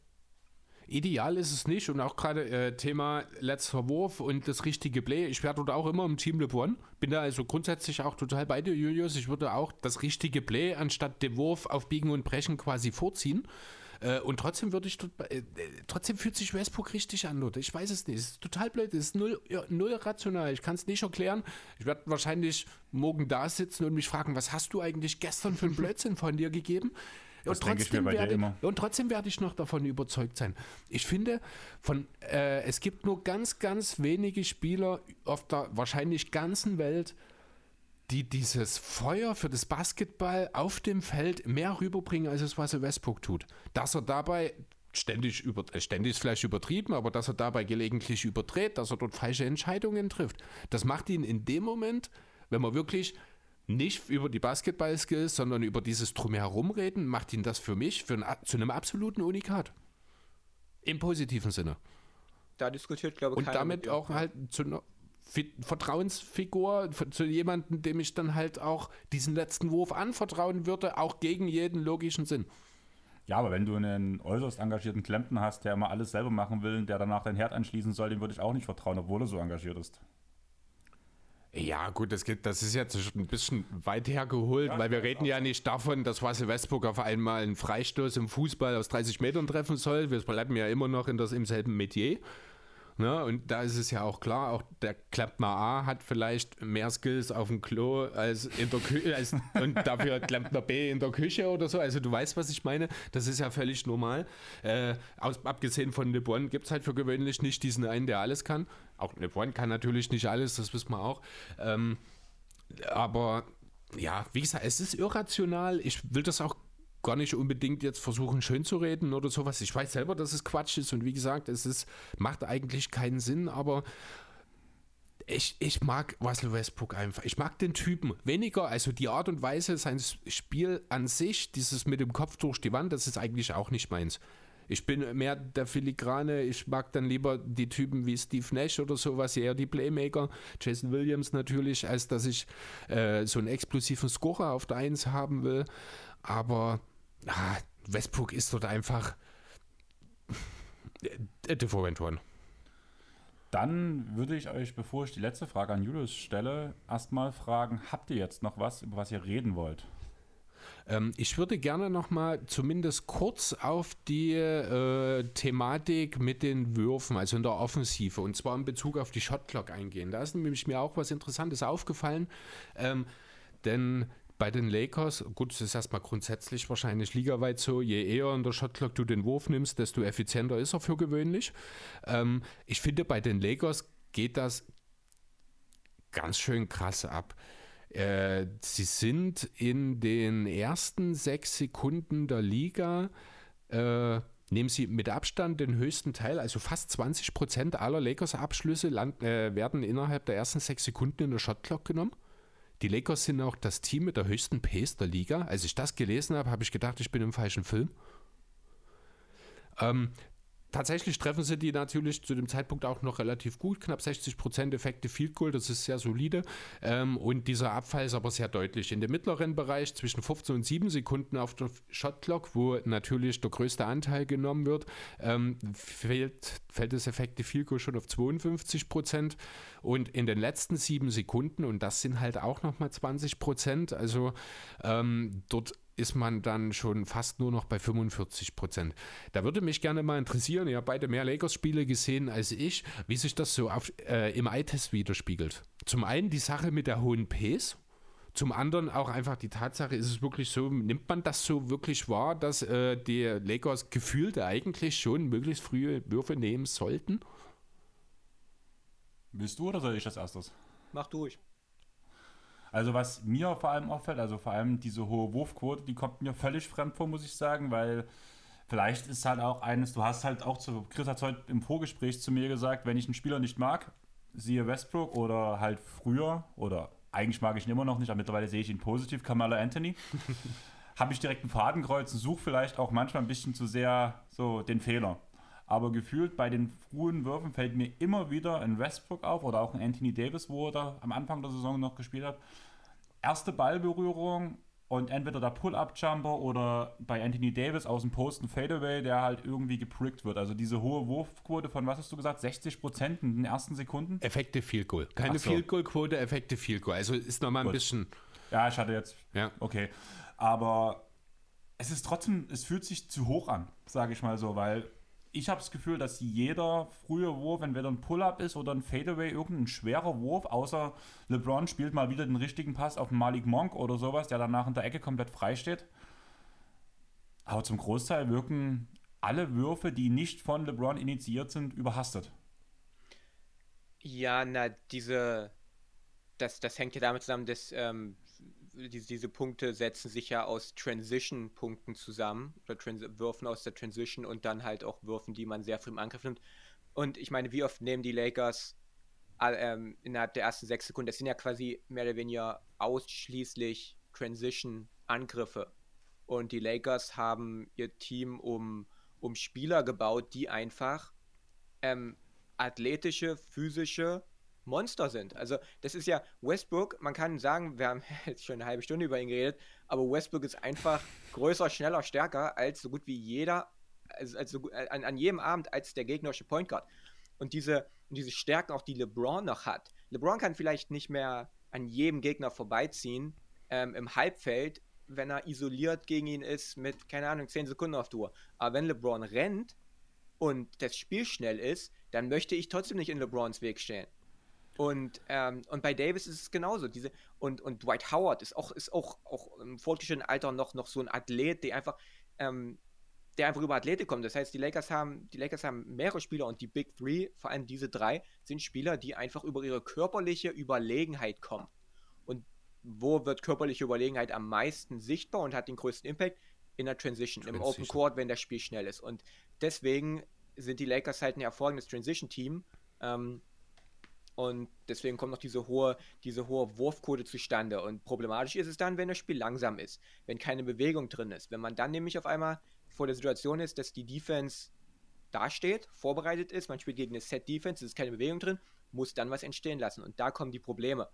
Ideal ist es nicht und auch gerade äh, Thema letzter Wurf und das richtige Play. Ich werde dort auch immer im Team LeBron. Bin da also grundsätzlich auch total bei dir, Julius. Ich würde auch das richtige Play anstatt den Wurf auf Biegen und Brechen quasi vorziehen. Äh, und trotzdem würde ich äh, äh, trotzdem fühlt sich Westbrook richtig an, Leute. Ich weiß es nicht. Es ist total blöd. Es ist null, ja, null rational. Ich kann es nicht erklären. Ich werde wahrscheinlich morgen da sitzen und mich fragen, was hast du eigentlich gestern für einen Blödsinn von dir gegeben? Und trotzdem, werde, und trotzdem werde ich noch davon überzeugt sein. Ich finde, von, äh, es gibt nur ganz, ganz wenige Spieler auf der wahrscheinlich ganzen Welt, die dieses Feuer für das Basketball auf dem Feld mehr rüberbringen, als es was er Westbrook tut. Dass er dabei ständig, über, äh, ständig ist vielleicht übertrieben, aber dass er dabei gelegentlich überdreht, dass er dort falsche Entscheidungen trifft, das macht ihn in dem Moment, wenn man wirklich nicht über die Basketball-Skills, sondern über dieses Drumherum reden, macht ihn das für mich für ein, zu einem absoluten Unikat. Im positiven Sinne. Da diskutiert, glaube ich, Und damit auch halt zu einer Vertrauensfigur, zu jemandem, dem ich dann halt auch diesen letzten Wurf anvertrauen würde, auch gegen jeden logischen Sinn. Ja, aber wenn du einen äußerst engagierten Klempner hast, der immer alles selber machen will, der danach dein Herd anschließen soll, dem würde ich auch nicht vertrauen, obwohl er so engagiert ist. Ja, gut, das, geht, das ist jetzt ein bisschen weit hergeholt, weil wir reden ja nicht davon, dass Russell Westbrook auf einmal einen Freistoß im Fußball aus 30 Metern treffen soll. Wir bleiben ja immer noch in das, im selben Metier. Ne? Und da ist es ja auch klar, auch der Klempner A hat vielleicht mehr Skills auf dem Klo als in der Küche und dafür Klempner B in der Küche oder so. Also du weißt, was ich meine. Das ist ja völlig normal. Äh, aus, abgesehen von LeBron gibt es halt für gewöhnlich nicht diesen einen, der alles kann. Auch LeBron kann natürlich nicht alles, das wissen wir auch. Ähm, aber ja, wie gesagt, es ist irrational. Ich will das auch gar nicht unbedingt jetzt versuchen, schön zu reden oder sowas. Ich weiß selber, dass es Quatsch ist und wie gesagt, es ist, macht eigentlich keinen Sinn, aber ich, ich mag Russell Westbrook einfach. Ich mag den Typen weniger, also die Art und Weise, sein Spiel an sich, dieses mit dem Kopf durch die Wand, das ist eigentlich auch nicht meins. Ich bin mehr der Filigrane, ich mag dann lieber die Typen wie Steve Nash oder sowas, eher die Playmaker, Jason Williams natürlich, als dass ich äh, so einen explosiven Scorer auf der Eins haben will. Aber ah, Westbrook ist dort einfach äh, different one. Dann würde ich euch, bevor ich die letzte Frage an Julius stelle, erstmal fragen, habt ihr jetzt noch was, über was ihr reden wollt? Ähm, ich würde gerne noch mal zumindest kurz auf die äh, Thematik mit den Würfen, also in der Offensive, und zwar in Bezug auf die Shotclock eingehen. Da ist nämlich mir auch was Interessantes aufgefallen, ähm, denn bei den Lakers, gut, es ist erstmal grundsätzlich wahrscheinlich ligaweit so, je eher in der Shotclock du den Wurf nimmst, desto effizienter ist er für gewöhnlich. Ähm, ich finde, bei den Lakers geht das ganz schön krass ab. Äh, sie sind in den ersten sechs Sekunden der Liga, äh, nehmen sie mit Abstand den höchsten Teil, also fast 20 Prozent aller Lakers-Abschlüsse äh, werden innerhalb der ersten sechs Sekunden in der Shotclock genommen. Die Lakers sind auch das Team mit der höchsten Pace der Liga. Als ich das gelesen habe, habe ich gedacht, ich bin im falschen Film. Ähm, Tatsächlich treffen sie die natürlich zu dem Zeitpunkt auch noch relativ gut, knapp 60% Effekte Field Goal, das ist sehr solide. Ähm, und dieser Abfall ist aber sehr deutlich. In dem mittleren Bereich zwischen 15 und 7 Sekunden auf der Shotclock, wo natürlich der größte Anteil genommen wird, ähm, fällt, fällt das Effekte Field Goal schon auf 52%. Und in den letzten 7 Sekunden, und das sind halt auch nochmal 20%, also ähm, dort ist man dann schon fast nur noch bei 45 Prozent. Da würde mich gerne mal interessieren, ihr habt beide mehr Lakers-Spiele gesehen als ich, wie sich das so auf, äh, im Eye-Test widerspiegelt. Zum einen die Sache mit der hohen Pace, zum anderen auch einfach die Tatsache, ist es wirklich so, nimmt man das so wirklich wahr, dass äh, die Lakers gefühlt eigentlich schon möglichst frühe Würfe nehmen sollten? Willst du oder soll ich das erstes? Mach durch. Also was mir vor allem auffällt, also vor allem diese hohe Wurfquote, die kommt mir völlig fremd vor, muss ich sagen, weil vielleicht ist halt auch eines, du hast halt auch zu, Chris hat heute im Vorgespräch zu mir gesagt, wenn ich einen Spieler nicht mag, siehe Westbrook oder halt früher oder eigentlich mag ich ihn immer noch nicht, aber mittlerweile sehe ich ihn positiv, Kamala Anthony, habe ich direkt einen Fadenkreuz und suche vielleicht auch manchmal ein bisschen zu sehr so den Fehler. Aber gefühlt bei den frühen Würfen fällt mir immer wieder ein Westbrook auf oder auch ein Anthony Davis, wo er da am Anfang der Saison noch gespielt hat. Erste Ballberührung und entweder der Pull-Up-Jumper oder bei Anthony Davis aus dem Posten Fadeaway, der halt irgendwie geprickt wird. Also diese hohe Wurfquote von, was hast du gesagt, 60 Prozent in den ersten Sekunden? Effekte Field Goal. Keine so. Field Goal Quote, Effekte Field Goal. Also ist nochmal ein bisschen. Ja, ich hatte jetzt. Ja. Okay. Aber es ist trotzdem, es fühlt sich zu hoch an, sage ich mal so, weil ich habe das Gefühl, dass jeder frühe Wurf, entweder ein Pull-Up ist oder ein Fadeaway, irgendein schwerer Wurf, außer LeBron spielt mal wieder den richtigen Pass auf Malik Monk oder sowas, der danach in der Ecke komplett frei steht. Aber zum Großteil wirken alle Würfe, die nicht von LeBron initiiert sind, überhastet. Ja, na, diese. Das, das hängt ja damit zusammen, dass ähm, diese, diese Punkte setzen sich ja aus Transition-Punkten zusammen, oder Trans Würfen aus der Transition und dann halt auch Würfen, die man sehr früh im Angriff nimmt. Und ich meine, wie oft nehmen die Lakers ähm, innerhalb der ersten sechs Sekunden, das sind ja quasi mehr oder weniger ausschließlich Transition-Angriffe. Und die Lakers haben ihr Team um, um Spieler gebaut, die einfach ähm, athletische, physische Monster sind. Also das ist ja Westbrook, man kann sagen, wir haben jetzt schon eine halbe Stunde über ihn geredet, aber Westbrook ist einfach größer, schneller, stärker als so gut wie jeder, also, also an, an jedem Abend als der gegnerische Point Guard. Und diese, diese Stärken auch, die LeBron noch hat. LeBron kann vielleicht nicht mehr an jedem Gegner vorbeiziehen ähm, im Halbfeld, wenn er isoliert gegen ihn ist mit, keine Ahnung, 10 Sekunden auf Tour. Aber wenn LeBron rennt und das Spiel schnell ist, dann möchte ich trotzdem nicht in LeBrons Weg stehen. Und, ähm, und bei Davis ist es genauso. Diese, und, und Dwight Howard ist auch, ist auch, auch im fortgeschrittenen Alter noch, noch so ein Athlet, der einfach, ähm, der einfach über Athletik kommt. Das heißt, die Lakers haben, die Lakers haben mehrere Spieler und die Big Three, vor allem diese drei, sind Spieler, die einfach über ihre körperliche Überlegenheit kommen. Und wo wird körperliche Überlegenheit am meisten sichtbar und hat den größten Impact? In der Transition, Transition. im Open Court, wenn das Spiel schnell ist. Und deswegen sind die Lakers halt ein hervorragendes Transition-Team. Ähm, und deswegen kommt noch diese hohe, diese hohe Wurfquote zustande. Und problematisch ist es dann, wenn das Spiel langsam ist, wenn keine Bewegung drin ist. Wenn man dann nämlich auf einmal vor der Situation ist, dass die Defense dasteht, vorbereitet ist, man spielt gegen eine Set-Defense, es ist keine Bewegung drin, muss dann was entstehen lassen. Und da kommen die Probleme.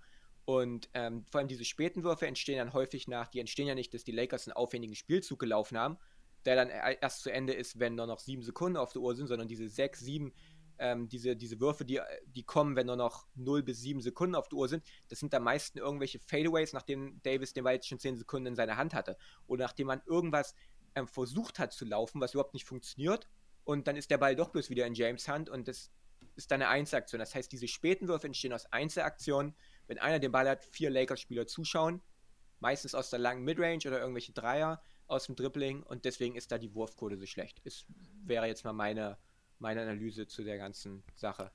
Und ähm, vor allem diese späten Würfe entstehen dann häufig nach, die entstehen ja nicht, dass die Lakers einen aufwendigen Spielzug gelaufen haben, der dann erst zu Ende ist, wenn nur noch sieben Sekunden auf der Uhr sind, sondern diese sechs, sieben ähm, diese, diese Würfe, die, die kommen, wenn nur noch 0 bis 7 Sekunden auf der Uhr sind, das sind am meisten irgendwelche Fadeaways, nachdem Davis den Ball jetzt schon 10 Sekunden in seiner Hand hatte. Oder nachdem man irgendwas ähm, versucht hat zu laufen, was überhaupt nicht funktioniert. Und dann ist der Ball doch bloß wieder in James Hand und das ist dann eine Einzelaktion. Das heißt, diese späten Würfe entstehen aus Einzelaktionen. Wenn einer den Ball hat, vier Lakers-Spieler zuschauen. meistens aus der langen Midrange oder irgendwelche Dreier aus dem Dribbling und deswegen ist da die Wurfquote so schlecht. Es wäre jetzt mal meine, meine Analyse zu der ganzen Sache.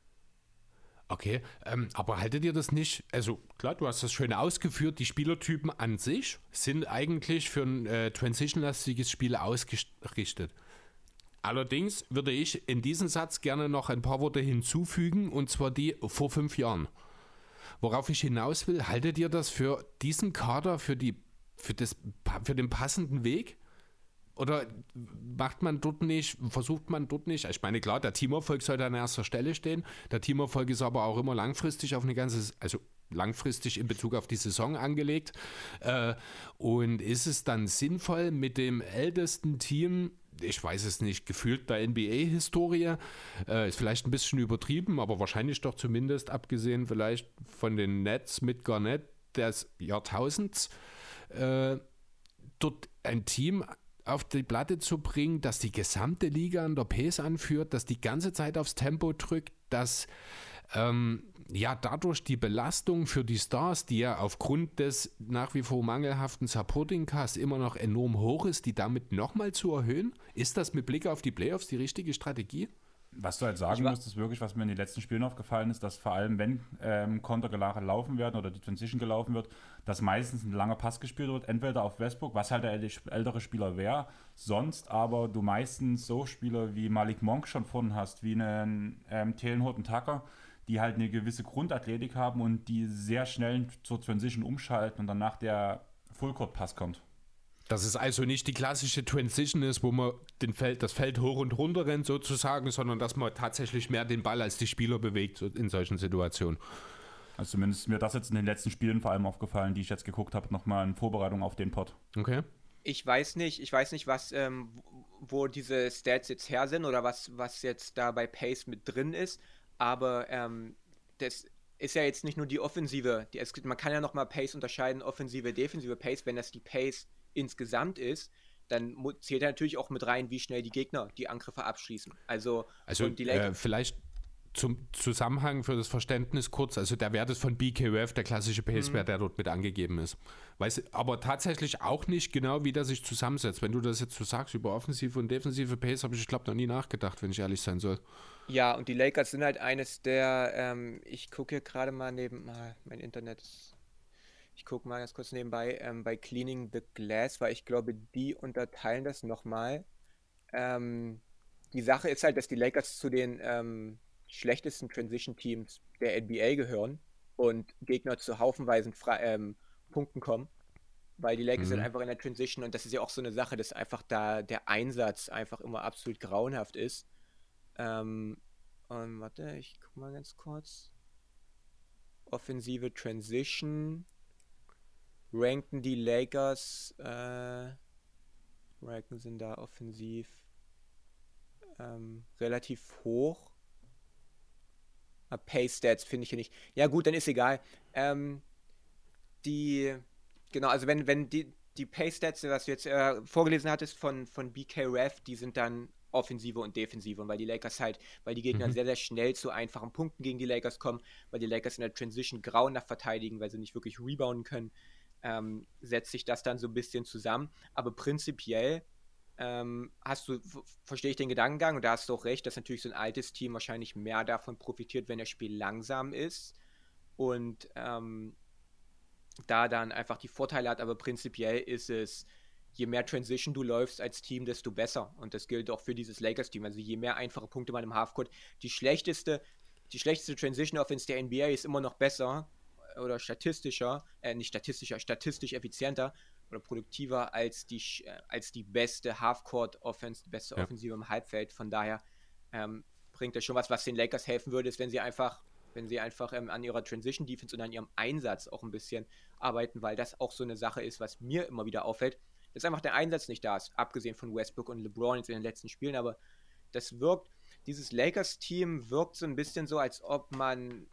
Okay, ähm, aber haltet ihr das nicht? Also klar, du hast das schön ausgeführt. Die Spielertypen an sich sind eigentlich für ein äh, Transition-lastiges Spiel ausgerichtet. Allerdings würde ich in diesen Satz gerne noch ein paar Worte hinzufügen, und zwar die vor fünf Jahren. Worauf ich hinaus will, haltet ihr das für diesen Kader, für, die, für, das, für den passenden Weg? Oder macht man dort nicht, versucht man dort nicht? Ich meine, klar, der Teamerfolg sollte an erster Stelle stehen. Der Teamerfolg ist aber auch immer langfristig auf eine ganze, also langfristig in Bezug auf die Saison angelegt. Äh, und ist es dann sinnvoll, mit dem ältesten Team ich weiß es nicht, gefühlt der NBA-Historie. Äh, ist vielleicht ein bisschen übertrieben, aber wahrscheinlich doch zumindest, abgesehen vielleicht von den Nets mit Garnett des Jahrtausends, äh, dort ein Team auf die Platte zu bringen, das die gesamte Liga an der Pace anführt, das die ganze Zeit aufs Tempo drückt, das ähm, ja dadurch die Belastung für die Stars, die ja aufgrund des nach wie vor mangelhaften Supporting Cast immer noch enorm hoch ist, die damit nochmal zu erhöhen? Ist das mit Blick auf die Playoffs die richtige Strategie? Was du halt sagen musst, ist wirklich, was mir in den letzten Spielen aufgefallen ist, dass vor allem, wenn ähm, Kontergelage laufen werden oder die Transition gelaufen wird, dass meistens ein langer Pass gespielt wird, entweder auf Westbrook, was halt der ältere Spieler wäre, sonst aber du meistens so Spieler wie Malik Monk schon vorne hast, wie einen ähm, Thelen Horton Tucker, die halt eine gewisse Grundathletik haben und die sehr schnell zur Transition umschalten und danach der Fullcourt-Pass kommt. Dass es also nicht die klassische Transition ist, wo man den Feld, das Feld hoch und runter rennt sozusagen, sondern dass man tatsächlich mehr den Ball als die Spieler bewegt in solchen Situationen. Also zumindest ist mir das jetzt in den letzten Spielen vor allem aufgefallen, die ich jetzt geguckt habe, nochmal in Vorbereitung auf den Pod. Okay. Ich weiß nicht, ich weiß nicht, was, ähm, wo diese Stats jetzt her sind oder was, was jetzt da bei Pace mit drin ist. Aber ähm, das ist ja jetzt nicht nur die Offensive. Die, es, man kann ja nochmal Pace unterscheiden, Offensive, Defensive Pace. Wenn das die Pace insgesamt ist, dann zählt er natürlich auch mit rein, wie schnell die Gegner die Angriffe abschließen. Also, also äh, vielleicht zum Zusammenhang für das Verständnis kurz, also der Wert ist von BKUF, der klassische Pace-Wert, mhm. der dort mit angegeben ist. Weiß aber tatsächlich auch nicht genau, wie der sich zusammensetzt. Wenn du das jetzt so sagst über offensive und defensive Pace, habe ich, ich glaube, noch nie nachgedacht, wenn ich ehrlich sein soll. Ja, und die Lakers sind halt eines der, ähm, ich gucke hier gerade mal neben, mal, mein Internet ist, ich gucke mal ganz kurz nebenbei, ähm, bei Cleaning the Glass, weil ich glaube, die unterteilen das nochmal. Ähm, die Sache ist halt, dass die Lakers zu den ähm, schlechtesten Transition-Teams der NBA gehören und Gegner zu haufenweisen ähm, Punkten kommen, weil die Lakers mhm. sind einfach in der Transition und das ist ja auch so eine Sache, dass einfach da der Einsatz einfach immer absolut grauenhaft ist. Ähm, und warte, ich guck mal ganz kurz. Offensive Transition. Ranken die Lakers, äh, ranken sind da offensiv ähm, relativ hoch. Pace Stats finde ich hier nicht. Ja, gut, dann ist egal. Ähm, die, genau, also wenn, wenn die, die Pace Stats, was du jetzt äh, vorgelesen hattest von, von BK Ref, die sind dann Offensive und Defensive. Und weil die Lakers halt, weil die Gegner mhm. sehr, sehr schnell zu einfachen Punkten gegen die Lakers kommen, weil die Lakers in der Transition grauenhaft verteidigen, weil sie nicht wirklich rebounden können, ähm, setzt sich das dann so ein bisschen zusammen. Aber prinzipiell ähm, hast du, verstehe ich den Gedankengang und da hast du auch recht, dass natürlich so ein altes Team wahrscheinlich mehr davon profitiert, wenn das Spiel langsam ist und ähm, da dann einfach die Vorteile hat, aber prinzipiell ist es, je mehr Transition du läufst als Team, desto besser. Und das gilt auch für dieses Lakers-Team. Also je mehr einfache Punkte man im Halfcourt, die schlechteste, die schlechteste Transition Offense der NBA ist immer noch besser oder statistischer, äh, nicht statistischer, statistisch effizienter oder produktiver als die, äh, als die beste Half-Court-Offense, die beste ja. Offensive im Halbfeld. Von daher ähm, bringt das schon was, was den Lakers helfen würde, ist, wenn sie einfach, wenn sie einfach ähm, an ihrer Transition-Defense und an ihrem Einsatz auch ein bisschen arbeiten, weil das auch so eine Sache ist, was mir immer wieder auffällt, dass einfach der Einsatz nicht da ist, abgesehen von Westbrook und LeBron jetzt in den letzten Spielen, aber das wirkt, dieses Lakers-Team wirkt so ein bisschen so, als ob man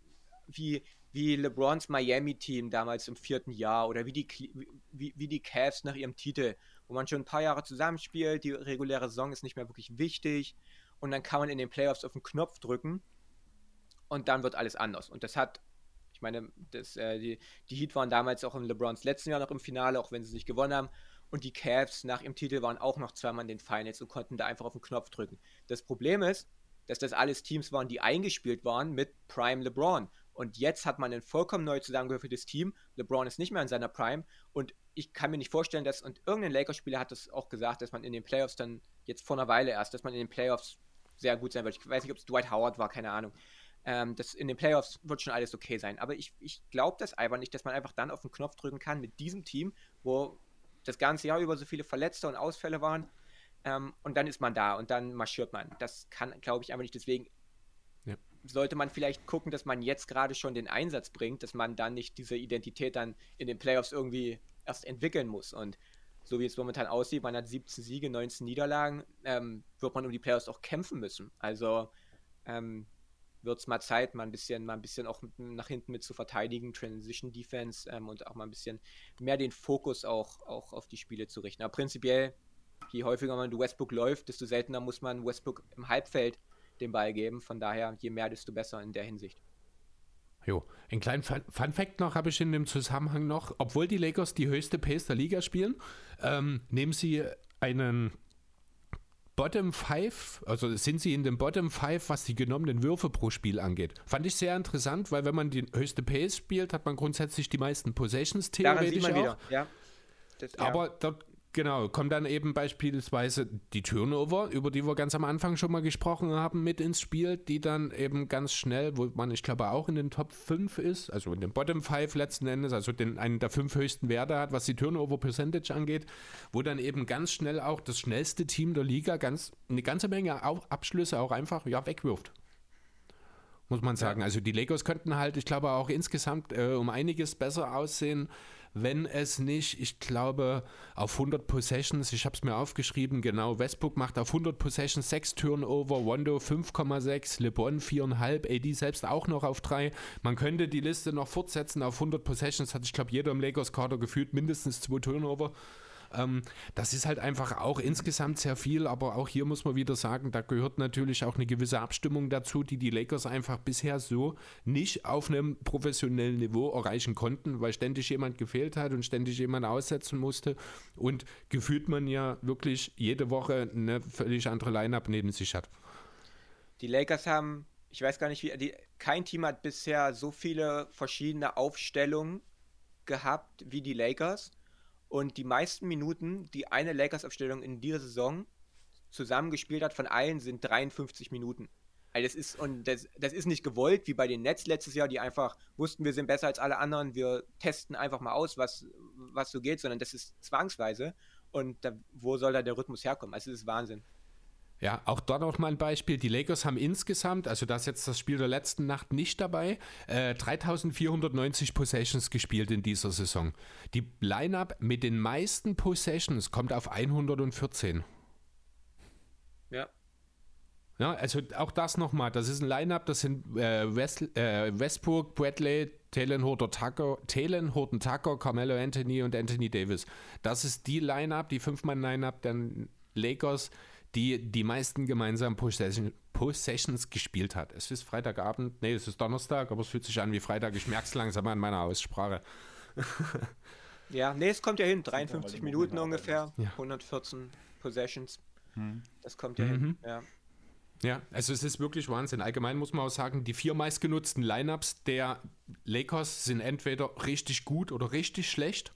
wie, wie LeBrons Miami-Team damals im vierten Jahr oder wie die, wie, wie die Cavs nach ihrem Titel, wo man schon ein paar Jahre zusammenspielt, die reguläre Saison ist nicht mehr wirklich wichtig und dann kann man in den Playoffs auf den Knopf drücken und dann wird alles anders. Und das hat Ich meine, das, äh, die, die Heat waren damals auch in LeBrons letzten Jahr noch im Finale, auch wenn sie es nicht gewonnen haben. Und die Cavs nach ihrem Titel waren auch noch zweimal in den Finals und konnten da einfach auf den Knopf drücken. Das Problem ist, dass das alles Teams waren, die eingespielt waren mit Prime LeBron. Und jetzt hat man ein vollkommen neu zusammengewürfeltes Team. LeBron ist nicht mehr in seiner Prime. Und ich kann mir nicht vorstellen, dass, und irgendein Lakers-Spieler hat das auch gesagt, dass man in den Playoffs dann, jetzt vor einer Weile erst, dass man in den Playoffs sehr gut sein wird. Ich weiß nicht, ob es Dwight Howard war, keine Ahnung. Ähm, das in den Playoffs wird schon alles okay sein. Aber ich, ich glaube das einfach nicht, dass man einfach dann auf den Knopf drücken kann mit diesem Team, wo das ganze Jahr über so viele Verletzte und Ausfälle waren. Ähm, und dann ist man da und dann marschiert man. Das kann, glaube ich, einfach nicht. Deswegen. Sollte man vielleicht gucken, dass man jetzt gerade schon den Einsatz bringt, dass man dann nicht diese Identität dann in den Playoffs irgendwie erst entwickeln muss. Und so wie es momentan aussieht, man hat 17 Siege, 19 Niederlagen, ähm, wird man um die Playoffs auch kämpfen müssen. Also ähm, wird es mal Zeit, mal ein bisschen, mal ein bisschen auch nach hinten mit zu verteidigen, Transition Defense ähm, und auch mal ein bisschen mehr den Fokus auch, auch auf die Spiele zu richten. Aber prinzipiell, je häufiger man Westbrook läuft, desto seltener muss man Westbrook im Halbfeld den Ball geben. Von daher, je mehr, desto besser in der Hinsicht. Jo, ein kleinen Fun, Fact noch habe ich in dem Zusammenhang noch. Obwohl die Lakers die höchste Pace der Liga spielen, ähm, nehmen sie einen Bottom 5, also sind sie in dem Bottom 5, was die genommenen Würfe pro Spiel angeht. Fand ich sehr interessant, weil wenn man die höchste Pace spielt, hat man grundsätzlich die meisten Possessions theoretisch auch. Wieder. Ja. Das, ja. Aber dort Genau, kommt dann eben beispielsweise die Turnover, über die wir ganz am Anfang schon mal gesprochen haben, mit ins Spiel, die dann eben ganz schnell, wo man, ich glaube, auch in den Top 5 ist, also in den Bottom 5 letzten Endes, also den, einen der fünf höchsten Werte hat, was die Turnover Percentage angeht, wo dann eben ganz schnell auch das schnellste Team der Liga ganz, eine ganze Menge Abschlüsse auch einfach ja, wegwirft muss man sagen. Ja. Also die Lakers könnten halt, ich glaube, auch insgesamt äh, um einiges besser aussehen, wenn es nicht, ich glaube, auf 100 Possessions, ich habe es mir aufgeschrieben, genau, Westbrook macht auf 100 Possessions 6 Turnover, Wando 5,6, LeBron 4,5, AD selbst auch noch auf 3. Man könnte die Liste noch fortsetzen, auf 100 Possessions hat, ich glaube, jeder im Lakers-Kader gefühlt mindestens 2 Turnover. Ähm, das ist halt einfach auch insgesamt sehr viel, aber auch hier muss man wieder sagen, da gehört natürlich auch eine gewisse Abstimmung dazu, die die Lakers einfach bisher so nicht auf einem professionellen Niveau erreichen konnten, weil ständig jemand gefehlt hat und ständig jemand aussetzen musste und gefühlt man ja wirklich jede Woche eine völlig andere Line-Up neben sich hat. Die Lakers haben, ich weiß gar nicht wie, die, kein Team hat bisher so viele verschiedene Aufstellungen gehabt wie die Lakers. Und die meisten Minuten, die eine Lakers-Aufstellung in dieser Saison zusammengespielt hat, von allen sind 53 Minuten. Also das ist, und das, das ist nicht gewollt, wie bei den Nets letztes Jahr, die einfach wussten, wir sind besser als alle anderen, wir testen einfach mal aus, was, was so geht, sondern das ist zwangsweise. Und da, wo soll da der Rhythmus herkommen? Also es ist Wahnsinn. Ja, auch dort noch mal ein Beispiel. Die Lakers haben insgesamt, also das ist jetzt das Spiel der letzten Nacht nicht dabei, äh, 3490 Possessions gespielt in dieser Saison. Die Lineup mit den meisten Possessions kommt auf 114. Ja. Ja, also auch das nochmal. Das ist ein Lineup, das sind äh, West, äh, Westbrook, Bradley, Talen Horton Tucker, Talen Horton Tucker, Carmelo Anthony und Anthony Davis. Das ist die Lineup, die Fünf-Mann-Lineup der Lakers die die meisten gemeinsamen Possession, Possessions gespielt hat. Es ist Freitagabend, nee, es ist Donnerstag, aber es fühlt sich an wie Freitag. Ich merke es langsam an meiner Aussprache. ja, nee, es kommt ja hin. 53 Minuten ungefähr, ja. 114 Possessions. Hm. Das kommt ja mhm. hin, ja. Ja, also es ist wirklich Wahnsinn. Allgemein muss man auch sagen, die vier meistgenutzten Lineups der Lakers sind entweder richtig gut oder richtig schlecht.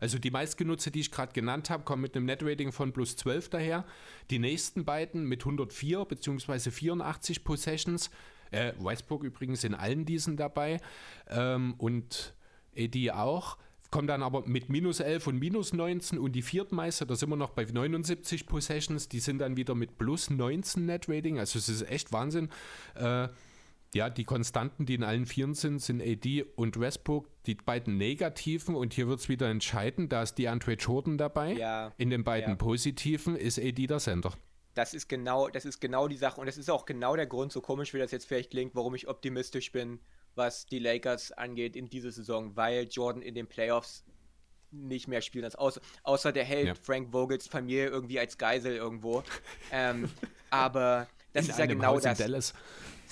Also die meistgenutzte, die ich gerade genannt habe, kommen mit einem Net-Rating von plus 12 daher. Die nächsten beiden mit 104 bzw. 84 Possessions. Äh, Westbrook übrigens in allen diesen dabei. Ähm, und AD auch. Kommt dann aber mit minus 11 und minus 19 und die Viertmeister, da sind wir noch bei 79 Possessions, die sind dann wieder mit plus 19 Net-Rating. Also es ist echt Wahnsinn. Äh, ja, die Konstanten, die in allen Vieren sind, sind AD und Westbrook, die beiden negativen. Und hier wird es wieder entscheidend, da ist die Andre Jordan dabei. Ja, in den beiden ja. positiven ist AD der Center. Das ist genau, das ist genau die Sache. Und das ist auch genau der Grund, so komisch wie das jetzt vielleicht klingt, warum ich optimistisch bin, was die Lakers angeht in dieser Saison, weil Jordan in den Playoffs nicht mehr spielen als außer, außer der hält ja. Frank Vogels Familie irgendwie als Geisel irgendwo. ähm, aber das in ist ja genau Haus in das. Dallas.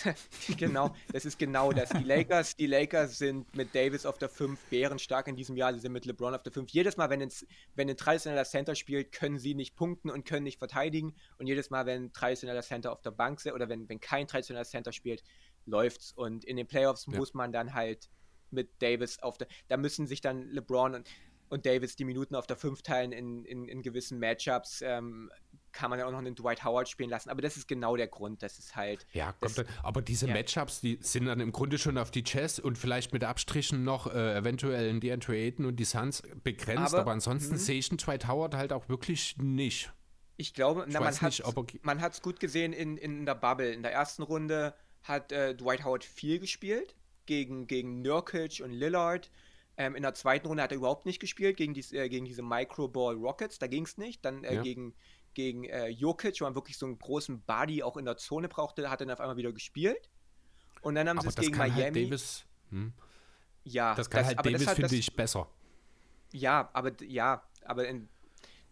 genau, das ist genau das. Die Lakers, die Lakers sind mit Davis auf der 5 bärenstark in diesem Jahr. Sie sind mit LeBron auf der 5. Jedes Mal, wenn, ins, wenn ein traditioneller Center spielt, können sie nicht punkten und können nicht verteidigen. Und jedes Mal, wenn ein traditioneller Center auf der Bank sitzt oder wenn, wenn kein traditioneller Center spielt, läuft's. Und in den Playoffs Ja. muss man dann halt mit Davis auf der. Da müssen sich dann LeBron und, und Davis die Minuten auf der 5 teilen in, in, in gewissen Matchups. Ähm, kann man ja auch noch einen Dwight Howard spielen lassen. Aber das ist genau der Grund. Das ist halt. Ja, Das- kommt dann, aber diese ja. Matchups, die sind dann im Grunde schon auf die Jazz und vielleicht mit Abstrichen noch äh, eventuell in die Ayton und die Suns begrenzt, aber, Aber- ansonsten mhm. sehe ich den Dwight Howard halt auch wirklich nicht. Ich glaube, na, man hat man hat's gut gesehen in, in der Bubble. In der ersten Runde hat äh, Dwight Howard viel gespielt gegen, gegen Nurkic und Lillard. Ähm, in der zweiten Runde hat er überhaupt nicht gespielt gegen, dies, äh, gegen diese Microball Rockets. Da ging es nicht. Dann äh, Ja. gegen, gegen äh, Jokic, wo man wirklich so einen großen Body auch in der Zone brauchte, hat er dann auf einmal wieder gespielt. Und dann haben sie Aber es das gegen kann Miami. halt Davis, hm, ja, das kann halt aber Davis, finde das- ich, besser. Ja, aber ja, aber in,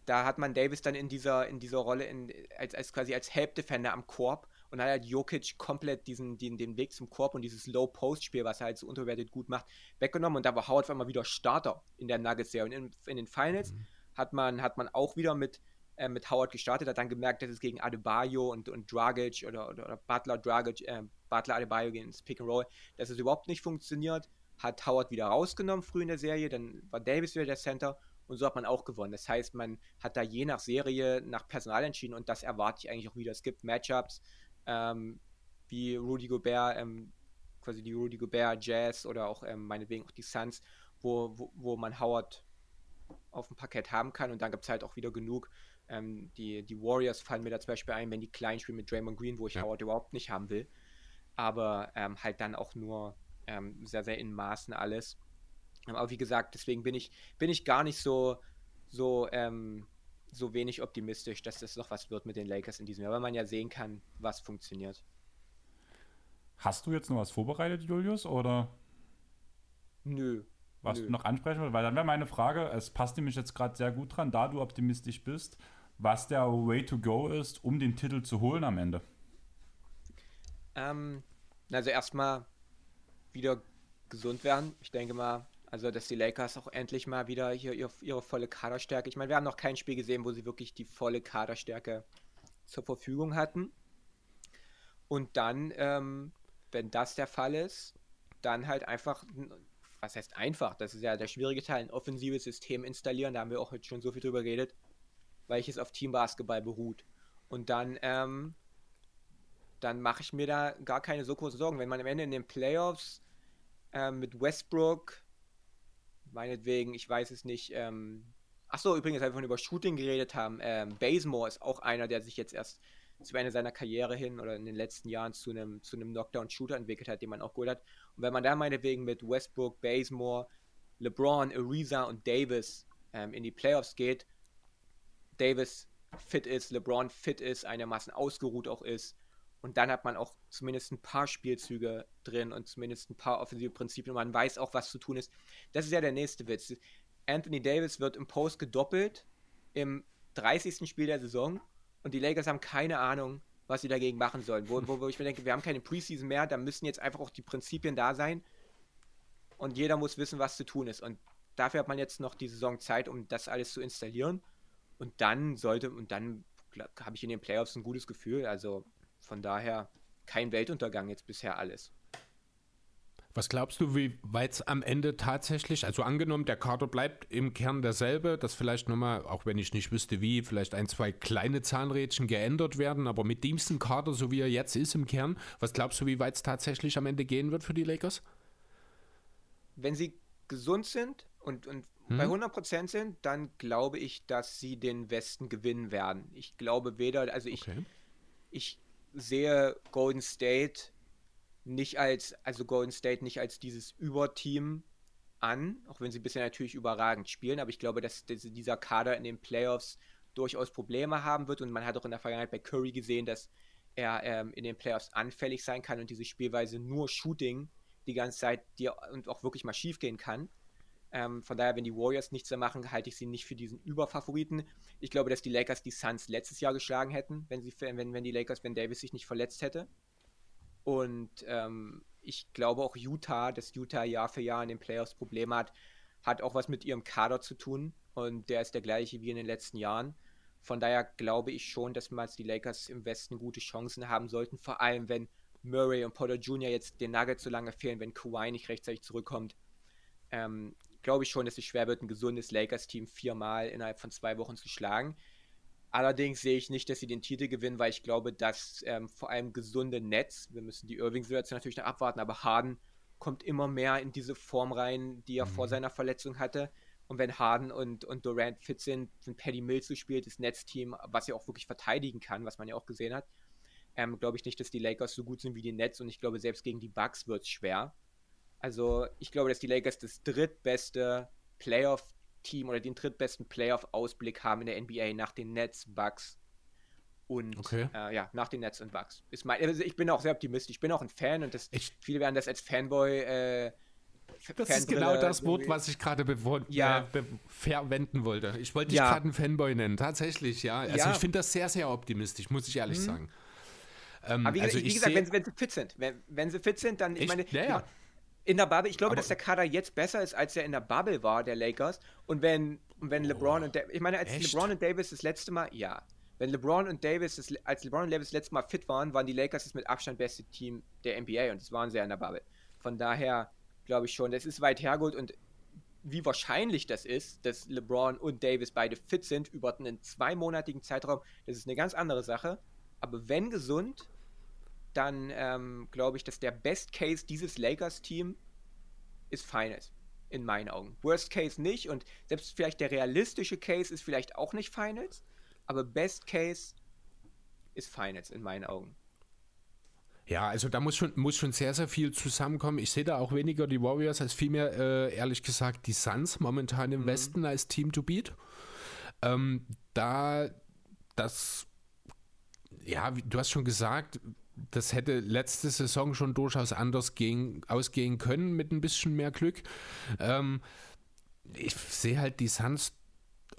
da hat man Davis dann in dieser, in dieser Rolle in, als, als quasi als Help Defender am Korb und hat Jokic komplett diesen, den, den Weg zum Korb und dieses Low-Post-Spiel, was er halt so unterwertet gut macht, weggenommen und da war Howard auf einmal wieder Starter in der Nuggets-Serie. Und in, in den Finals hat, man, hat man auch wieder mit, äh, mit Howard gestartet, hat dann gemerkt, dass es gegen Adebayo und, und Dragic oder, oder, oder Butler, Dragic, äh, Butler, Adebayo gegen das Pick and Roll, dass es überhaupt nicht funktioniert, hat Howard wieder rausgenommen früh in der Serie, dann war Davis wieder der Center und so hat man auch gewonnen. Das heißt, man hat da je nach Serie nach Personal entschieden und das erwarte ich eigentlich auch wieder. Es gibt Matchups ähm, wie Rudy Gobert, ähm, quasi die Rudy Gobert Jazz oder auch ähm, meinetwegen auch die Suns, wo, wo, wo man Howard auf dem Parkett haben kann und dann gibt es halt auch wieder genug. Ähm, die, die Warriors fallen mir da zum Beispiel ein, wenn die klein spielen mit Draymond Green, wo ich Ja. Howard überhaupt nicht haben will. Aber ähm, halt dann auch nur ähm, sehr, sehr in Maßen alles. Ähm, Aber wie gesagt, deswegen bin ich, bin ich gar nicht so, so, ähm, so wenig optimistisch, dass das noch was wird mit den Lakers in diesem Jahr, weil man ja sehen kann, was funktioniert. Hast du jetzt noch was vorbereitet, Julius, oder Nö. was Nö. du noch ansprechen willst? Weil dann wäre meine Frage, es passt nämlich jetzt gerade sehr gut dran, da du optimistisch bist, was der Way to go ist, um den Titel zu holen am Ende. Ähm, also erstmal wieder gesund werden. Ich denke mal, also dass die Lakers auch endlich mal wieder hier ihre, ihre volle Kaderstärke. Ich meine, wir haben noch kein Spiel gesehen, wo sie wirklich die volle Kaderstärke zur Verfügung hatten. Und dann, ähm, wenn das der Fall ist, dann halt einfach, was heißt einfach, das ist ja der schwierige Teil, ein offensives System installieren. Da haben wir auch jetzt schon so viel drüber geredet, welches auf Teambasketball beruht. Und dann, ähm, dann mache ich mir da gar keine so großen Sorgen. Wenn man am Ende in den Playoffs ähm, mit Westbrook, meinetwegen, ich weiß es nicht, ähm, achso, übrigens, weil wir von über Shooting geredet haben, ähm, Bazemore ist auch einer, der sich jetzt erst zu Ende seiner Karriere hin oder in den letzten Jahren zu einem zu Knockdown-Shooter entwickelt hat, den man auch geholt hat. Und wenn man da meinetwegen mit Westbrook, Bazemore, LeBron, Ariza und Davis ähm, in die Playoffs geht, Davis fit ist, LeBron fit ist, einigermaßen ausgeruht auch ist, und dann hat man auch zumindest ein paar Spielzüge drin und zumindest ein paar offensive Prinzipien und man weiß auch, was zu tun ist. Das ist ja der nächste Witz. Anthony Davis wird im Post gedoppelt im 30. Spiel der Saison und die Lakers haben keine Ahnung, was sie dagegen machen sollen. Wo, wo, wo ich mir denke, wir haben keine Preseason mehr, da müssen jetzt einfach auch die Prinzipien da sein und jeder muss wissen, was zu tun ist. Und dafür hat man jetzt noch die Saison Zeit, um das alles zu installieren. Und dann sollte, und dann habe ich in den Playoffs ein gutes Gefühl. Also von daher kein Weltuntergang jetzt bisher alles. Was glaubst du, wie weit es am Ende tatsächlich, also angenommen, der Kader bleibt im Kern derselbe, dass vielleicht nochmal, auch wenn ich nicht wüsste wie, vielleicht ein, zwei kleine Zahnrädchen geändert werden, aber mit diesem Kader, so wie er jetzt ist im Kern, was glaubst du, wie weit es tatsächlich am Ende gehen wird für die Lakers? Wenn sie gesund sind und, und Hm? bei 100% sind, dann glaube ich, dass sie den Westen gewinnen werden. Ich glaube weder, also ich, Okay. ich sehe Golden State nicht als, also Golden State nicht als dieses Überteam an, auch wenn sie bisher natürlich überragend spielen, aber ich glaube, dass, dass dieser Kader in den Playoffs durchaus Probleme haben wird und man hat auch in der Vergangenheit bei Curry gesehen, dass er ähm, in den Playoffs anfällig sein kann und diese Spielweise nur Shooting die ganze Zeit dir und auch wirklich mal schief gehen kann. Ähm, von daher, wenn die Warriors nichts mehr machen, halte ich sie nicht für diesen Überfavoriten. Ich glaube, dass die Lakers die Suns letztes Jahr geschlagen hätten, wenn, sie, wenn, wenn die Lakers, wenn Davis sich nicht verletzt hätte. Und ähm, ich glaube auch Utah, dass Utah Jahr für Jahr in den Playoffs Probleme hat, hat auch was mit ihrem Kader zu tun. Und der ist der gleiche wie in den letzten Jahren. Von daher glaube ich schon, dass mal die Lakers im Westen gute Chancen haben sollten, vor allem wenn Murray und Potter Jr. jetzt den Nuggets so lange fehlen, wenn Kawhi nicht rechtzeitig zurückkommt. Ähm, glaube ich schon, dass es schwer wird, ein gesundes Lakers-Team viermal innerhalb von zwei Wochen zu schlagen. Allerdings sehe ich nicht, dass sie den Titel gewinnen, weil ich glaube, dass ähm, vor allem gesunde Nets, wir müssen die Irving-Situation natürlich noch abwarten, aber Harden kommt immer mehr in diese Form rein, die er mhm. vor seiner Verletzung hatte. Und wenn Harden und, und Durant fit sind, sind Paddy Mills so spielt, das Netzteam, was ja auch wirklich verteidigen kann, was man ja auch gesehen hat, ähm, glaube ich nicht, dass die Lakers so gut sind wie die Nets und ich glaube, selbst gegen die Bucks wird es schwer. Also ich glaube, dass die Lakers das drittbeste Playoff-Team oder den drittbesten Playoff-Ausblick haben in der NBA nach den Nets, Bucks und okay. äh, ja, nach den Nets und Bucks. Ist mein, also ich bin auch sehr optimistisch. Ich bin auch ein Fan und das, ich, viele werden das als Fanboy äh, das ist genau das Wort, was ich gerade ja. äh, verwenden wollte. Ich wollte dich ja. gerade einen Fanboy nennen. Tatsächlich, ja. Also ja. ich finde das sehr, sehr optimistisch, muss ich ehrlich mhm. sagen. Ähm, Aber wie, also wie gesagt, wenn, wenn, sie fit sind, wenn, wenn sie fit sind, dann, ich, ich meine, ja, ja. In der Bubble, ich glaube, Aber dass der Kader jetzt besser ist, als er in der Bubble war, der Lakers. Und wenn, wenn LeBron oh, und ich meine, als echt? LeBron und Davis das letzte Mal, ja, wenn LeBron und Davis, das, als LeBron und Davis das letzte Mal fit waren, waren die Lakers das mit Abstand beste Team der NBA und das waren sie ja in der Bubble. Von daher glaube ich schon, das ist weit hergeholt und wie wahrscheinlich das ist, dass LeBron und Davis beide fit sind über einen zweimonatigen Zeitraum, das ist eine ganz andere Sache. Aber wenn gesund, dann ähm, glaube ich, dass der Best Case dieses Lakers-Team ist Finals. In meinen Augen. Worst Case nicht und selbst vielleicht der realistische Case ist vielleicht auch nicht Finals, aber Best Case ist Finals in meinen Augen. Ja, also da muss schon, muss schon sehr, sehr viel zusammenkommen. Ich sehe da auch weniger die Warriors als vielmehr, äh, ehrlich gesagt, die Suns momentan im mhm. Westen als Team to beat. Ähm, da das, ja, du hast schon gesagt, das hätte letzte Saison schon durchaus anders gehen, ausgehen können mit ein bisschen mehr Glück. Ähm, ich sehe halt die Suns,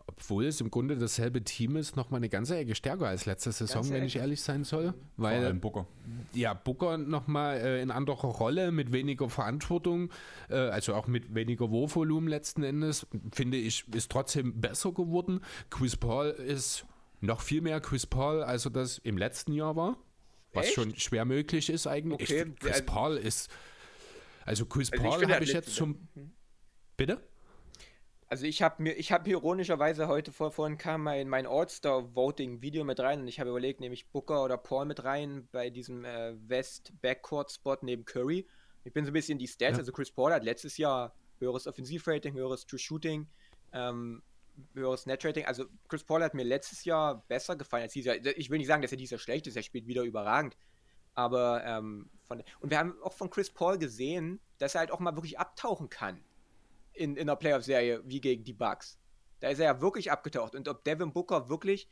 obwohl es im Grunde dasselbe Team ist, noch mal eine ganze Ecke stärker als letzte Saison, wenn ich ehrlich sein soll. Weil, Vor allem Booker. Ja, Booker noch mal äh, in anderer Rolle, mit weniger Verantwortung, äh, also auch mit weniger Wurfvolumen letzten Endes, finde ich, ist trotzdem besser geworden. Chris Paul ist noch viel mehr Chris Paul, als er das im letzten Jahr war. Was Echt? schon schwer möglich ist eigentlich. Okay. Ich, Chris Paul ist. Also Chris also Paul habe ich jetzt schon. Hm? Bitte? Also ich habe mir, ich habe ironischerweise heute vor, vorhin kam mein, mein All-Star-Voting-Video mit rein und ich habe überlegt, nehme ich Booker oder Paul mit rein bei diesem äh, West-Backcourt-Spot neben Curry. Ich bin so ein bisschen die Stats, ja. also Chris Paul hat letztes Jahr höheres Offensivrating, höheres True Shooting, ähm, höheres Netrating. Also Chris Paul hat mir letztes Jahr besser gefallen als dieses Jahr. Ich will nicht sagen, dass er dieses Jahr schlecht ist, er spielt wieder überragend. Aber ähm, von, und wir haben auch von Chris Paul gesehen, dass er halt auch mal wirklich abtauchen kann in, in einer Playoff-Serie wie gegen die Bucks. Da ist er ja wirklich abgetaucht. Und ob Devin Booker wirklich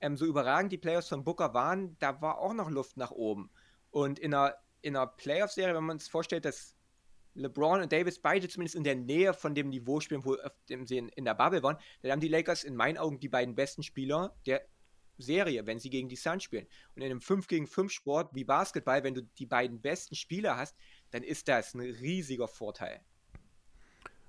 ähm, so überragend die Playoffs von Booker waren, da war auch noch Luft nach oben. Und in einer, in einer Playoff-Serie, wenn man sich vorstellt, dass LeBron und Davis beide zumindest in der Nähe von dem Niveau spielen, wo sie in, in der Bubble waren, dann haben die Lakers in meinen Augen die beiden besten Spieler der Serie, wenn sie gegen die Suns spielen. Und in einem 5 gegen 5 Sport wie Basketball, wenn du die beiden besten Spieler hast, dann ist das ein riesiger Vorteil.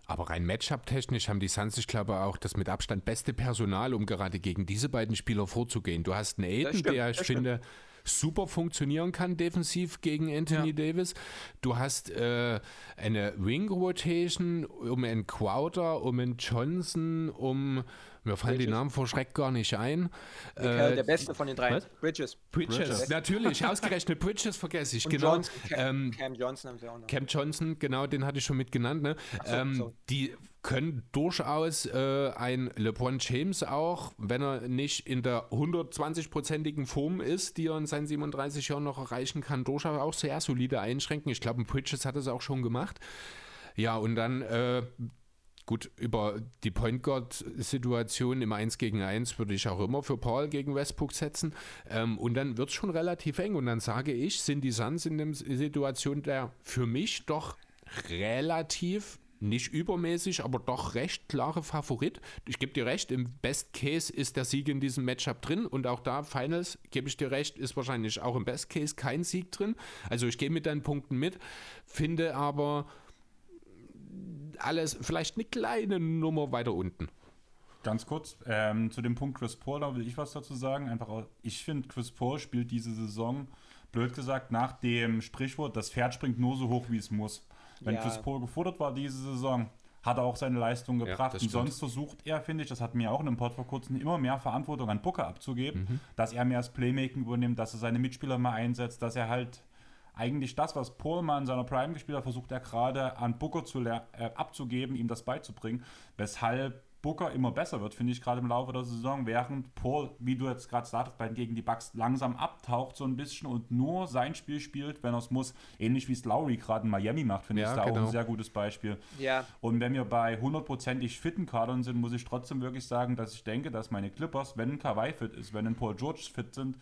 Aber rein Matchup-technisch haben die Suns, ich glaube, auch das mit Abstand beste Personal, um gerade gegen diese beiden Spieler vorzugehen. Du hast einen Aiden, stimmt, der, ich finde, stimmt super funktionieren kann defensiv gegen Anthony ja. Davis. Du hast äh, eine Wing Rotation um einen Crowder, um einen Johnson, um mir fallen Bridges. die Namen vor Schreck gar nicht ein. Äh, der beste von den drei. Was? Bridges. Bridges. Bridges. Natürlich, ausgerechnet Bridges vergesse ich. Und genau. Johnson, Cam, ähm, Cam, Johnson haben sie auch noch. Cam Johnson, genau, den hatte ich schon mit genannt. Ne? So, ähm, so. Die können durchaus äh, ein LeBron James auch, wenn er nicht in der 120-prozentigen Form ist, die er in seinen 37 Jahren noch erreichen kann, durchaus auch sehr solide einschränken. Ich glaube, Bridges hat es auch schon gemacht. Ja, und dann äh, Gut, über die Point Guard-Situation im 1 gegen 1 würde ich auch immer für Paul gegen Westbrook setzen. Ähm, und dann wird es schon relativ eng. Und dann sage ich, sind die Suns in der Situation der für mich doch relativ nicht übermäßig, aber doch recht klare Favorit. Ich gebe dir recht, im Best Case ist der Sieg in diesem Matchup drin und auch da, Finals, gebe ich dir recht, ist wahrscheinlich auch im Best Case kein Sieg drin. Also ich gehe mit deinen Punkten mit, finde aber alles vielleicht eine kleine Nummer weiter unten. Ganz kurz, ähm, zu dem Punkt Chris Paul, da will ich was dazu sagen. Einfach, ich finde, Chris Paul spielt diese Saison, blöd gesagt, nach dem Sprichwort, das Pferd springt nur so hoch, wie es muss. Wenn ja. Chris Paul gefordert war diese Saison, hat er auch seine Leistung gebracht. Ja, und sonst versucht er, finde ich, das hat mir auch in einem Pod vor kurzem, immer mehr Verantwortung an Booker abzugeben, mhm. dass er mehr das Playmaking übernimmt, dass er seine Mitspieler mal einsetzt, dass er halt eigentlich das, was Paul mal in seiner Prime gespielt hat, versucht er gerade an Booker zu äh, abzugeben, ihm das beizubringen, weshalb Booker immer besser wird, finde ich, gerade im Laufe der Saison, während Paul, wie du jetzt gerade sagtest, bei, gegen die Bucks langsam abtaucht so ein bisschen und nur sein Spiel spielt, wenn er es muss, ähnlich wie es Lowry gerade in Miami macht, finde ja, ich da genau. auch ein sehr gutes Beispiel. Ja. Und wenn wir bei hundertprozentig fitten Kadern sind, muss ich trotzdem wirklich sagen, dass ich denke, dass meine Clippers, wenn ein Kawhi fit ist, wenn ein Paul George fit sind,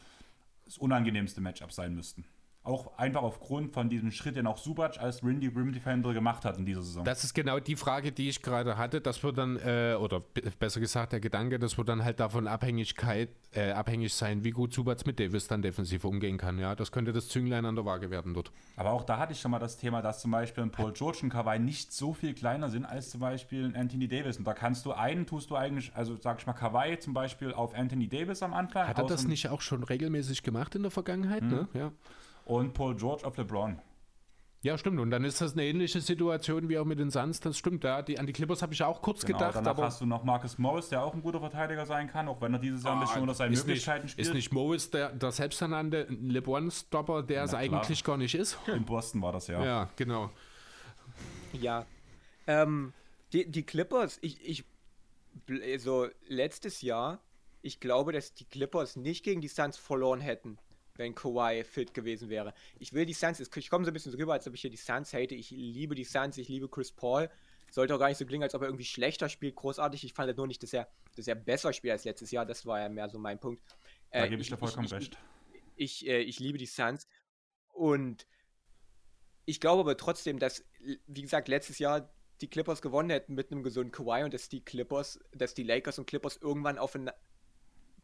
das unangenehmste Matchup sein müssten. Auch einfach aufgrund von diesem Schritt, den auch Subac als Rindy Rim Defender gemacht hat in dieser Saison. Das ist genau die Frage, die ich gerade hatte. Das wird dann, äh, oder besser gesagt der Gedanke, das wird dann halt davon Abhängigkeit, äh, abhängig sein, wie gut Subac mit Davis dann defensiv umgehen kann. Ja, das könnte das Zünglein an der Waage werden dort. Aber auch da hatte ich schon mal das Thema, dass zum Beispiel ein Paul George und Kawhi nicht so viel kleiner sind als zum Beispiel ein Anthony Davis. Und da kannst du einen, tust du eigentlich, also sag ich mal, Kawhi zum Beispiel auf Anthony Davis am Anfang. Hat er das nicht auch schon regelmäßig gemacht in der Vergangenheit? Mhm. Ne? Ja und Paul George auf LeBron. Ja, stimmt. Und dann ist das eine ähnliche Situation wie auch mit den Suns. Das stimmt. Ja, die, an die Clippers habe ich auch kurz genau, gedacht. Danach aber hast du noch Marcus Morris, der auch ein guter Verteidiger sein kann, auch wenn er dieses Jahr ein bisschen ah, unter seinen Möglichkeiten nicht, spielt. Ist nicht Morris der, der selbsternannte LeBron-Stopper, der es eigentlich gar nicht ist? In Boston war das ja. Ja, genau. Ja. Ähm, die, die Clippers, ich, ich, so letztes Jahr, ich glaube, dass die Clippers nicht gegen die Suns verloren hätten wenn Kawhi fit gewesen wäre. Ich will die Suns, ich komme so ein bisschen rüber, als ob ich hier die Suns hate. Ich liebe die Suns, ich liebe Chris Paul. Sollte auch gar nicht so klingen, als ob er irgendwie schlechter spielt, großartig. Ich fand halt nur nicht, dass er, dass er besser spielt als letztes Jahr. Das war ja mehr so mein Punkt. Da äh, gebe ich dir vollkommen ich, recht. Ich, ich, äh, ich liebe die Suns. Und ich glaube aber trotzdem, dass, wie gesagt, letztes Jahr die Clippers gewonnen hätten mit einem gesunden Kawhi und dass die Clippers, dass die Lakers und Clippers irgendwann aufeinander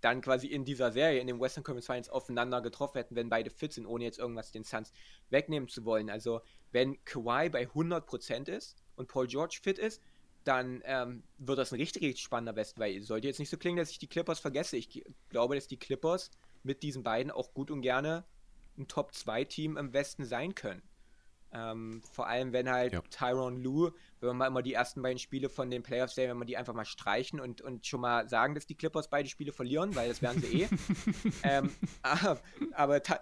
dann quasi in dieser Serie, in den Western Conference Finals aufeinander getroffen hätten, wenn beide fit sind, ohne jetzt irgendwas den Suns wegnehmen zu wollen. Also wenn Kawhi bei 100% ist und Paul George fit ist, dann ähm, wird das ein richtig, richtig spannender West, weil sollte jetzt nicht so klingen, dass ich die Clippers vergesse. Ich glaube, dass die Clippers mit diesen beiden auch gut und gerne ein Top-2-Team im Westen sein können. Ähm, vor allem, wenn halt ja. Tyron Lue, wenn wir mal immer die ersten beiden Spiele von den Playoffs sehen, wenn wir die einfach mal streichen und, und schon mal sagen, dass die Clippers beide Spiele verlieren, weil das werden sie eh. ähm, aber, aber Ty,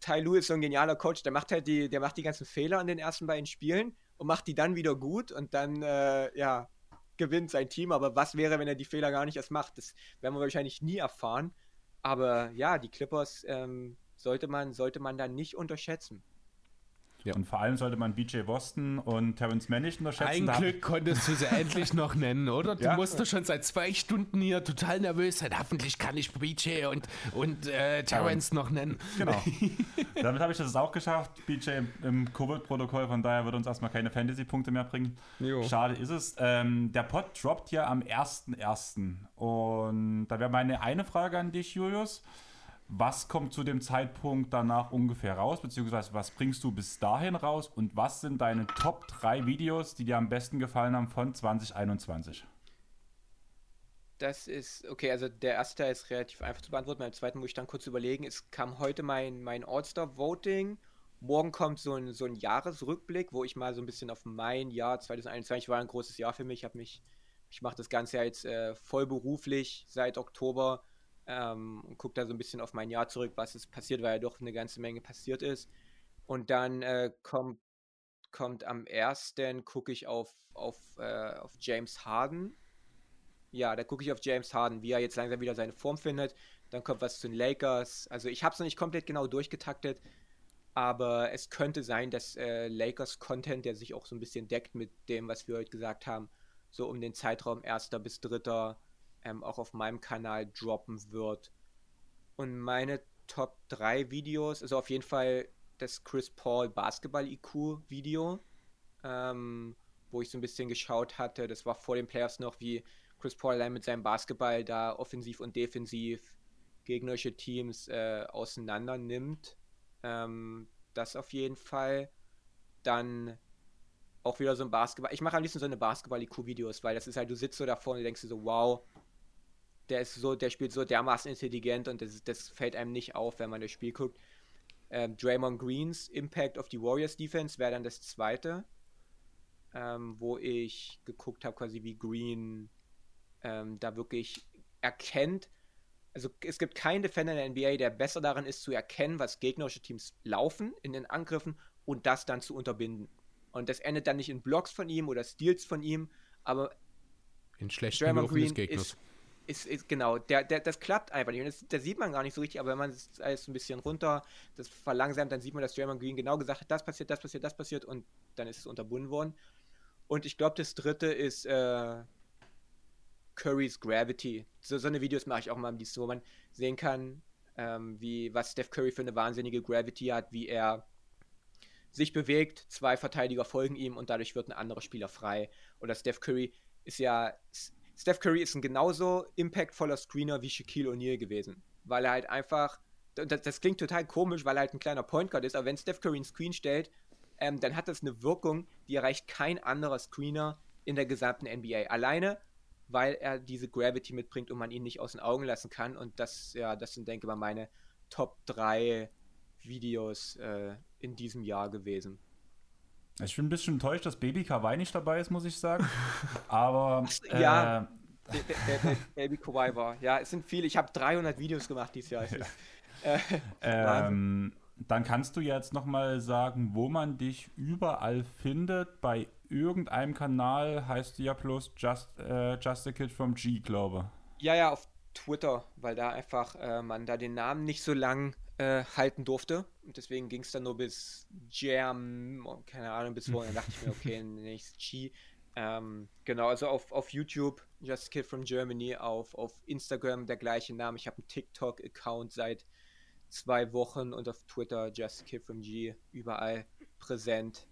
Ty Lue ist so ein genialer Coach, der macht halt die, der macht die ganzen Fehler in den ersten beiden Spielen und macht die dann wieder gut und dann, äh, ja, gewinnt sein Team. Aber was wäre, wenn er die Fehler gar nicht erst macht? Das werden wir wahrscheinlich nie erfahren. Aber ja, die Clippers ähm, sollte man, sollte man dann nicht unterschätzen. Ja. Und vor allem sollte man BJ Boston und Terrence Mann nicht unterschätzen. Ein Glück konntest du sie endlich noch nennen, oder? Du ja. musst doch schon seit zwei Stunden hier total nervös sein. Hoffentlich kann ich BJ und, und äh, Terrence noch nennen. Genau. Damit habe ich das auch geschafft. BJ im Covid-Protokoll, von daher wird uns erstmal keine Fantasy-Punkte mehr bringen. Jo. Schade ist es. Ähm, der Pod droppt ja am 1.1. Und da wäre meine eine Frage an dich, Julius. Was kommt zu dem Zeitpunkt danach ungefähr raus, beziehungsweise was bringst du bis dahin raus und was sind deine Top 3 Videos, die dir am besten gefallen haben von 2021? Das ist, okay, also der erste Teil ist relativ einfach zu beantworten, beim zweiten muss ich dann kurz überlegen. Es kam heute mein, mein All-Star-Voting. Morgen kommt so ein, so ein Jahresrückblick, wo ich mal so ein bisschen auf mein Jahr 2021 war ein großes Jahr für mich. Ich mich, ich mache das Ganze jetzt äh, voll beruflich seit Oktober ähm, und gucke da so ein bisschen auf mein Jahr zurück, was ist passiert, weil ja doch eine ganze Menge passiert ist. Und dann äh, kommt, kommt am ersten, gucke ich auf, auf, äh, auf James Harden. Ja, da gucke ich auf James Harden, wie er jetzt langsam wieder seine Form findet. Dann kommt was zu den Lakers. Also ich habe es noch nicht komplett genau durchgetaktet, aber es könnte sein, dass äh, Lakers Content, der sich auch so ein bisschen deckt mit dem, was wir heute gesagt haben, so um den Zeitraum 1. bis 3 ähm, auch auf meinem Kanal droppen wird. Und meine Top 3 Videos, also auf jeden Fall das Chris Paul Basketball IQ Video, ähm, wo ich so ein bisschen geschaut hatte. Das war vor den Playoffs noch, wie Chris Paul allein mit seinem Basketball da offensiv und defensiv gegnerische Teams äh, auseinander nimmt. Ähm, das auf jeden Fall. Dann auch wieder so ein Basketball. Ich mache am liebsten so eine Basketball-IQ-Videos, weil das ist halt, du sitzt so davor und denkst dir so, wow, der ist so, der spielt so dermaßen intelligent und das, das fällt einem nicht auf, wenn man das Spiel guckt. Ähm, Draymond Greens Impact auf die Warriors Defense wäre dann das zweite, ähm, wo ich geguckt habe, quasi wie Green ähm, da wirklich erkennt. Also es gibt keinen Defender in der NBA, der besser darin ist zu erkennen, was gegnerische Teams laufen in den Angriffen und das dann zu unterbinden. Und das endet dann nicht in Blocks von ihm oder Steals von ihm, aber in schlechten Draymond Green des Gegners. Ist, ist, ist, genau, der, der, das klappt einfach nicht. Und das, das sieht man gar nicht so richtig, aber wenn man es alles ein bisschen runter, das verlangsamt, dann sieht man, dass Draymond Green genau gesagt hat, das passiert, das passiert, das passiert und dann ist es unterbunden worden. Und ich glaube, das dritte ist äh, Currys Gravity. So, so eine Videos mache ich auch mal am liebsten, wo man sehen kann, ähm, wie, was Steph Curry für eine wahnsinnige Gravity hat, wie er sich bewegt, zwei Verteidiger folgen ihm und dadurch wird ein anderer Spieler frei. Oder Steph Curry ist ja Steph Curry ist ein genauso impactvoller Screener wie Shaquille O'Neal gewesen, weil er halt einfach, das, das, klingt total komisch, weil er halt ein kleiner Point Guard ist, aber wenn Steph Curry einen Screen stellt, ähm, dann hat das eine Wirkung, die erreicht kein anderer Screener in der gesamten NBA. Alleine, weil er diese Gravity mitbringt und man ihn nicht aus den Augen lassen kann. Und das, ja, das sind, denke ich mal, meine Top 3 Videos äh, in diesem Jahr gewesen. Ich bin ein bisschen enttäuscht, dass Baby Kawaii nicht dabei ist, muss ich sagen. Aber. Äh, ja. Der, der, der, Baby Kawaii war. Ja, es sind viele. Ich habe 300 Videos gemacht dieses Jahr. Ist, äh, ähm, dann kannst du jetzt nochmal sagen, wo man dich überall findet. Bei irgendeinem Kanal heißt du ja bloß Just, äh, Just a Kid from G, glaube Ja, ja, auf Twitter, weil da einfach äh, man da den Namen nicht so lang äh, halten durfte. Und deswegen ging es dann nur bis Jam, keine Ahnung, bis vorhin. Dachte ich mir, okay, nächstes G. Ähm, genau, also auf, auf YouTube, Just Kid from Germany, auf, auf Instagram der gleiche Name. Ich habe einen TikTok-Account seit zwei Wochen und auf Twitter Just Kid from G, überall präsent.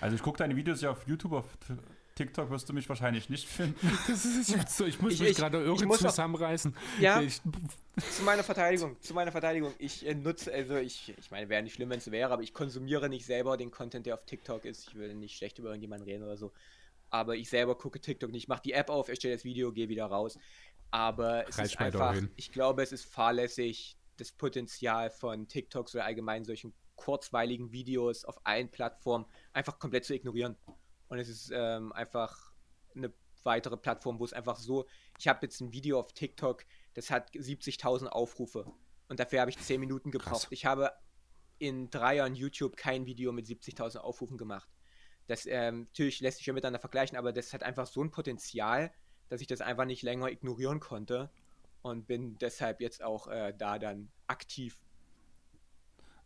Also ich gucke deine Videos ja auf YouTube, auf TikTok wirst du mich wahrscheinlich nicht finden. Das ist so, ich muss ich, mich gerade irgendwie zusammenreißen. Ja, ich, zu meiner Verteidigung, zu meiner Verteidigung. Ich äh, nutze, also ich, ich meine, wäre nicht schlimm, wenn es wäre, aber ich konsumiere nicht selber den Content, der auf TikTok ist. Ich will nicht schlecht über irgendjemanden reden oder so. Aber ich selber gucke TikTok nicht. Ich mache die App auf, erstelle das Video, gehe wieder raus. Aber es Reicht ist einfach, ich glaube, es ist fahrlässig, das Potenzial von TikToks oder allgemein solchen kurzweiligen Videos auf allen Plattformen einfach komplett zu ignorieren. Und es ist ähm, einfach eine weitere Plattform, wo es einfach so, ich habe jetzt ein Video auf TikTok, das hat 70.000 Aufrufe und dafür habe ich 10 Minuten gebraucht. Krass. Ich habe in drei Jahren YouTube kein Video mit 70.000 Aufrufen gemacht. Das ähm, natürlich lässt sich ja miteinander vergleichen, aber das hat einfach so ein Potenzial, dass ich das einfach nicht länger ignorieren konnte und bin deshalb jetzt auch äh, da dann aktiv.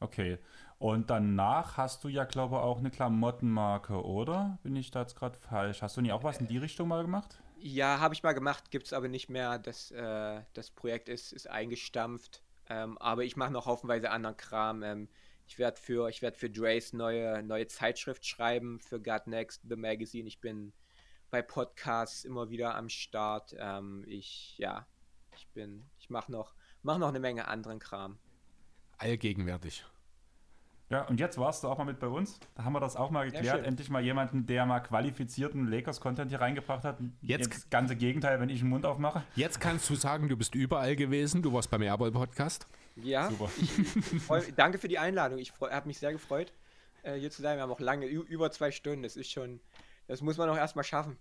Okay. Und danach hast du ja, glaube ich, auch eine Klamottenmarke, oder? Bin ich da jetzt gerade falsch? Hast du nie auch was in die Richtung mal gemacht? Ja, habe ich mal gemacht, gibt es aber nicht mehr. Das, äh, das Projekt ist, ist eingestampft. Ähm, aber ich mache noch haufenweise anderen Kram. Ähm, ich werde für, ich werd für Dre's neue, neue Zeitschrift schreiben, für God Next, The Magazine. Ich bin bei Podcasts immer wieder am Start. Ähm, ich, ja, ich bin, ich mache noch, mach noch eine Menge anderen Kram. Allgegenwärtig. Ja, und jetzt warst du auch mal mit bei uns. Da haben wir das auch mal geklärt. Ja, Endlich mal jemanden, der mal qualifizierten Lakers-Content hier reingebracht hat. Jetzt das ganze Gegenteil, wenn ich den Mund aufmache. Jetzt kannst du sagen, du bist überall gewesen. Du warst beim Airball-Podcast. Ja, Super. Ich, freu, danke für die Einladung. Ich habe mich sehr gefreut, äh, hier zu sein. Wir haben auch lange, über zwei Stunden. Das ist schon, das muss man auch erstmal schaffen.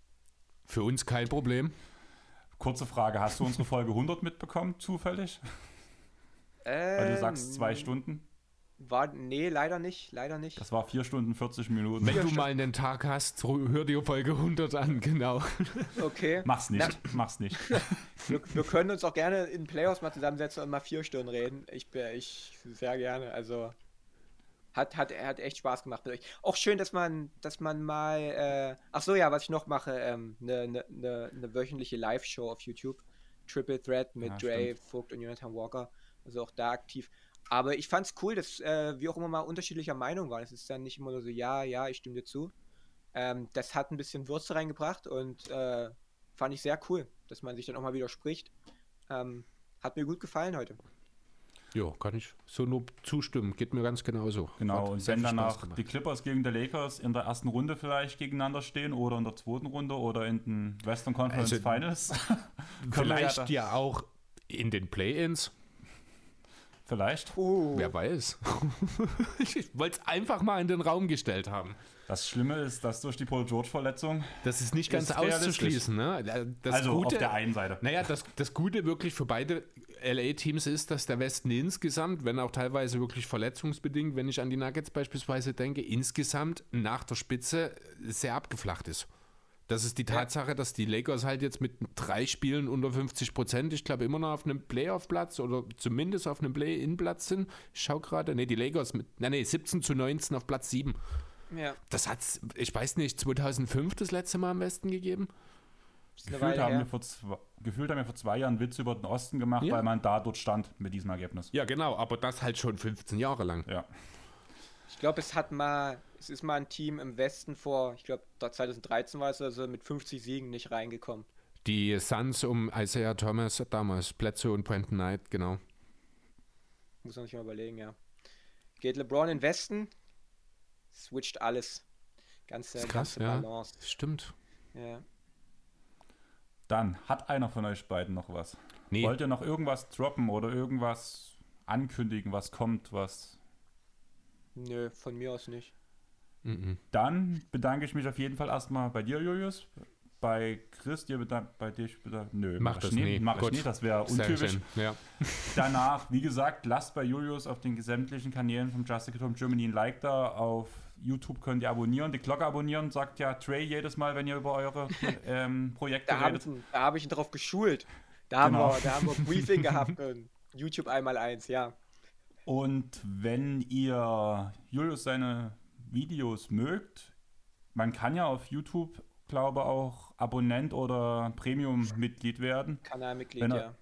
Für uns kein Problem. Kurze Frage, hast du unsere Folge 100 mitbekommen, zufällig? Ähm, Weil du sagst zwei Stunden. War, nee, leider nicht, leider nicht. Das war 4 Stunden 40 Minuten. Wenn du mal einen Tag hast, hör dir Folge 100 an, genau. Okay. Mach's nicht, Na, mach's nicht. Wir, wir, können uns auch gerne in Playoffs mal zusammensetzen und mal vier Stunden reden. Ich, ich sehr gerne, also hat, hat, hat echt Spaß gemacht mit euch. Auch schön, dass man, dass man mal, äh, ach so, ja, was ich noch mache, eine ähm, ne, ne, ne, ne wöchentliche Live-Show auf YouTube. Triple Threat mit ja, Dre, stimmt. Vogt und Jonathan Walker. Also auch da aktiv. Aber ich fand es cool, dass äh, wir auch immer mal unterschiedlicher Meinung waren. Es ist dann nicht immer nur so, ja, ja, ich stimme dir zu. Ähm, das hat ein bisschen Würze reingebracht und äh, fand ich sehr cool, dass man sich dann auch mal widerspricht. Ähm, hat mir gut gefallen heute. Ja, kann ich so nur zustimmen. Geht mir ganz genauso. Genau, Hat und wenn danach die Clippers gegen die Lakers in der ersten Runde vielleicht gegeneinander stehen oder in der zweiten Runde oder in den Western Conference Also, Finals, Vielleicht ja, ja auch in den Play-Ins. Vielleicht. Uh, Wer weiß. ich wollte es einfach mal in den Raum gestellt haben. Das Schlimme ist, dass durch die Paul George-Verletzung, Das ist nicht ganz Ist auszuschließen. Ne? Das also Gute, auf der einen Seite. Naja, das, das Gute wirklich für beide LA-Teams ist, dass der Westen insgesamt, wenn auch teilweise wirklich verletzungsbedingt, wenn ich an die Nuggets beispielsweise denke, insgesamt nach der Spitze sehr abgeflacht ist. Das ist die Tatsache, dass die Lakers halt jetzt mit drei Spielen unter 50 Prozent, ich glaube, immer noch auf einem Playoff-Platz oder zumindest auf einem Play-In-Platz sind. Ich schau gerade, nee, die Lakers mit, nein, nee, 17 zu 19 auf Platz 7. ja, Das hat's, ich weiß nicht, 2005 das letzte Mal am Westen gegeben? Gefühlt haben, wir vor zwei, gefühlt haben wir vor zwei Jahren Witze über den Osten gemacht, Ja. weil man da dort stand mit diesem Ergebnis. Ja, genau, aber das halt schon 15 Jahre lang. Ja. Ich glaube, es hat mal, es ist mal ein Team im Westen vor, ich glaube, 2013 war es also mit 50 Siegen nicht reingekommen. Die Suns um Isaiah Thomas damals, Plätze und Brandon Knight, genau. Muss man sich mal überlegen, ja. Geht LeBron in Westen, switcht alles. Ganze, Ist krass, ganze ja. Balance. Stimmt. Ja. Dann hat einer von euch beiden noch was. Nee, Wollt ihr noch irgendwas droppen oder irgendwas ankündigen, was kommt, was. Nö, von mir aus nicht. Mhm. Dann bedanke ich mich auf jeden Fall erstmal bei dir, Julius. Bei Chris, dir bedank, bei dir bedank, Nö, Mach mach das ich nicht. Mach ich Gut. nicht, das wäre untypisch. Ja. Danach, wie gesagt, lasst bei Julius auf den sämtlichen Kanälen von Justice Home Germany ein Like da. Auf YouTube könnt ihr abonnieren, die Glocke abonnieren, sagt ja Trey jedes Mal, wenn ihr über eure ähm, Projekte Da habe redet. ich, ihn- da hab ich ihn drauf geschult. Da haben, Genau. wir, da haben wir ein Briefing gehabt. Und YouTube einmal eins, ja. Und wenn ihr Julius seine Videos mögt, man kann ja auf YouTube, glaube auch Abonnent oder Premium-Mitglied werden. Kanalmitglied, Wenn er- ja.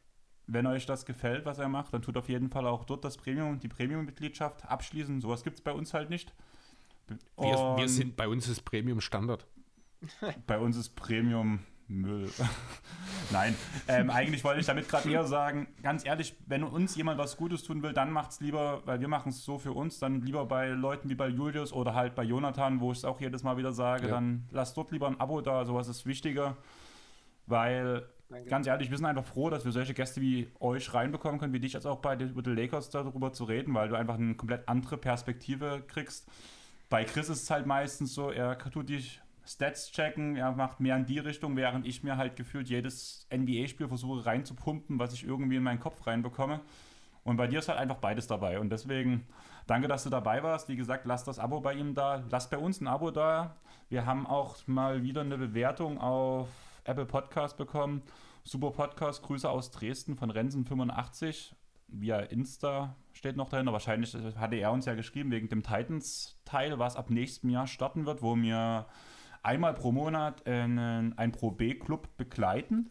Wenn euch das gefällt, was er macht, dann tut auf jeden Fall auch dort das Premium, die Premium-Mitgliedschaft abschließen. Sowas gibt es bei uns halt nicht. Wir, wir sind, bei uns ist Premium Standard. bei uns ist Premium Müll. Nein, ähm, eigentlich wollte ich damit gerade eher sagen, ganz ehrlich, wenn uns jemand was Gutes tun will, dann macht's lieber, weil wir machen es so für uns, dann lieber bei Leuten wie bei Julius oder halt bei Jonathan, wo ich es auch jedes Mal wieder sage, Ja. dann lasst dort lieber ein Abo da, sowas ist wichtiger, weil Danke. ganz ehrlich, wir sind einfach froh, dass wir solche Gäste wie euch reinbekommen können, wie dich jetzt auch bei den, über die Lakers darüber zu reden, weil du einfach eine komplett andere Perspektive kriegst. Bei Chris ist es halt meistens so, er tut dich Stats checken, er macht mehr in die Richtung, während ich mir halt gefühlt jedes NBA-Spiel versuche reinzupumpen, was ich irgendwie in meinen Kopf reinbekomme. Und bei dir ist halt einfach beides dabei. Und deswegen danke, dass du dabei warst. Wie gesagt, lass das Abo bei ihm da. Lass bei uns ein Abo da. Wir haben auch mal wieder eine Bewertung auf Apple Podcast bekommen. Super Podcast. Grüße aus Dresden von Rensen85. Via Insta steht noch dahinter. Wahrscheinlich hatte er uns ja geschrieben wegen dem Titans-Teil, was ab nächstem Jahr starten wird, wo wir einmal pro Monat einen, einen Pro B-Club begleiten.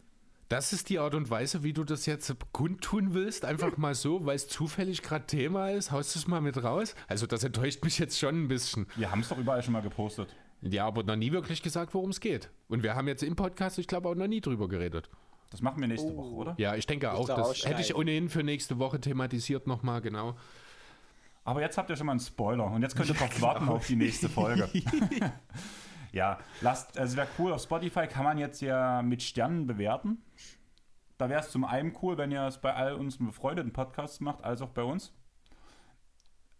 Das ist die Art und Weise, wie du das jetzt kundtun willst. Einfach mal so, weil es zufällig gerade Thema ist. Haust du es mal mit raus? Also, das enttäuscht mich jetzt schon ein bisschen. Wir haben es doch überall schon mal gepostet. Ja, aber noch nie wirklich gesagt, worum es geht. Und wir haben jetzt im Podcast, ich glaube, auch noch nie drüber geredet. Das machen wir nächste Oh. Woche, oder? Ja, ich denke auch, Musst du das hätte ich ohnehin für nächste Woche thematisiert nochmal, genau. Aber jetzt habt ihr schon mal einen Spoiler und jetzt könnt ihr drauf warten auf die nächste Folge. ja, lasst, also wäre cool, auf Spotify kann man jetzt ja mit Sternen bewerten. Da wäre es zum einen cool, wenn ihr es bei all unseren befreundeten Podcasts macht, als auch bei uns.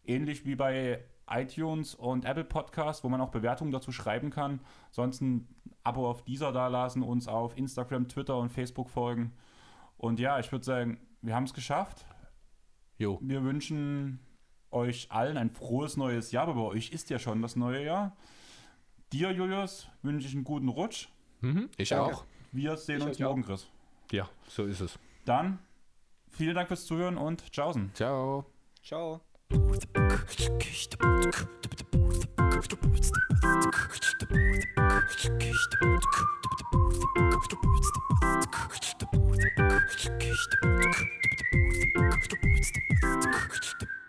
Ähnlich wie bei iTunes und Apple Podcasts, wo man auch Bewertungen dazu schreiben kann. Sonst ein Abo auf dieser da lassen, uns auf Instagram, Twitter und Facebook folgen. Und ja, ich würde sagen, wir haben es geschafft. Jo. Wir wünschen euch allen ein frohes neues Jahr, aber bei euch ist ja schon das neue Jahr. Dir, Julius, wünsche ich einen guten Rutsch. Mhm, ich Danke. auch. Wir sehen ich uns morgen, auch. Chris. Ja, so ist es. Dann vielen Dank fürs Zuhören und tschaußen. Ciao. Ciao. Ciao.